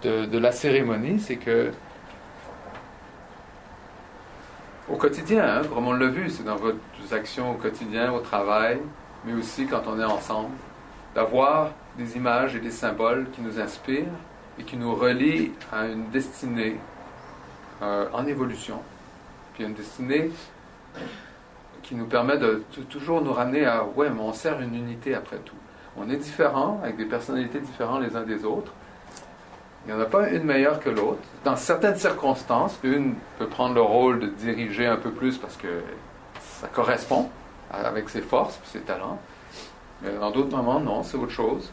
de, de la cérémonie, c'est que au quotidien, hein, comme on l'a vu, c'est dans vos actions au quotidien, au travail, mais aussi quand on est ensemble, d'avoir des images et des symboles qui nous inspirent et qui nous relient à une destinée euh, en évolution, puis une destinée qui nous permet de toujours nous ramener à ouais, mais on sert une unité après tout. On est différents, avec des personnalités différentes les uns des autres. Il n'y en a pas une meilleure que l'autre. Dans certaines circonstances, une peut prendre le rôle de diriger un peu plus parce que ça correspond avec ses forces ses talents. Mais dans d'autres moments, non, c'est autre chose.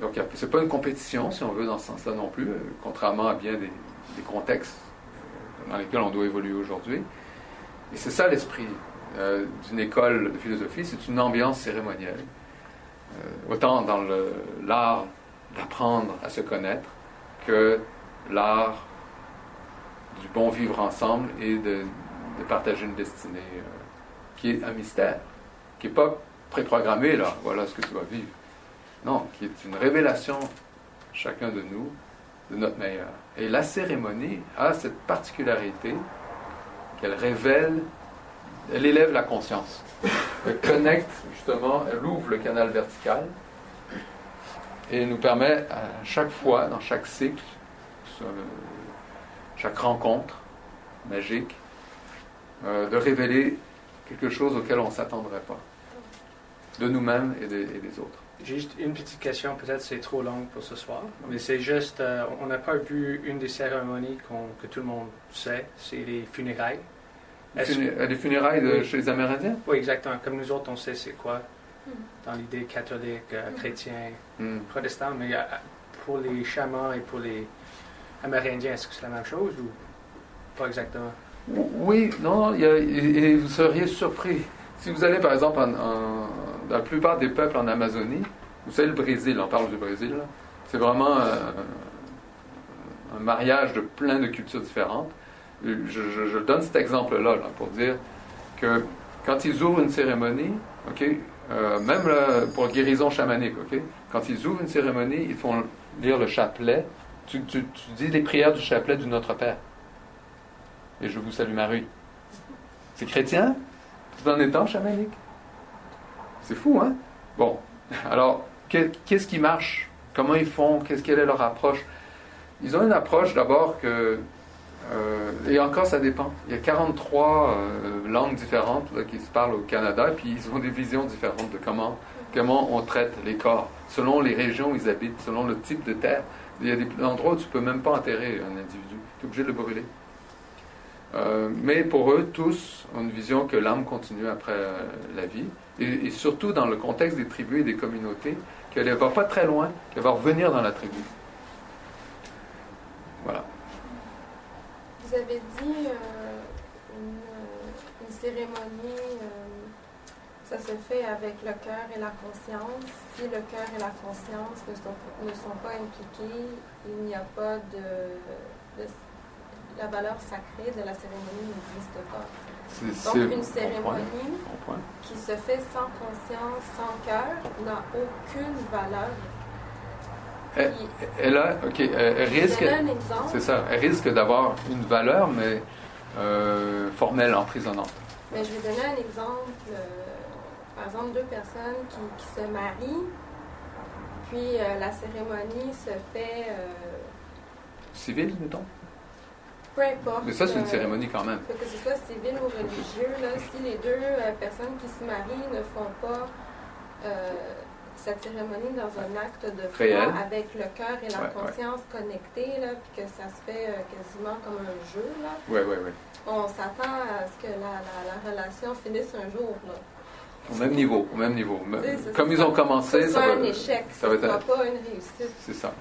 Donc, ce n'est pas une compétition, si on veut, dans ce sens-là non plus, euh, contrairement à bien des, contextes euh, dans lesquels on doit évoluer aujourd'hui. Et c'est ça l'esprit euh, d'une école de philosophie, c'est une ambiance cérémonielle. autant dans l'art d'apprendre à se connaître que l'art du bon vivre ensemble et de, partager une destinée qui est un mystère, qui n'est pas préprogrammé, là, voilà ce que tu vas vivre. Non, qui est une révélation, chacun de nous, de notre meilleur. Et la cérémonie a cette particularité qu'elle révèle, elle élève la conscience. Elle connecte, justement, elle ouvre le canal vertical et nous permet à chaque fois, dans chaque cycle, chaque rencontre magique, euh, de révéler quelque chose auquel on ne s'attendrait pas, de nous-mêmes et, des autres. Juste une petite question, peut-être c'est trop long pour ce soir, mais c'est juste, euh, on n'a pas vu une des cérémonies que tout le monde sait, c'est les funérailles. Euh, les funérailles chez les Amérindiens? Oui, exactement. Comme nous autres, on sait c'est quoi dans l'idée catholique, euh, chrétien, hmm. protestant, mais pour les chamans et pour les Amérindiens, est-ce que c'est la même chose ou pas exactement? Oui, non, et vous seriez surpris. Si vous allez par exemple dans la plupart des peuples en Amazonie, vous savez le Brésil, on parle du Brésil, c'est vraiment euh, un mariage de plein de cultures différentes. Je, donne cet exemple-là pour dire que quand ils ouvrent une cérémonie, ok, euh, même pour guérison chamanique, quand ils ouvrent une cérémonie, ils font lire le chapelet. Tu, tu dis les prières du chapelet du Notre Père. Et je vous salue Marie. C'est chrétien? Tout en étant chamanique? C'est fou, hein? Bon, alors, qu'est-ce qui marche? Comment ils font? Qu'est-ce quelle est leur approche? Ils ont une approche d'abord que. Euh, et encore, ça dépend. Il y a 43 euh, langues différentes qui se parlent au Canada, et puis ils ont des visions différentes de comment, comment on traite les corps, selon les régions où ils habitent, selon le type de terre. Il y a des endroits où tu ne peux même pas enterrer un individu. Tu es obligé de le brûler. Euh, mais pour eux, tous ont une vision que l'âme continue après euh, la vie, et, surtout dans le contexte des tribus et des communautés, qu'elle ne va pas très loin, qu'elle va revenir dans la tribu. Voilà. Vous avez dit euh, une, cérémonie, ça se fait avec le cœur et la conscience. Si le cœur et la conscience ne sont, ne sont pas impliqués, il n'y a pas de, de la valeur sacrée de la cérémonie n'existe pas. Donc, une cérémonie qui se fait sans conscience, sans cœur, n'a aucune valeur. Elle, a, ok, elle, risque, c'est ça, elle risque d'avoir une valeur, mais euh, formelle, emprisonnante. Mais je vais donner un exemple. Euh, par exemple, deux personnes qui, se marient, puis euh, la cérémonie se fait. civile, mettons? peu importe. Mais ça, c'est une cérémonie quand même. Que ce soit civil ou religieux, là, si les deux personnes qui se marient ne font pas cette cérémonie dans un acte de foi avec le cœur et la conscience connectés, là, puis que ça se fait euh, quasiment comme un jeu, là, ouais, ouais, ouais. on s'attend à ce que la, la, relation finisse un jour. Là. Au même niveau, au même niveau. Comme ils ont commencé, ça, va, un échec, ça, va être pas une réussite. C'est ça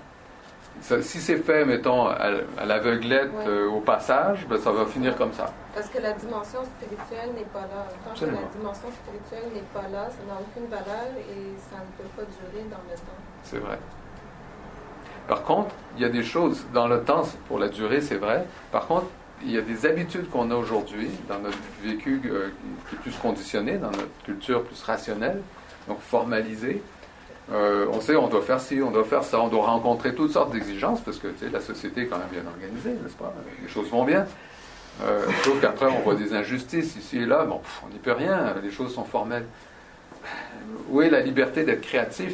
si c'est fait, mettons, à, l'aveuglette euh, au passage, ben, ça va finir comme ça. Parce que la dimension spirituelle n'est pas là. Tant que la dimension spirituelle n'est pas là, ça n'a aucune valeur et ça ne peut pas durer dans le temps. C'est vrai. Par contre, il y a des choses dans le temps pour la durée, c'est vrai. Par contre, il y a des habitudes qu'on a aujourd'hui dans notre vécu euh, qui est plus conditionné, dans notre culture plus rationnelle, donc formalisée, euh, on sait, on doit faire ci, on doit faire ça, on doit rencontrer toutes sortes d'exigences parce que la société est quand même bien organisée, n'est-ce pas? Les choses vont bien. Euh, sauf qu'après, on voit des injustices ici et là. Bon, on n'y peut rien, les choses sont formelles. Où est la liberté d'être créatif?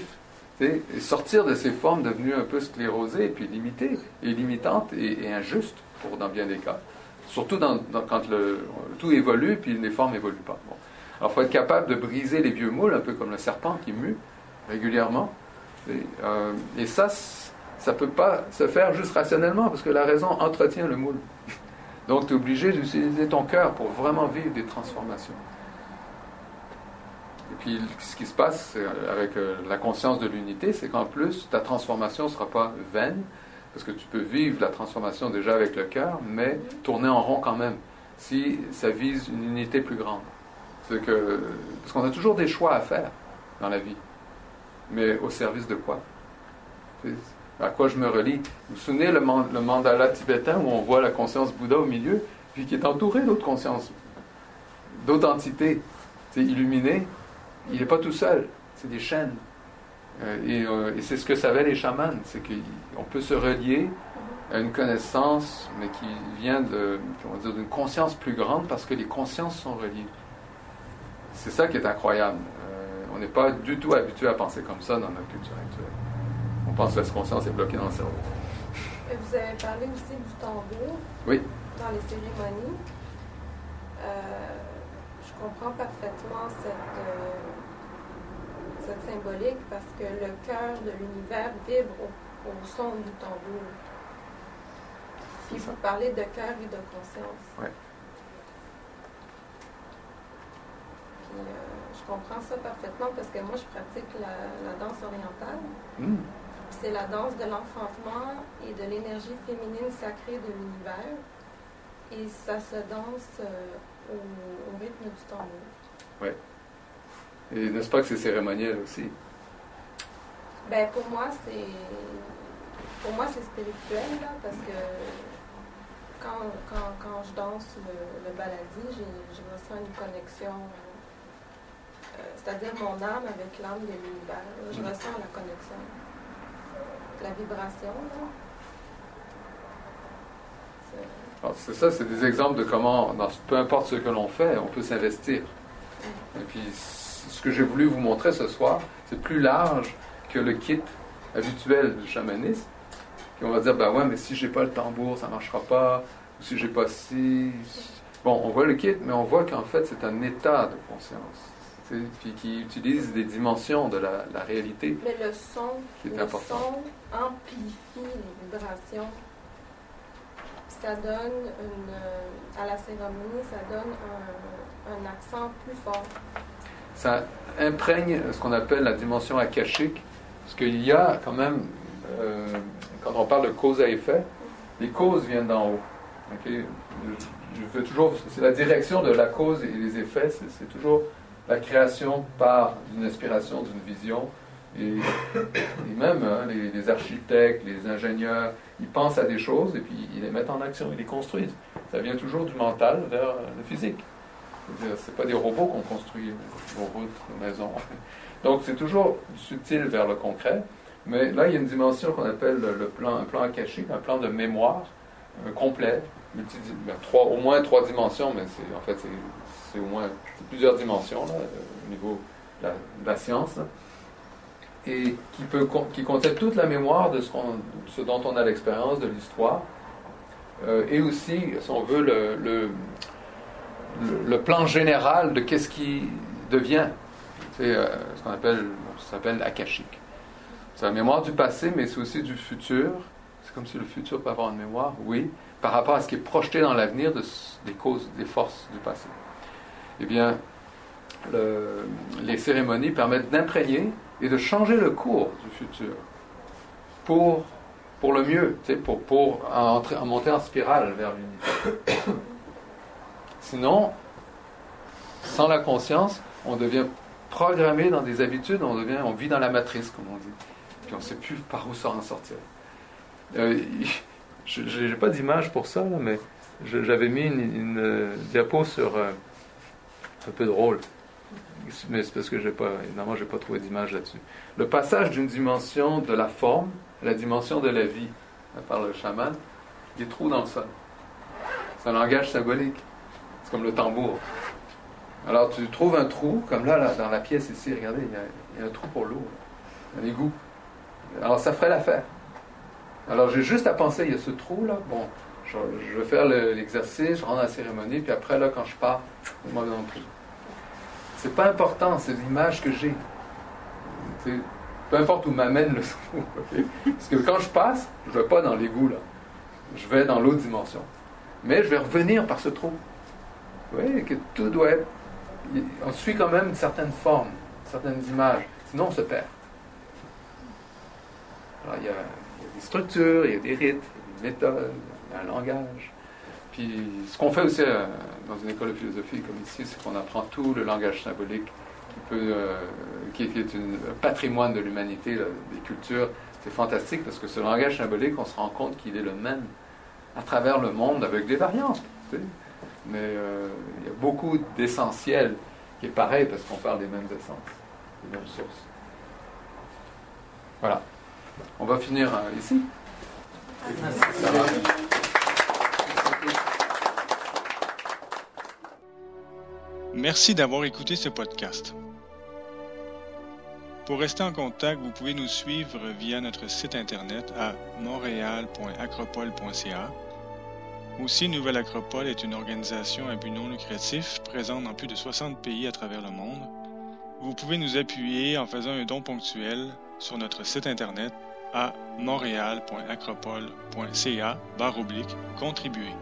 Et sortir de ces formes devenues un peu sclérosées, et puis limitées, et limitantes, et, injustes, pour, dans bien des cas. Surtout quand tout évolue, puis les formes n'évoluent pas. Bon. Alors, il faut être capable de briser les vieux moules, un peu comme le serpent qui mue régulièrement. Et, euh, ça, ça ne peut pas se faire juste rationnellement, parce que la raison entretient le moule. Donc, tu es obligé d'utiliser ton cœur pour vraiment vivre des transformations. Et puis, ce qui se passe avec euh, la conscience de l'unité, c'est qu'en plus, ta transformation ne sera pas vaine, parce que tu peux vivre la transformation déjà avec le cœur, mais tourner en rond quand même, si ça vise une unité plus grande. Parce qu'on a toujours des choix à faire dans la vie, mais au service de quoi? À quoi je me relie? Vous vous souvenez le, mandala tibétain où on voit la conscience Bouddha au milieu, puis qui est entouré d'autres consciences, d'autres entités, c'est illuminé, il n'est pas tout seul, c'est des chaînes. Euh, euh, et, c'est ce que savaient les chamans, c'est qu'on peut se relier à une connaissance, mais qui vient d'une conscience plus grande parce que les consciences sont reliées. C'est ça qui est incroyable. Euh, on n'est pas du tout habitué à penser comme ça dans notre culture actuelle. On pense que la conscience est bloquée dans le cerveau. Vous avez parlé aussi du tambour oui. dans les cérémonies. je comprends parfaitement cette symbolique parce que le cœur de l'univers vibre au, son du tambour. Puis vous parlez de cœur et de conscience. Ouais. Puis euh, comprends ça parfaitement parce que moi je pratique la, danse orientale. Hmm. C'est la danse de l'enfantement et de l'énergie féminine sacrée de l'univers. Et ça se danse euh, au, rythme du tambour. Ouais. Et n'est-ce pas que c'est cérémoniel aussi? Ben pour moi, c'est pour moi c'est spirituel là, parce que quand, quand, quand je danse le, le baladi, je ressens une connexion, euh, c'est-à-dire mon âme avec l'âme de l'univers. Je mm. ressens la connexion, la vibration. C'est ça, c'est des exemples de comment, dans, peu importe ce que l'on fait, on peut s'investir. Et puis ce que j'ai voulu vous montrer ce soir, c'est plus large que le kit habituel du chamanisme. Puis on va dire, ben ouais, mais si j'ai pas le tambour, ça marchera pas. Ou si j'ai pas si. Bon, on voit le kit, mais on voit qu'en fait, c'est un état de conscience. Puis qui utilise des dimensions de la, réalité. Mais le son, le son amplifie les vibrations. Ça donne une, à la cérémonie, ça donne un, un accent plus fort ça imprègne ce qu'on appelle la dimension akashique, parce qu'il y a quand même, euh, quand on parle de cause à effet, les causes viennent d'en haut. Je, fais toujours, c'est la direction de la cause et les effets, c'est toujours la création par une inspiration, d'une vision. Et, même hein, les, architectes, les ingénieurs, ils pensent à des choses et puis ils les mettent en action, ils les construisent. Ça vient toujours du mental vers le physique. C'est pas des robots qu'on construit nos routes, nos maisons. Donc c'est toujours subtil vers le concret. Mais là, il y a une dimension qu'on appelle le plan, un plan akashique, un plan de mémoire euh, complet, ben, trois, au moins trois dimensions, mais c'est en fait c'est au moins plusieurs dimensions là, au niveau de la, science, et qui, peut, qui contient toute la mémoire de ce, dont on a l'expérience, de l'histoire, euh, et aussi, si on veut, le le, plan général de qu'est-ce qui devient. C'est euh, ce qu'on appelle, s'appelle akashique. C'est la mémoire du passé, mais c'est aussi du futur. C'est comme si le futur peut avoir une mémoire, oui, par rapport à ce qui est projeté dans l'avenir de, des causes, des forces du passé. Eh bien, les cérémonies permettent d'imprégner et de changer le cours du futur pour, pour le mieux, pour, pour entrer, en monter en spirale vers l'unité. Sinon, sans la conscience, on devient programmé dans des habitudes, on, devient, on vit dans la matrice, comme on dit. Puis on ne sait plus par où s'en sortir. Euh, je n'ai pas d'image pour ça, mais j'avais mis une, euh, diapo sur euh, un peu drôle. Mais c'est parce que j'ai pas, évidemment, j'ai pas trouvé d'image là-dessus. Le passage d'une dimension de la forme à la dimension de la vie, par le chaman, des trous dans le sol. C'est un langage symbolique. C'est comme le tambour. Alors tu trouves un trou, comme là, là dans la pièce ici, regardez, il y a, un trou pour l'eau, un égout. Alors ça ferait l'affaire. Alors j'ai juste à penser, il y a ce trou là, bon, je, vais faire l'exercice, je rentre dans la cérémonie, puis après là, quand je pars, je m'en vais dans. C'est pas important, c'est l'image que j'ai. Peu importe où m'amène le trou. Parce que quand je passe, je ne vais pas dans l'égout là. Je vais dans l'autre dimension. Mais je vais revenir par ce trou. Vous voyez que tout doit être. On suit quand même une certaine forme, certaines images. Sinon, on se perd. Il y, a, des structures, il y a des rites, il y a des méthodes, il y a un langage. Puis, ce qu'on fait aussi euh, dans une école de philosophie comme ici, c'est qu'on apprend tout le langage symbolique qui, euh, est un patrimoine de l'humanité, des cultures. C'est fantastique parce que ce langage symbolique, on se rend compte qu'il est le même à travers le monde avec des variantes. Mais euh, il y a beaucoup d'essentiel qui est pareil parce qu'on parle des mêmes essences, des mêmes sources. Voilà. On va finir euh, ici. Merci d'avoir écouté ce podcast. Pour rester en contact, vous pouvez nous suivre via notre site internet à montréal.acropole.ca aussi, Nouvelle Acropole est une organisation à but non lucratif présente dans plus de 60 pays à travers le monde. Vous pouvez nous appuyer en faisant un don ponctuel sur notre site internet à montréal.acropole.ca contribuer.